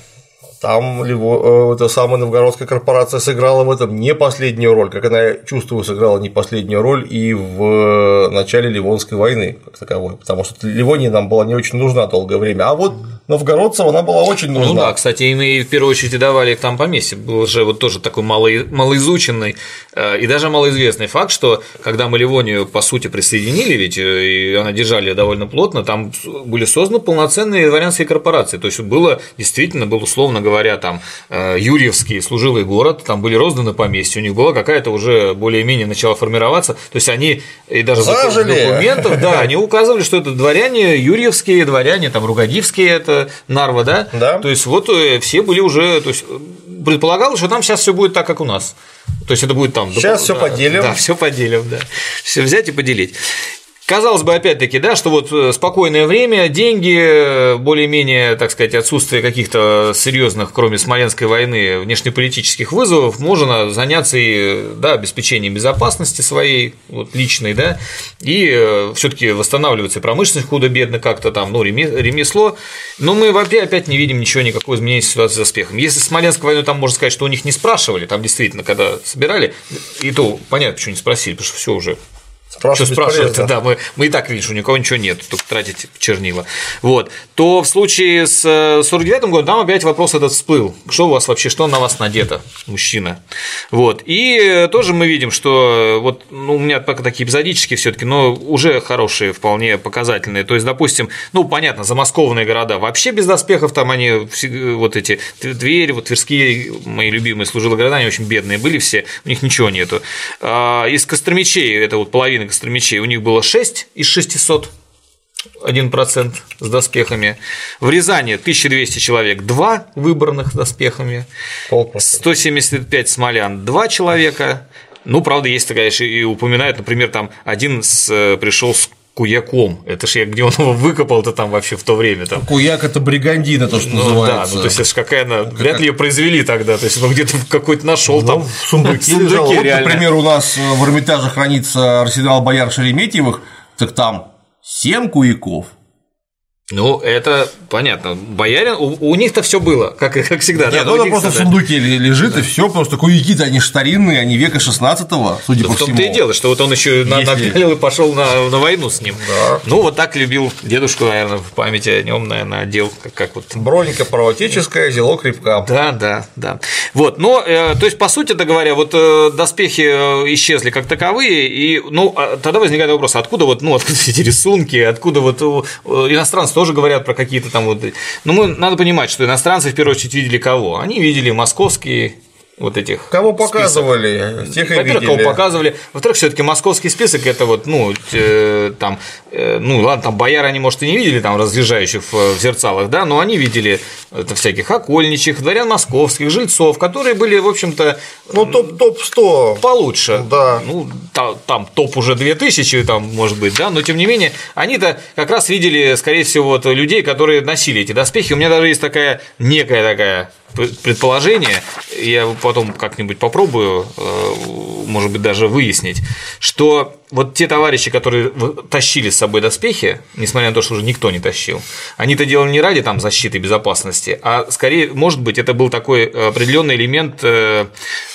там его, э, эта самая новгородская корпорация сыграла в этом не последнюю роль, как она, чувствую, сыграла не последнюю роль и в начале Ливонской войны как таковой, потому что Ливония нам была не очень нужна долгое время, а вот новгородцам она была очень нужна. Ну да, кстати, им и в первую очередь давали там поместье, был же вот тоже такой мало, малоизученный э, и даже малоизвестный факт, что когда мы Ливонию по сути присоединили, ведь э, и она держали довольно плотно, там были созданы полноценные дворянские корпорации, то есть было действительно был условно говоря говоря, там э, Юрьевский служилый город, там были розданы поместья, у них была какая-то уже более-менее начала формироваться, то есть они и даже Зажили. документов, да, они указывали, что это дворяне юрьевские, дворяне там ругадивские, это Нарва, да, да. то есть вот э, все были уже, то есть предполагалось, что там сейчас все будет так, как у нас. То есть это будет там. Сейчас все поделим. Да, все поделим, да. Все взять и поделить. Казалось бы, опять-таки, да, что вот э, спокойное время, деньги, э, более-менее, так сказать, отсутствие каких-то серьезных, кроме Смоленской войны, внешнеполитических вызовов, можно заняться и да, обеспечением безопасности своей, вот, личной, да, и э, все-таки восстанавливается промышленность худо-бедно как-то там, ну, ремесло, но мы вообще опять не видим ничего, никакого изменения ситуации с успехом. Если Смоленскую войну там можно сказать, что у них не спрашивали, там действительно, когда собирали, и то понятно, почему не спросили, потому что все уже что спрашивать, да, мы, мы и так видишь, у никого ничего нет, только тратить чернила. Вот. То в случае с 49 годом там опять вопрос этот всплыл. Что у вас вообще, что на вас надето, мужчина? Вот. И тоже мы видим, что вот ну, у меня пока такие эпизодические все таки но уже хорошие, вполне показательные. То есть, допустим, ну, понятно, замаскованные города вообще без доспехов, там они вот эти двери, вот Тверские, мои любимые служилые города, они очень бедные были все, у них ничего нету. А из Костромичей, это вот половина костромичей, у них было 6 из 600, 1% с доспехами. В Рязани 1200 человек, 2 выбранных с доспехами. 175 смолян, 2 человека. Ну, правда, есть, конечно, и упоминают, например, там один с, э, пришел с Куяком. Это ж я где он его выкопал-то там вообще в то время. Там. Куяк это бригандина, то, что ну, называется. Да, ну то есть это какая она. Ну, вряд ли ее произвели тогда. То есть он где-то какой-то нашел ну, там в сундуке. сундуке вот, например, у нас э, в Эрмитаже хранится арсенал бояр Шереметьевых, так там семь куяков – ну, это понятно. Боярин, у, у них-то все было, как, как всегда. Нет, да, ну, просто в сундуке лежит, да. и все, просто куяки-то они старинные, они века 16-го, судя да по в том-то всему. и дело, что вот он еще напялил и пошел на, на войну с ним. Да. Ну, вот так любил дедушку, наверное, в памяти о нем, наверное, одел, как, как вот. Броника правотеческая, зело крепка. Да, да, да. Вот, но, э, то есть, по сути -то говоря, вот э, доспехи э, исчезли как таковые, и, ну, а тогда возникает вопрос, откуда вот, ну, откуда эти рисунки, откуда вот иностранцы тоже говорят про какие-то там вот. Но мы надо понимать, что иностранцы в первую очередь видели кого? Они видели московские вот этих. Кого показывали, список. тех и Во-первых, кого показывали. Во-вторых, все-таки московский список это вот, ну, э, там, э, ну, ладно, там бояр они, может, и не видели там разъезжающих в, в зерцалах, да, но они видели это всяких окольничих, дворян московских, жильцов, которые были, в общем-то. Ну, топ-100. Получше. Да. Ну, там, там топ уже 2000, там, может быть, да, но тем не менее, они-то как раз видели, скорее всего, вот, людей, которые носили эти доспехи. У меня даже есть такая некая такая предположение, я потом как-нибудь попробую, э, может быть, даже выяснить, что вот те товарищи, которые тащили с собой доспехи, несмотря на то, что уже никто не тащил, они это делали не ради там защиты и безопасности, а скорее, может быть, это был такой определенный элемент, э,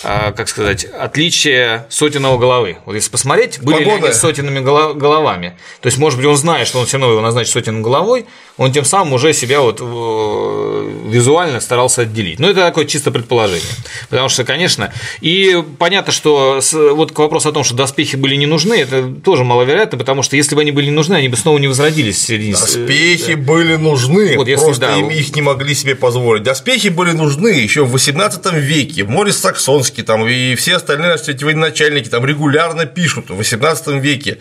э, как сказать, отличия сотенного головы. Вот если посмотреть, были Погода. ли они с сотенными головами. То есть, может быть, он знает, что он все равно его назначит сотенным головой, он тем самым уже себя вот э, визуально старался отделить. Но это такое чисто предположение. Потому что, конечно, и понятно, что вот к вопросу о том, что доспехи были не нужны, это тоже маловероятно, потому что если бы они были нужны, они бы снова не возродились в середине. Доспехи да. были нужны, вот если, просто да, им их не могли себе позволить. Доспехи были нужны еще в 18 веке. Морис Саксонский там, и все остальные эти военачальники там регулярно пишут в 18 веке,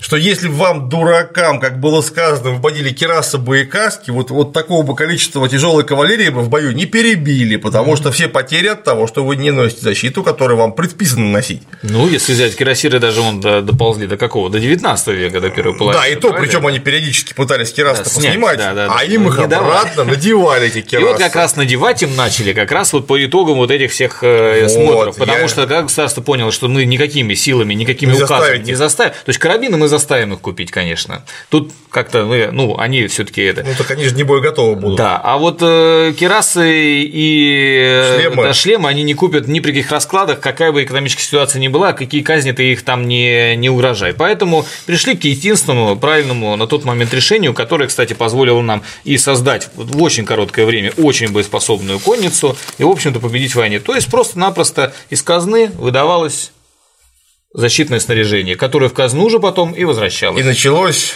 что если вам, дуракам, как было сказано, вводили керасы бы каски, вот, вот такого бы количества тяжелой кавалерии бы в бою не перебили, потому mm-hmm. что все потери от того, что вы не носите защиту, которую вам предписано носить. Ну, если взять кирасиры, даже он до, доползли до какого? До 19 века, до первой половины. Да, и то, причем они периодически пытались керасы да, поснимать, да, да, а им их обратно надевали эти керасы. И вот как раз надевать им начали, как раз вот по итогам вот этих всех э, вот, смотров, потому я... что как государство поняло, что мы никакими силами, никакими не указами заставите. не заставим. То есть карабины мы заставим их купить, конечно. Тут как-то, ну, они все-таки это. Ну, так они же не бой готовы будут. Да, а вот э, керасы и шлемы. Да, шлемы они не купят ни при каких раскладах, какая бы экономическая ситуация ни была, какие казни ты их там не, не угрожай. Поэтому пришли к единственному правильному на тот момент решению, которое, кстати, позволило нам и создать в очень короткое время очень боеспособную конницу и, в общем-то, победить в войне. То есть просто-напросто из казны выдавалось защитное снаряжение, которое в казну же потом и возвращалось. И началось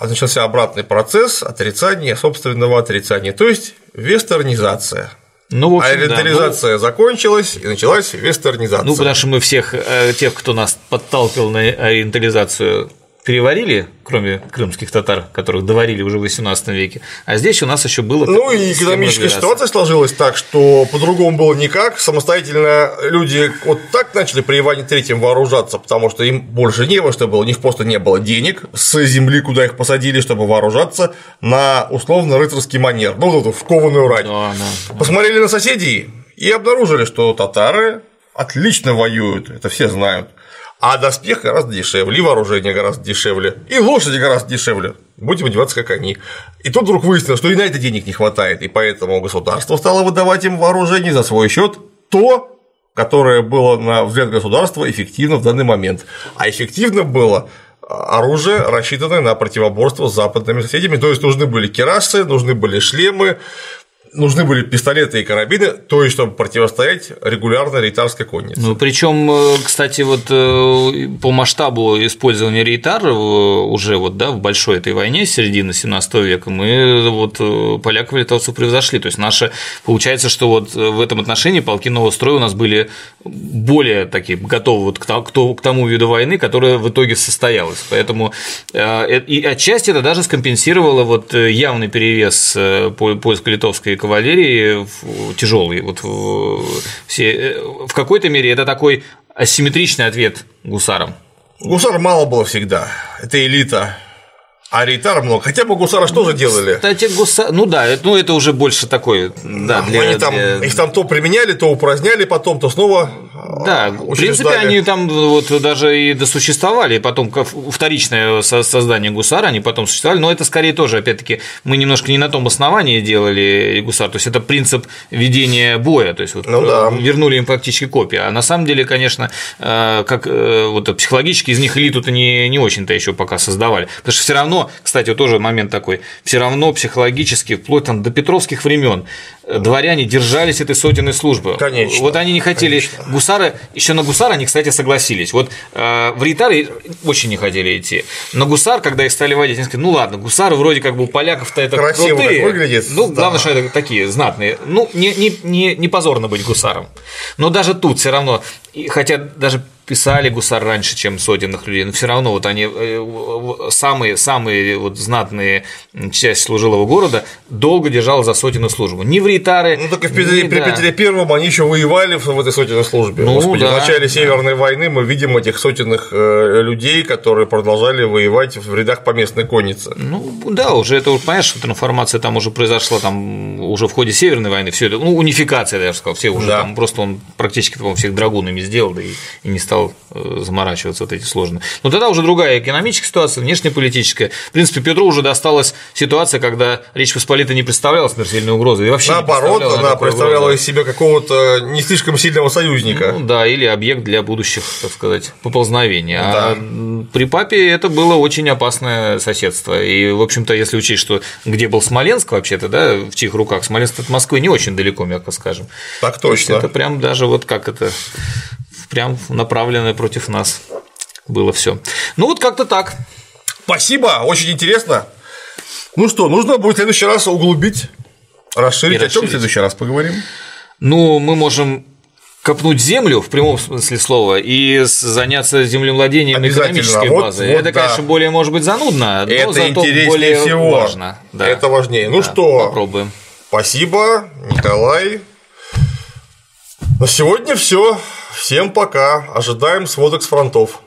начался обратный процесс отрицания собственного отрицания, то есть вестернизация. Ну, общем, Ориентализация да, ну... закончилась и началась вестернизация. Ну, потому что мы всех э, тех, кто нас подталкивал на ориентализацию, переварили, кроме крымских татар, которых доварили уже в XVIII веке, а здесь у нас еще было. Ну и экономическая ситуация сложилась так, что по-другому было никак. Самостоятельно люди вот так начали при Иване Третьем вооружаться, потому что им больше не во что было, у них просто не было денег с земли, куда их посадили, чтобы вооружаться на условно рыцарский манер, ну вот в кованую рать. Да, да. Посмотрели на соседей и обнаружили, что татары отлично воюют, это все знают. А доспех гораздо дешевле, и вооружение гораздо дешевле, и лошади гораздо дешевле. Будем одеваться, как они. И тут вдруг выяснилось, что и на это денег не хватает, и поэтому государство стало выдавать им вооружение за свой счет то, которое было, на взгляд государства, эффективно в данный момент. А эффективно было оружие, рассчитанное на противоборство с западными соседями. То есть нужны были керасы, нужны были шлемы, нужны были пистолеты и карабины, то есть, чтобы противостоять регулярной рейтарской коннице. Ну, причем, э, кстати, вот э, по масштабу использования рейтара уже вот, да, в большой этой войне середины 17 века мы вот э, поляков и литовцев превзошли. То есть, наши, получается, что вот в этом отношении полки нового строя у нас были более такие готовы вот к тому виду войны, которая в итоге состоялась. Поэтому и отчасти это даже скомпенсировало вот явный перевес польско-литовской кавалерии тяжелый. Вот все, э, в какой-то мере это такой асимметричный ответ гусарам. Гусар мало было всегда. Это элита а рейтар много. Хотя бы гусара что же делали? Кстати, гусар. Ну да, это, ну это уже больше такой. Да, для, они там, для... Их там то применяли, то упраздняли, потом, то снова. Да, в принципе, они там вот даже и досуществовали, и потом вторичное создание гусара, они потом существовали, но это скорее тоже, опять-таки, мы немножко не на том основании делали гусар, то есть это принцип ведения боя, то есть вот ну, да. вернули им практически копии. А на самом деле, конечно, э, как э, вот психологически из них элиту-то не, не очень-то еще пока создавали, потому что все равно кстати, вот тоже момент такой, все равно психологически, вплоть там, до петровских времен, э, дворяне держались этой сотенной службы. Конечно. Вот они не хотели. Конечно. Гусары, еще на гусар они, кстати, согласились. Вот э, в рейтары очень не хотели идти. Но гусар, когда их стали водить, они сказали, ну ладно, гусары вроде как бы у поляков-то это Красиво крутые. Так выглядит. Ну, главное, да. что это такие знатные. Ну, не, не, не, не позорно быть гусаром. Но даже тут все равно, хотя даже писали гусар раньше, чем сотенных людей, но все равно вот они э, самые самые вот знатные часть служилого города долго держала за сотенную службу. Не в ритары. Ну и в Петре, при да. Петре Первом они еще воевали в этой сотенной службе. Ну, Господи, да, в начале да. Северной войны мы видим этих сотенных э, людей, которые продолжали воевать в рядах поместной конницы. Ну да, уже это понятно, что трансформация там уже произошла там уже в ходе Северной войны, все это, ну унификация, я даже сказал, все уже да. там просто он практически по всех драгунами сделал, да и, и не стал стал э, заморачиваться вот эти сложные. Но тогда уже другая экономическая ситуация, внешнеполитическая. В принципе, Петру уже досталась ситуация, когда Речь Посполита не представляла смертельной угрозы. И вообще Наоборот, она представляла из себя какого-то не слишком сильного союзника. Ну, да, или объект для будущих, так сказать, поползновений. А да. при папе это было очень опасное соседство. И, в общем-то, если учесть, что где был Смоленск вообще-то, да, в чьих руках, Смоленск от Москвы не очень далеко, мягко скажем. Так точно. То это прям даже вот как это, прям направленное против нас было все. Ну вот как-то так. Спасибо, очень интересно. Ну что, нужно будет в следующий раз углубить, расширить. О чем в следующий раз поговорим? Ну, мы можем копнуть землю в прямом смысле слова и заняться землевладением экономической вот, базой. Вот, это, да. конечно, более может быть занудно, но это зато более всего. важно. Да. Это важнее. Ну да, что, попробуем. Спасибо, Николай. На сегодня все. Всем пока. Ожидаем сводок с фронтов.